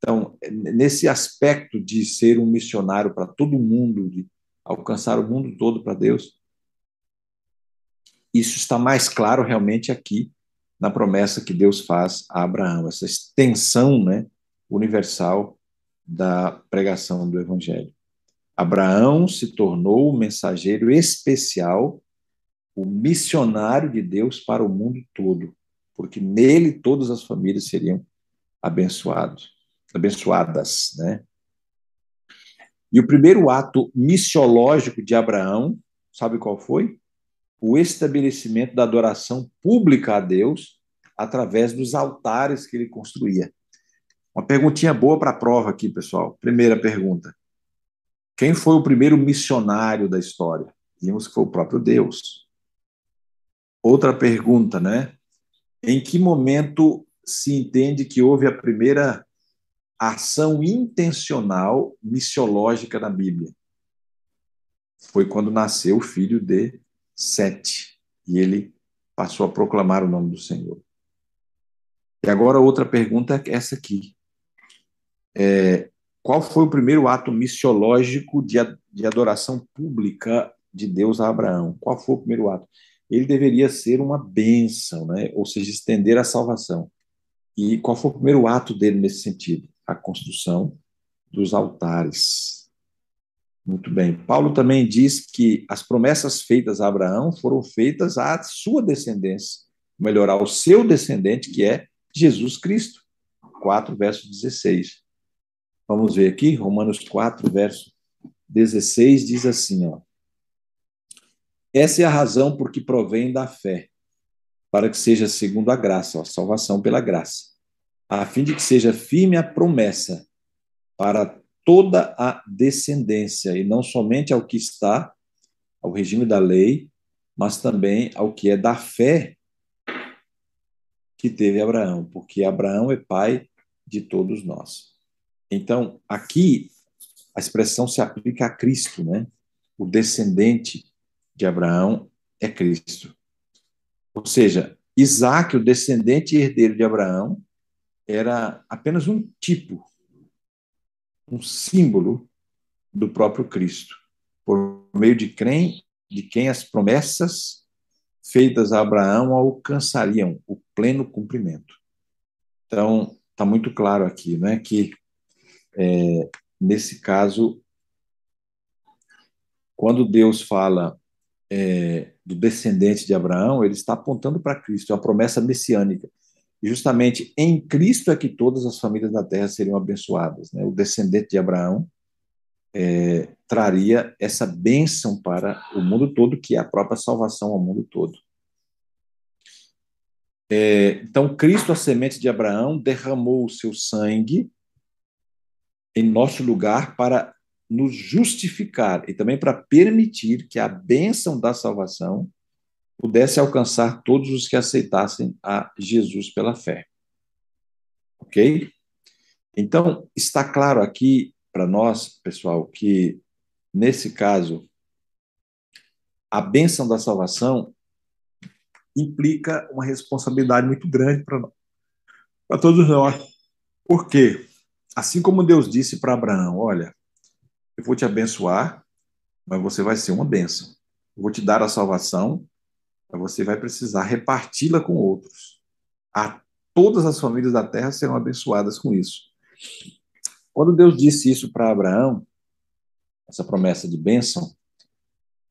então, nesse aspecto de ser um missionário para todo mundo, de alcançar o mundo todo para Deus, isso está mais claro realmente aqui na promessa que Deus faz a Abraão, essa extensão né, universal da pregação do Evangelho. Abraão se tornou o mensageiro especial, o missionário de Deus para o mundo todo, porque nele todas as famílias seriam abençoadas abençoadas, né? E o primeiro ato missiológico de Abraão, sabe qual foi? O estabelecimento da adoração pública a Deus através dos altares que ele construía. Uma perguntinha boa para a prova aqui, pessoal. Primeira pergunta: Quem foi o primeiro missionário da história? Vimos que foi o próprio Deus. Outra pergunta, né? Em que momento se entende que houve a primeira ação intencional missiológica na Bíblia. Foi quando nasceu o filho de Sete, e ele passou a proclamar o nome do Senhor. E agora outra pergunta é essa aqui. É, qual foi o primeiro ato missiológico de adoração pública de Deus a Abraão? Qual foi o primeiro ato? ele deveria ser uma bênção, né? ou seja, estender a salvação. E qual foi o primeiro ato dele nesse sentido? A construção dos altares. Muito bem. Paulo também diz que as promessas feitas a Abraão foram feitas à sua descendência, melhorar o seu descendente, que é Jesus Cristo. 4, verso 16. Vamos ver aqui, Romanos 4, verso 16, diz assim, ó. Essa é a razão por que provém da fé, para que seja segundo a graça, a salvação pela graça, a fim de que seja firme a promessa para toda a descendência, e não somente ao que está, ao regime da lei, mas também ao que é da fé que teve Abraão, porque Abraão é pai de todos nós. Então, aqui a expressão se aplica a Cristo, né? O descendente de Abraão é Cristo. Ou seja, Isaac, o descendente herdeiro de Abraão, era apenas um tipo, um símbolo do próprio Cristo, por meio de quem, de quem as promessas feitas a Abraão alcançariam o pleno cumprimento. Então, está muito claro aqui, né, que é, nesse caso, quando Deus fala é, do descendente de Abraão, ele está apontando para Cristo, é uma promessa messiânica. E justamente em Cristo é que todas as famílias da terra seriam abençoadas. Né? O descendente de Abraão é, traria essa bênção para o mundo todo, que é a própria salvação ao mundo todo. É, então, Cristo, a semente de Abraão, derramou o seu sangue em nosso lugar para nos justificar e também para permitir que a bênção da salvação pudesse alcançar todos os que aceitassem a Jesus pela fé. Ok? Então, está claro aqui para nós, pessoal, que nesse caso, a bênção da salvação implica uma responsabilidade muito grande para para todos nós. Por quê? Assim como Deus disse para Abraão: Olha, eu vou te abençoar, mas você vai ser uma bênção. Eu vou te dar a salvação, você vai precisar reparti-la com outros. A todas as famílias da terra serão abençoadas com isso. Quando Deus disse isso para Abraão, essa promessa de bênção,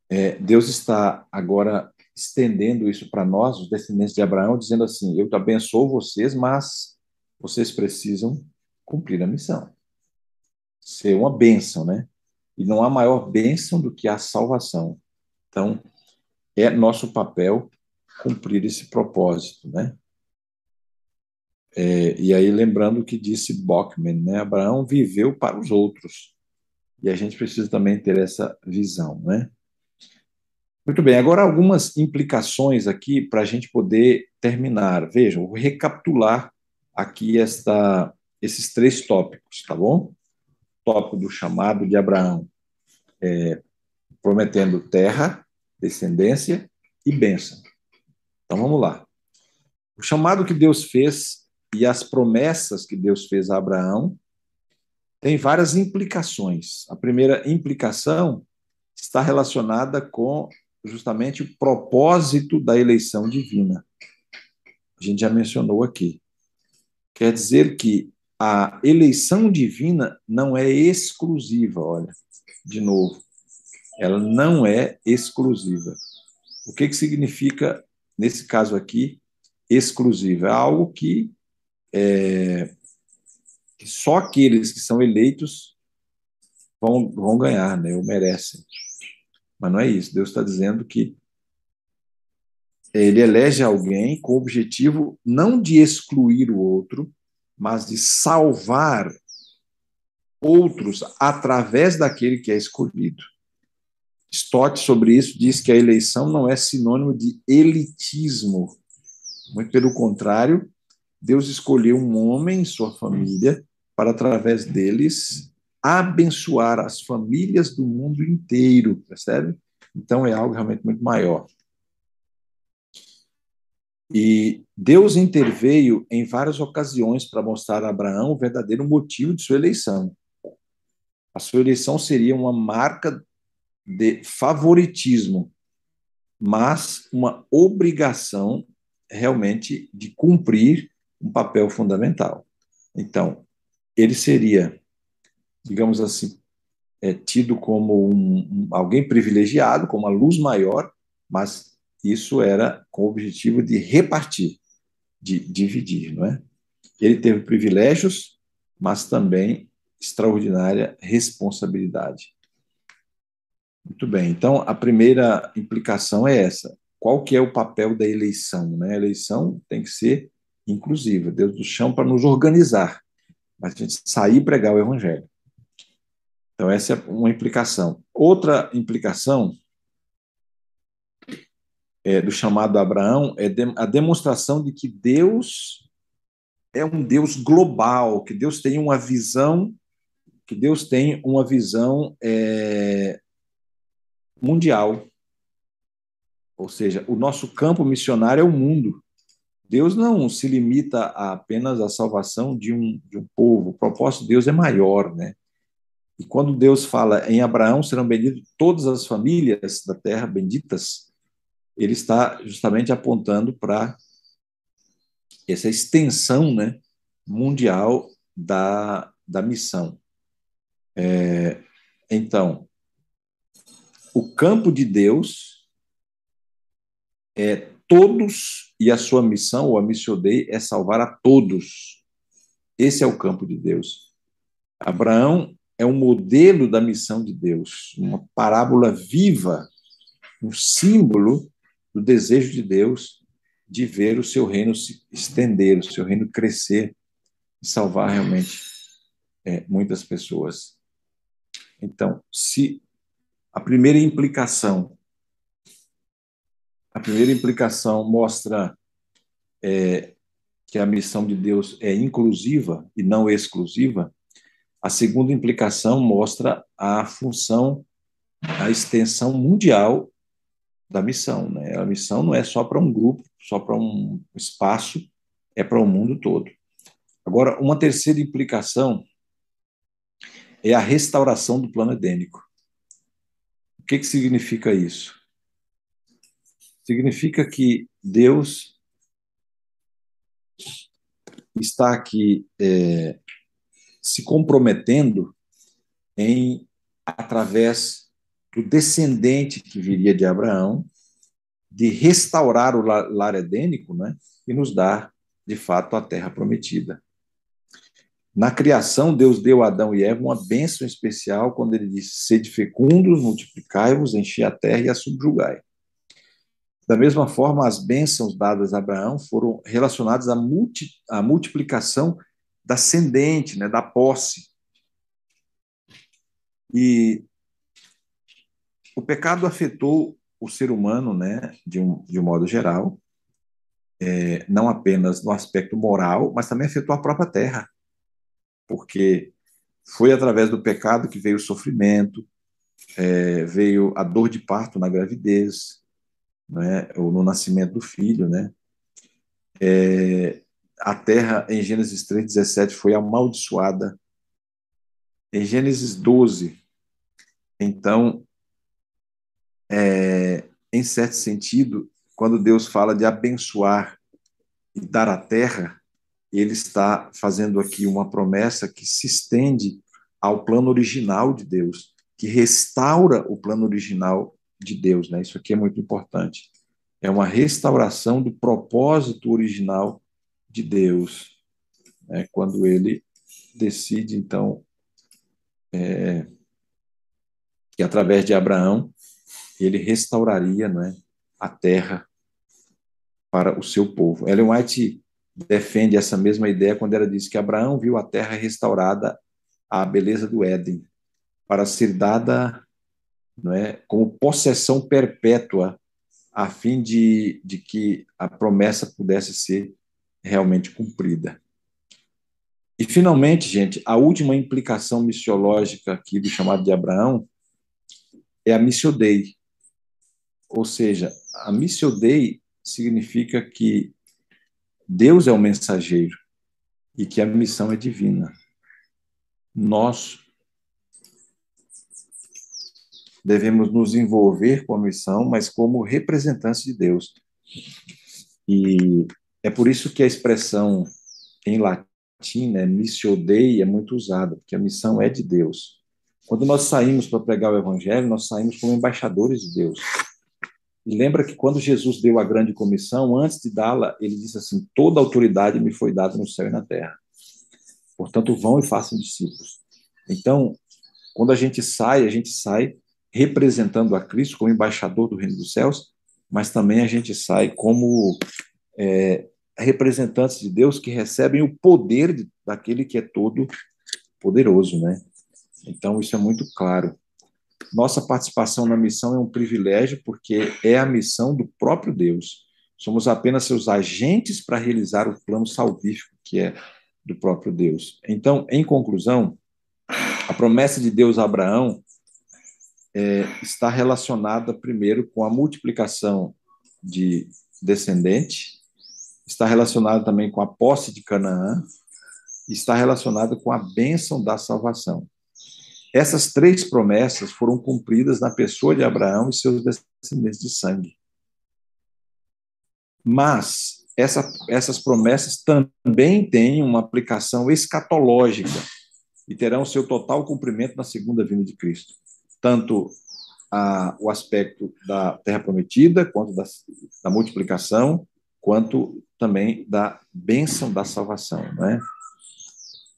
é, Deus está agora estendendo isso para nós, os descendentes de Abraão, dizendo assim: Eu abençoo vocês, mas vocês precisam cumprir a missão. Ser uma bênção, né? E não há maior bênção do que a salvação. Então, é nosso papel cumprir esse propósito, né? É, e aí, lembrando o que disse Bockman, né? Abraão viveu para os outros. E a gente precisa também ter essa visão, né? Muito bem, agora algumas implicações aqui para a gente poder terminar. Vejam, vou recapitular aqui esta, esses três tópicos, tá bom? Tópico do chamado de Abraão é, prometendo terra, descendência e bênção. Então vamos lá. O chamado que Deus fez e as promessas que Deus fez a Abraão tem várias implicações. A primeira implicação está relacionada com justamente o propósito da eleição divina. A gente já mencionou aqui. Quer dizer que a eleição divina não é exclusiva, olha de novo, ela não é exclusiva. O que, que significa, nesse caso aqui, exclusiva? É algo que, é, que só aqueles que são eleitos vão, vão ganhar, né, ou merecem. Mas não é isso. Deus está dizendo que ele elege alguém com o objetivo não de excluir o outro, mas de salvar outros através daquele que é escolhido. Stott, sobre isso, diz que a eleição não é sinônimo de elitismo. Muito pelo contrário, Deus escolheu um homem e sua família para, através deles, abençoar as famílias do mundo inteiro, percebe? Então é algo realmente muito maior. E Deus interveio em várias ocasiões para mostrar a Abraão o verdadeiro motivo de sua eleição a sua eleição seria uma marca de favoritismo. mas uma obrigação realmente de cumprir um papel fundamental. Então, ele seria, digamos assim, é, tido como um, um, alguém privilegiado, como uma luz maior, mas isso era com o objetivo de repartir, de dividir, não é? Ele teve privilégios, mas também extraordinária responsabilidade. Muito bem. Então, a primeira implicação é essa. Qual que é o papel da eleição? Né? A eleição tem que ser inclusiva. Deus do chão para nos organizar, mas a gente sair e pregar o evangelho. Então, essa é uma implicação. Outra implicação é, do chamado Abraão é a demonstração de que Deus é um Deus global, que Deus tem uma visão, que Deus tem uma visão é, mundial. Ou seja, o nosso campo missionário é o mundo. Deus não se limita a apenas à salvação de um, de um povo. O propósito de Deus é maior, né? E quando Deus fala em Abraão serão benditas todas as famílias da terra benditas, ele está justamente apontando para essa extensão né, mundial da, da missão. É, então, o campo de Deus é todos, e a sua missão, ou a missão dei, é salvar a todos. Esse é o campo de Deus. Abraão é um modelo da missão de Deus, uma parábola viva, um símbolo do desejo de Deus de ver o seu reino se estender, o seu reino crescer e salvar realmente é, muitas pessoas. Então, se a primeira implicação. A primeira implicação mostra é, que a missão de Deus é inclusiva e não exclusiva. A segunda implicação mostra a função, a extensão mundial da missão. Né? A missão não é só para um grupo, só para um espaço, é para o mundo todo. Agora, uma terceira implicação é a restauração do plano edênico. O que, que significa isso? Significa que Deus está aqui é, se comprometendo em, através do descendente que viria de Abraão, de restaurar o lar edênico né, e nos dar, de fato, a terra prometida. Na criação, Deus deu a Adão e Eva uma bênção especial quando ele disse: Sede fecundos, multiplicai-vos, enchi a terra e a subjugai. Da mesma forma, as bênçãos dadas a Abraão foram relacionadas à, multi, à multiplicação da ascendente, né, da posse. E o pecado afetou o ser humano, né, de um, de um modo geral, é, não apenas no aspecto moral, mas também afetou a própria terra porque foi através do pecado que veio o sofrimento, é, veio a dor de parto na gravidez, né, ou no nascimento do filho, né? É, a terra, em Gênesis 3, 17, foi amaldiçoada. Em Gênesis 12, então, é, em certo sentido, quando Deus fala de abençoar e dar a terra, ele está fazendo aqui uma promessa que se estende ao plano original de Deus, que restaura o plano original de Deus. Né? Isso aqui é muito importante. É uma restauração do propósito original de Deus, né? quando ele decide, então, é, que através de Abraão ele restauraria né, a terra para o seu povo. Ellen White defende essa mesma ideia quando ela diz que Abraão viu a terra restaurada à beleza do Éden, para ser dada não é, como possessão perpétua, a fim de, de que a promessa pudesse ser realmente cumprida. E, finalmente, gente, a última implicação missiológica aqui do chamado de Abraão é a missio Dei. Ou seja, a missio Dei significa que Deus é o mensageiro e que a missão é divina. Nós devemos nos envolver com a missão, mas como representantes de Deus. E é por isso que a expressão em latim, né, missio dei, é muito usada, porque a missão é de Deus. Quando nós saímos para pregar o evangelho, nós saímos como embaixadores de Deus. E lembra que quando Jesus deu a grande comissão, antes de dá-la, ele disse assim: Toda autoridade me foi dada no céu e na terra. Portanto, vão e façam discípulos. Então, quando a gente sai, a gente sai representando a Cristo como embaixador do reino dos céus, mas também a gente sai como é, representantes de Deus que recebem o poder de, daquele que é todo poderoso, né? Então, isso é muito claro. Nossa participação na missão é um privilégio porque é a missão do próprio Deus. Somos apenas seus agentes para realizar o plano salvífico que é do próprio Deus. Então, em conclusão, a promessa de Deus a Abraão é, está relacionada primeiro com a multiplicação de descendente, está relacionada também com a posse de Canaã, está relacionada com a bênção da salvação. Essas três promessas foram cumpridas na pessoa de Abraão e seus descendentes de sangue. Mas essa, essas promessas também têm uma aplicação escatológica e terão seu total cumprimento na segunda vinda de Cristo. Tanto a, o aspecto da terra prometida, quanto da, da multiplicação, quanto também da bênção da salvação. Né?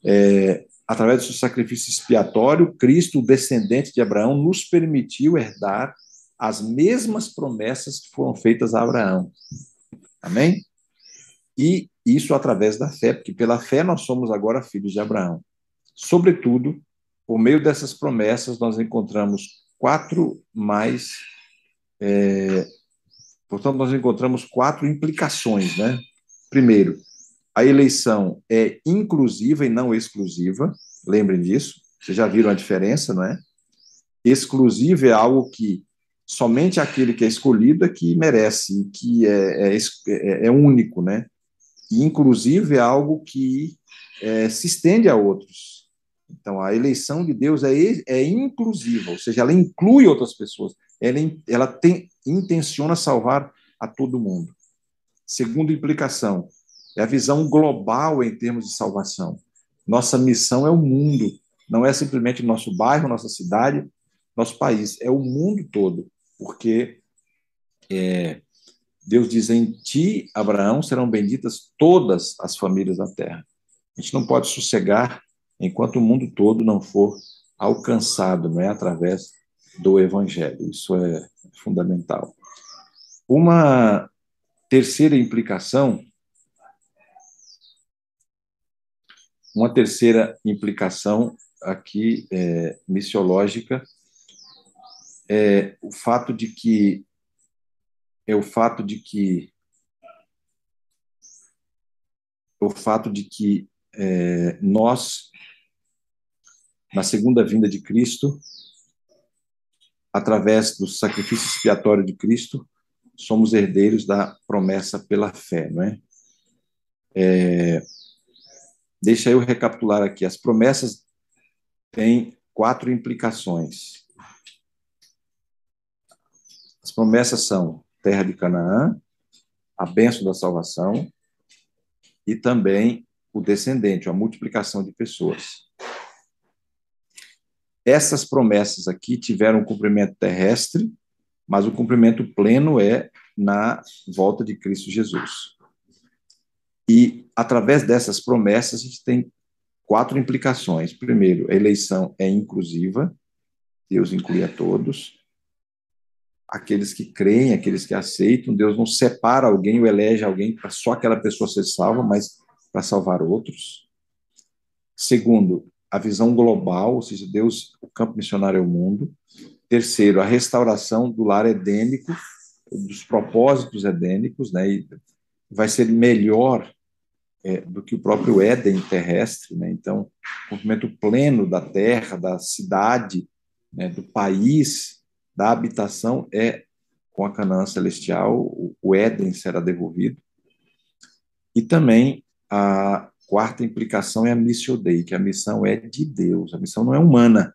É, através do seu sacrifício expiatório, Cristo, o descendente de Abraão, nos permitiu herdar as mesmas promessas que foram feitas a Abraão. Amém? E isso através da fé, porque pela fé nós somos agora filhos de Abraão. Sobretudo, por meio dessas promessas, nós encontramos quatro mais. É, portanto, nós encontramos quatro implicações, né? Primeiro, a eleição é inclusiva e não exclusiva, lembrem disso, vocês já viram a diferença, não é? Exclusivo é algo que somente aquele que é escolhido é que merece, que é, é, é, é único, né? E inclusive é algo que é, se estende a outros. Então, a eleição de Deus é, é inclusiva, ou seja, ela inclui outras pessoas, ela, ela tem, intenciona salvar a todo mundo. Segunda implicação, é a visão global em termos de salvação. Nossa missão é o mundo, não é simplesmente nosso bairro, nossa cidade, nosso país, é o mundo todo, porque é, Deus diz: em ti, Abraão, serão benditas todas as famílias da terra. A gente não pode sossegar enquanto o mundo todo não for alcançado, não é através do evangelho. Isso é fundamental. Uma terceira implicação Uma terceira implicação aqui é, missiológica é o fato de que é o fato de que o fato de que é, nós na segunda vinda de Cristo através do sacrifício expiatório de Cristo somos herdeiros da promessa pela fé, não é? é Deixa eu recapitular aqui. As promessas têm quatro implicações. As promessas são terra de Canaã, a bênção da salvação e também o descendente, a multiplicação de pessoas. Essas promessas aqui tiveram um cumprimento terrestre, mas o cumprimento pleno é na volta de Cristo Jesus. E, através dessas promessas, a gente tem quatro implicações. Primeiro, a eleição é inclusiva, Deus inclui a todos. Aqueles que creem, aqueles que aceitam, Deus não separa alguém ou elege alguém para só aquela pessoa ser salva, mas para salvar outros. Segundo, a visão global, ou seja, Deus, o campo missionário é o mundo. Terceiro, a restauração do lar edênico, dos propósitos edênicos, né? E vai ser melhor é, do que o próprio Éden terrestre, né? Então, o cumprimento pleno da terra, da cidade, né, do país, da habitação é com a Canaã celestial, o Éden será devolvido. E também a quarta implicação é a missio Dei, que a missão é de Deus, a missão não é humana.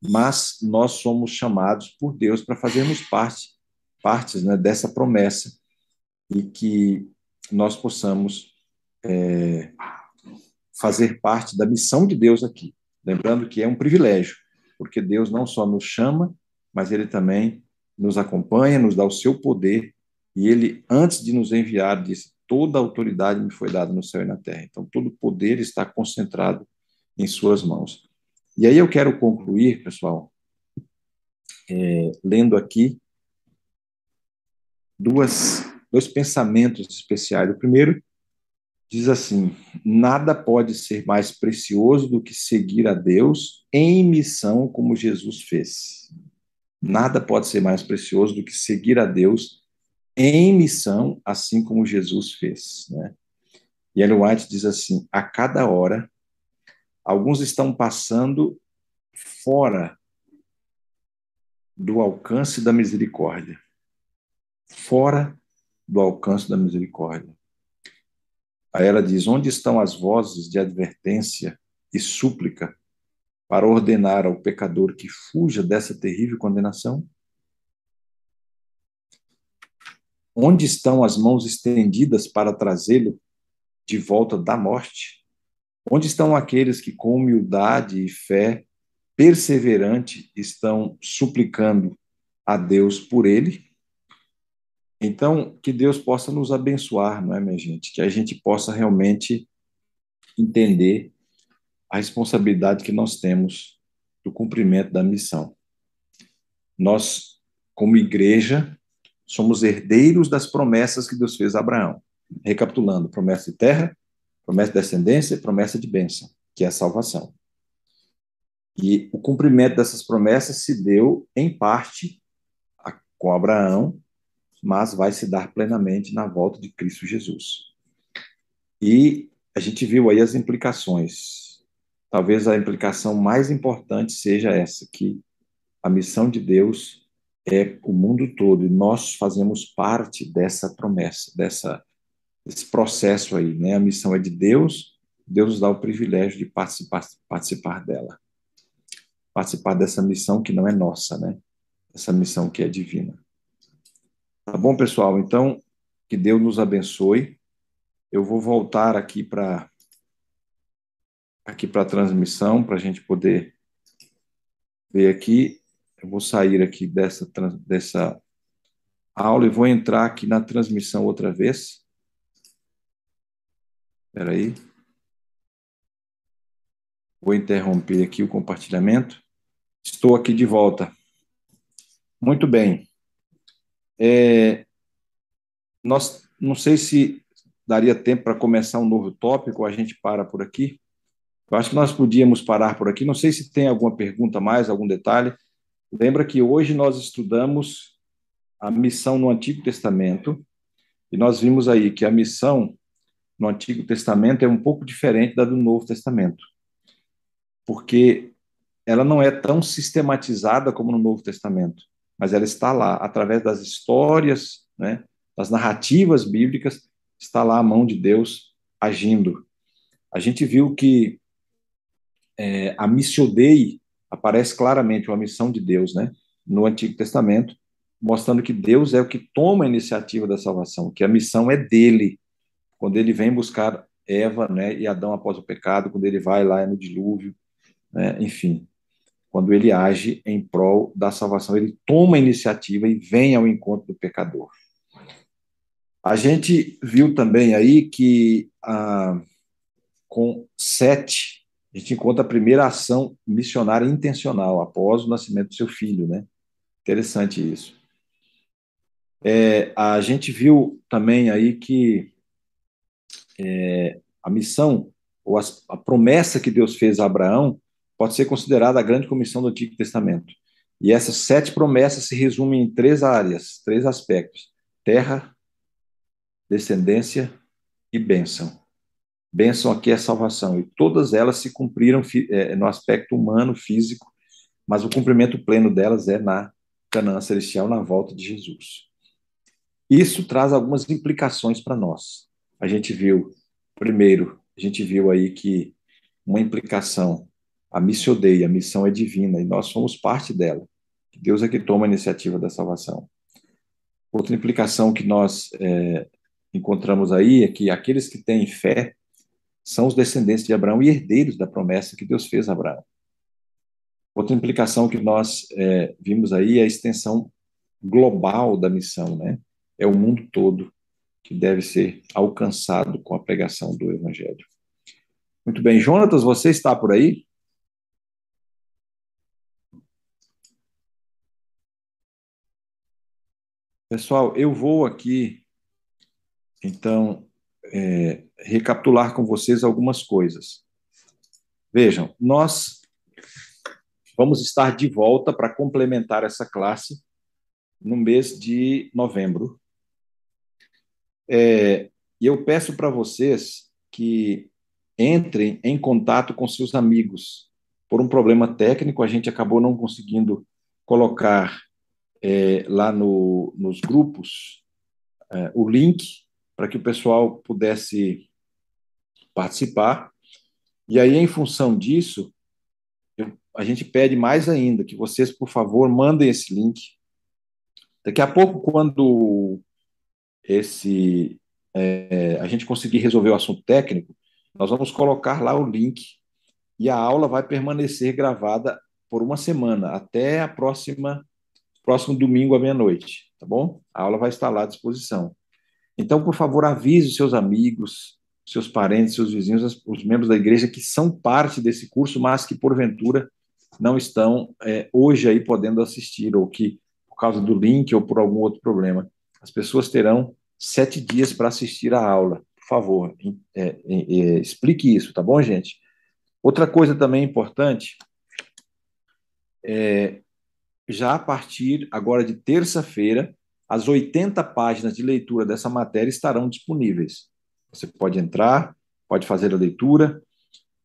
mas nós somos chamados por Deus para fazermos parte, partes né, dessa promessa e que nós possamos é, fazer parte da missão de Deus aqui. Lembrando que é um privilégio, porque Deus não só nos chama, mas Ele também nos acompanha, nos dá o seu poder, e Ele, antes de nos enviar, disse: Toda a autoridade me foi dada no céu e na terra. Então, todo o poder está concentrado em Suas mãos. E aí eu quero concluir, pessoal, é, lendo aqui duas, dois pensamentos especiais. O primeiro diz assim: nada pode ser mais precioso do que seguir a Deus em missão como Jesus fez. Nada pode ser mais precioso do que seguir a Deus em missão, assim como Jesus fez. Né? E Ellen White diz assim: a cada hora Alguns estão passando fora do alcance da misericórdia. Fora do alcance da misericórdia. Aí ela diz: onde estão as vozes de advertência e súplica para ordenar ao pecador que fuja dessa terrível condenação? Onde estão as mãos estendidas para trazê-lo de volta da morte? Onde estão aqueles que, com humildade e fé perseverante, estão suplicando a Deus por ele? Então, que Deus possa nos abençoar, não é, minha gente? Que a gente possa realmente entender a responsabilidade que nós temos do cumprimento da missão. Nós, como igreja, somos herdeiros das promessas que Deus fez a Abraão. Recapitulando: promessa de terra, promessa de descendência e promessa de bênção, que é a salvação. E o cumprimento dessas promessas se deu, em parte, com Abraão, mas vai se dar plenamente na volta de Cristo Jesus. E a gente viu aí as implicações. Talvez a implicação mais importante seja essa, que a missão de Deus é o mundo todo, e nós fazemos parte dessa promessa, dessa esse processo aí, né? A missão é de Deus, Deus nos dá o privilégio de participar, participar dela. Participar dessa missão que não é nossa, né? Essa missão que é divina. Tá bom, pessoal? Então, que Deus nos abençoe. Eu vou voltar aqui para aqui para a transmissão para a gente poder ver aqui. Eu vou sair aqui dessa dessa aula e vou entrar aqui na transmissão outra vez. Espera aí. Vou interromper aqui o compartilhamento. Estou aqui de volta. Muito bem. É, nós não sei se daria tempo para começar um novo tópico, a gente para por aqui. Eu acho que nós podíamos parar por aqui. Não sei se tem alguma pergunta mais, algum detalhe. Lembra que hoje nós estudamos a missão no Antigo Testamento e nós vimos aí que a missão no Antigo Testamento é um pouco diferente da do Novo Testamento, porque ela não é tão sistematizada como no Novo Testamento, mas ela está lá através das histórias, né, das narrativas bíblicas, está lá a mão de Deus agindo. A gente viu que é, a missio Dei aparece claramente uma missão de Deus, né, no Antigo Testamento, mostrando que Deus é o que toma a iniciativa da salvação, que a missão é dele, quando ele vem buscar Eva né, e Adão após o pecado, quando ele vai lá no dilúvio, né, enfim, quando ele age em prol da salvação, ele toma a iniciativa e vem ao encontro do pecador. A gente viu também aí que ah, com sete, a gente encontra a primeira ação missionária intencional após o nascimento do seu filho, né? Interessante isso. É, a gente viu também aí que é, a missão ou a, a promessa que Deus fez a Abraão pode ser considerada a grande comissão do Antigo Testamento. E essas sete promessas se resumem em três áreas, três aspectos: terra, descendência e bênção. Bênção aqui é salvação, e todas elas se cumpriram é, no aspecto humano, físico, mas o cumprimento pleno delas é na Canaã Celestial, na volta de Jesus. Isso traz algumas implicações para nós a gente viu, primeiro, a gente viu aí que uma implicação, A missão dei, a missão é divina e nós somos parte dela. Deus é que toma a iniciativa da salvação. Outra implicação que nós é, encontramos aí é que aqueles que têm fé são os descendentes de Abraão e herdeiros da promessa que Deus fez a Abraão. Outra implicação que nós é, vimos aí é a extensão global da missão, né? É o mundo todo que deve ser alcançado com a pregação do Evangelho. Muito bem, Jonatas, você está por aí? Pessoal, eu vou aqui, então, é, recapitular com vocês algumas coisas. Vejam, nós vamos estar de volta para complementar essa classe no mês de novembro. É, e eu peço para vocês que entrem em contato com seus amigos. Por um problema técnico, a gente acabou não conseguindo colocar é, lá no, nos grupos é, o link para que o pessoal pudesse participar. E aí, em função disso, eu, a gente pede mais ainda que vocês, por favor, mandem esse link. Daqui a pouco, quando esse é, a gente conseguir resolver o assunto técnico, nós vamos colocar lá o link e a aula vai permanecer gravada por uma semana, até a próxima próximo domingo à meia-noite, tá bom? A aula vai estar lá à disposição. Então, por favor, avise os seus amigos, seus parentes, seus vizinhos, os membros da igreja que são parte desse curso, mas que porventura não estão é, hoje aí podendo assistir, ou que por causa do link ou por algum outro problema. As pessoas terão sete dias para assistir a aula. Por favor, é, é, é, explique isso, tá bom, gente? Outra coisa também importante é já a partir agora de terça-feira, as 80 páginas de leitura dessa matéria estarão disponíveis. Você pode entrar, pode fazer a leitura,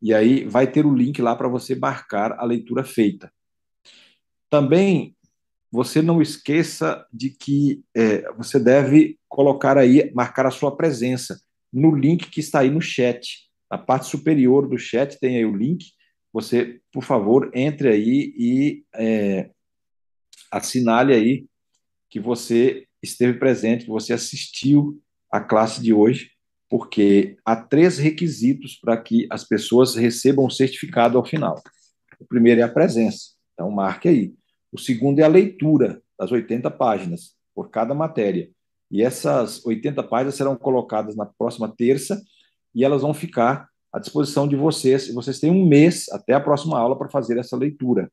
e aí vai ter o link lá para você marcar a leitura feita. Também você não esqueça de que é, você deve colocar aí, marcar a sua presença no link que está aí no chat. Na parte superior do chat tem aí o link. Você, por favor, entre aí e é, assinale aí que você esteve presente, que você assistiu à classe de hoje, porque há três requisitos para que as pessoas recebam o certificado ao final. O primeiro é a presença, então marque aí. O segundo é a leitura das 80 páginas por cada matéria. E essas 80 páginas serão colocadas na próxima terça e elas vão ficar à disposição de vocês. Vocês têm um mês até a próxima aula para fazer essa leitura.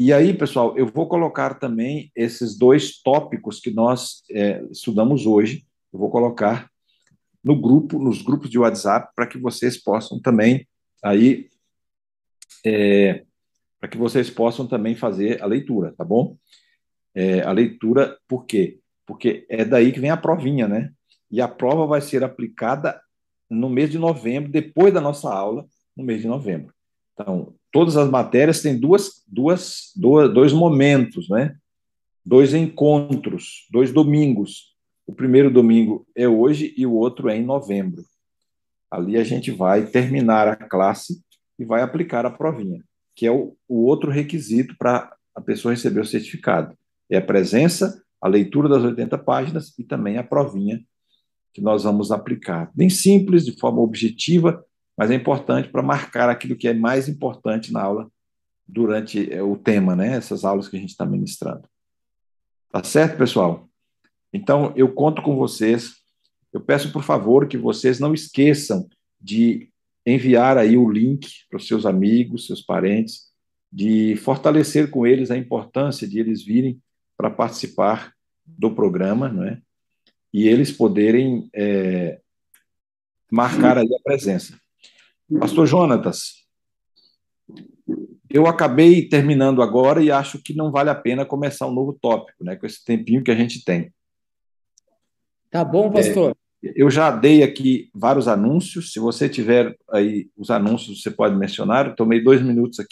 E aí, pessoal, eu vou colocar também esses dois tópicos que nós é, estudamos hoje. Eu vou colocar no grupo, nos grupos de WhatsApp, para que vocês possam também aí é, para que vocês possam também fazer a leitura, tá bom? É, a leitura, por quê? Porque é daí que vem a provinha, né? E a prova vai ser aplicada no mês de novembro, depois da nossa aula, no mês de novembro. Então, todas as matérias têm duas, duas, duas, dois momentos, né? Dois encontros, dois domingos. O primeiro domingo é hoje e o outro é em novembro. Ali a gente vai terminar a classe e vai aplicar a provinha, que é o, o outro requisito para a pessoa receber o certificado. É a presença, a leitura das 80 páginas e também a provinha que nós vamos aplicar. Bem simples, de forma objetiva, mas é importante para marcar aquilo que é mais importante na aula durante é, o tema, né? Essas aulas que a gente está ministrando. Tá certo, pessoal? Então, eu conto com vocês. Eu peço, por favor, que vocês não esqueçam de enviar aí o link para os seus amigos, seus parentes, de fortalecer com eles a importância de eles virem para participar do programa, não é? E eles poderem é, marcar aí a presença. Pastor Jonatas, eu acabei terminando agora e acho que não vale a pena começar um novo tópico, né, com esse tempinho que a gente tem. Tá bom, pastor. É, eu já dei aqui vários anúncios. Se você tiver aí os anúncios, você pode mencionar. Eu tomei dois minutos aqui.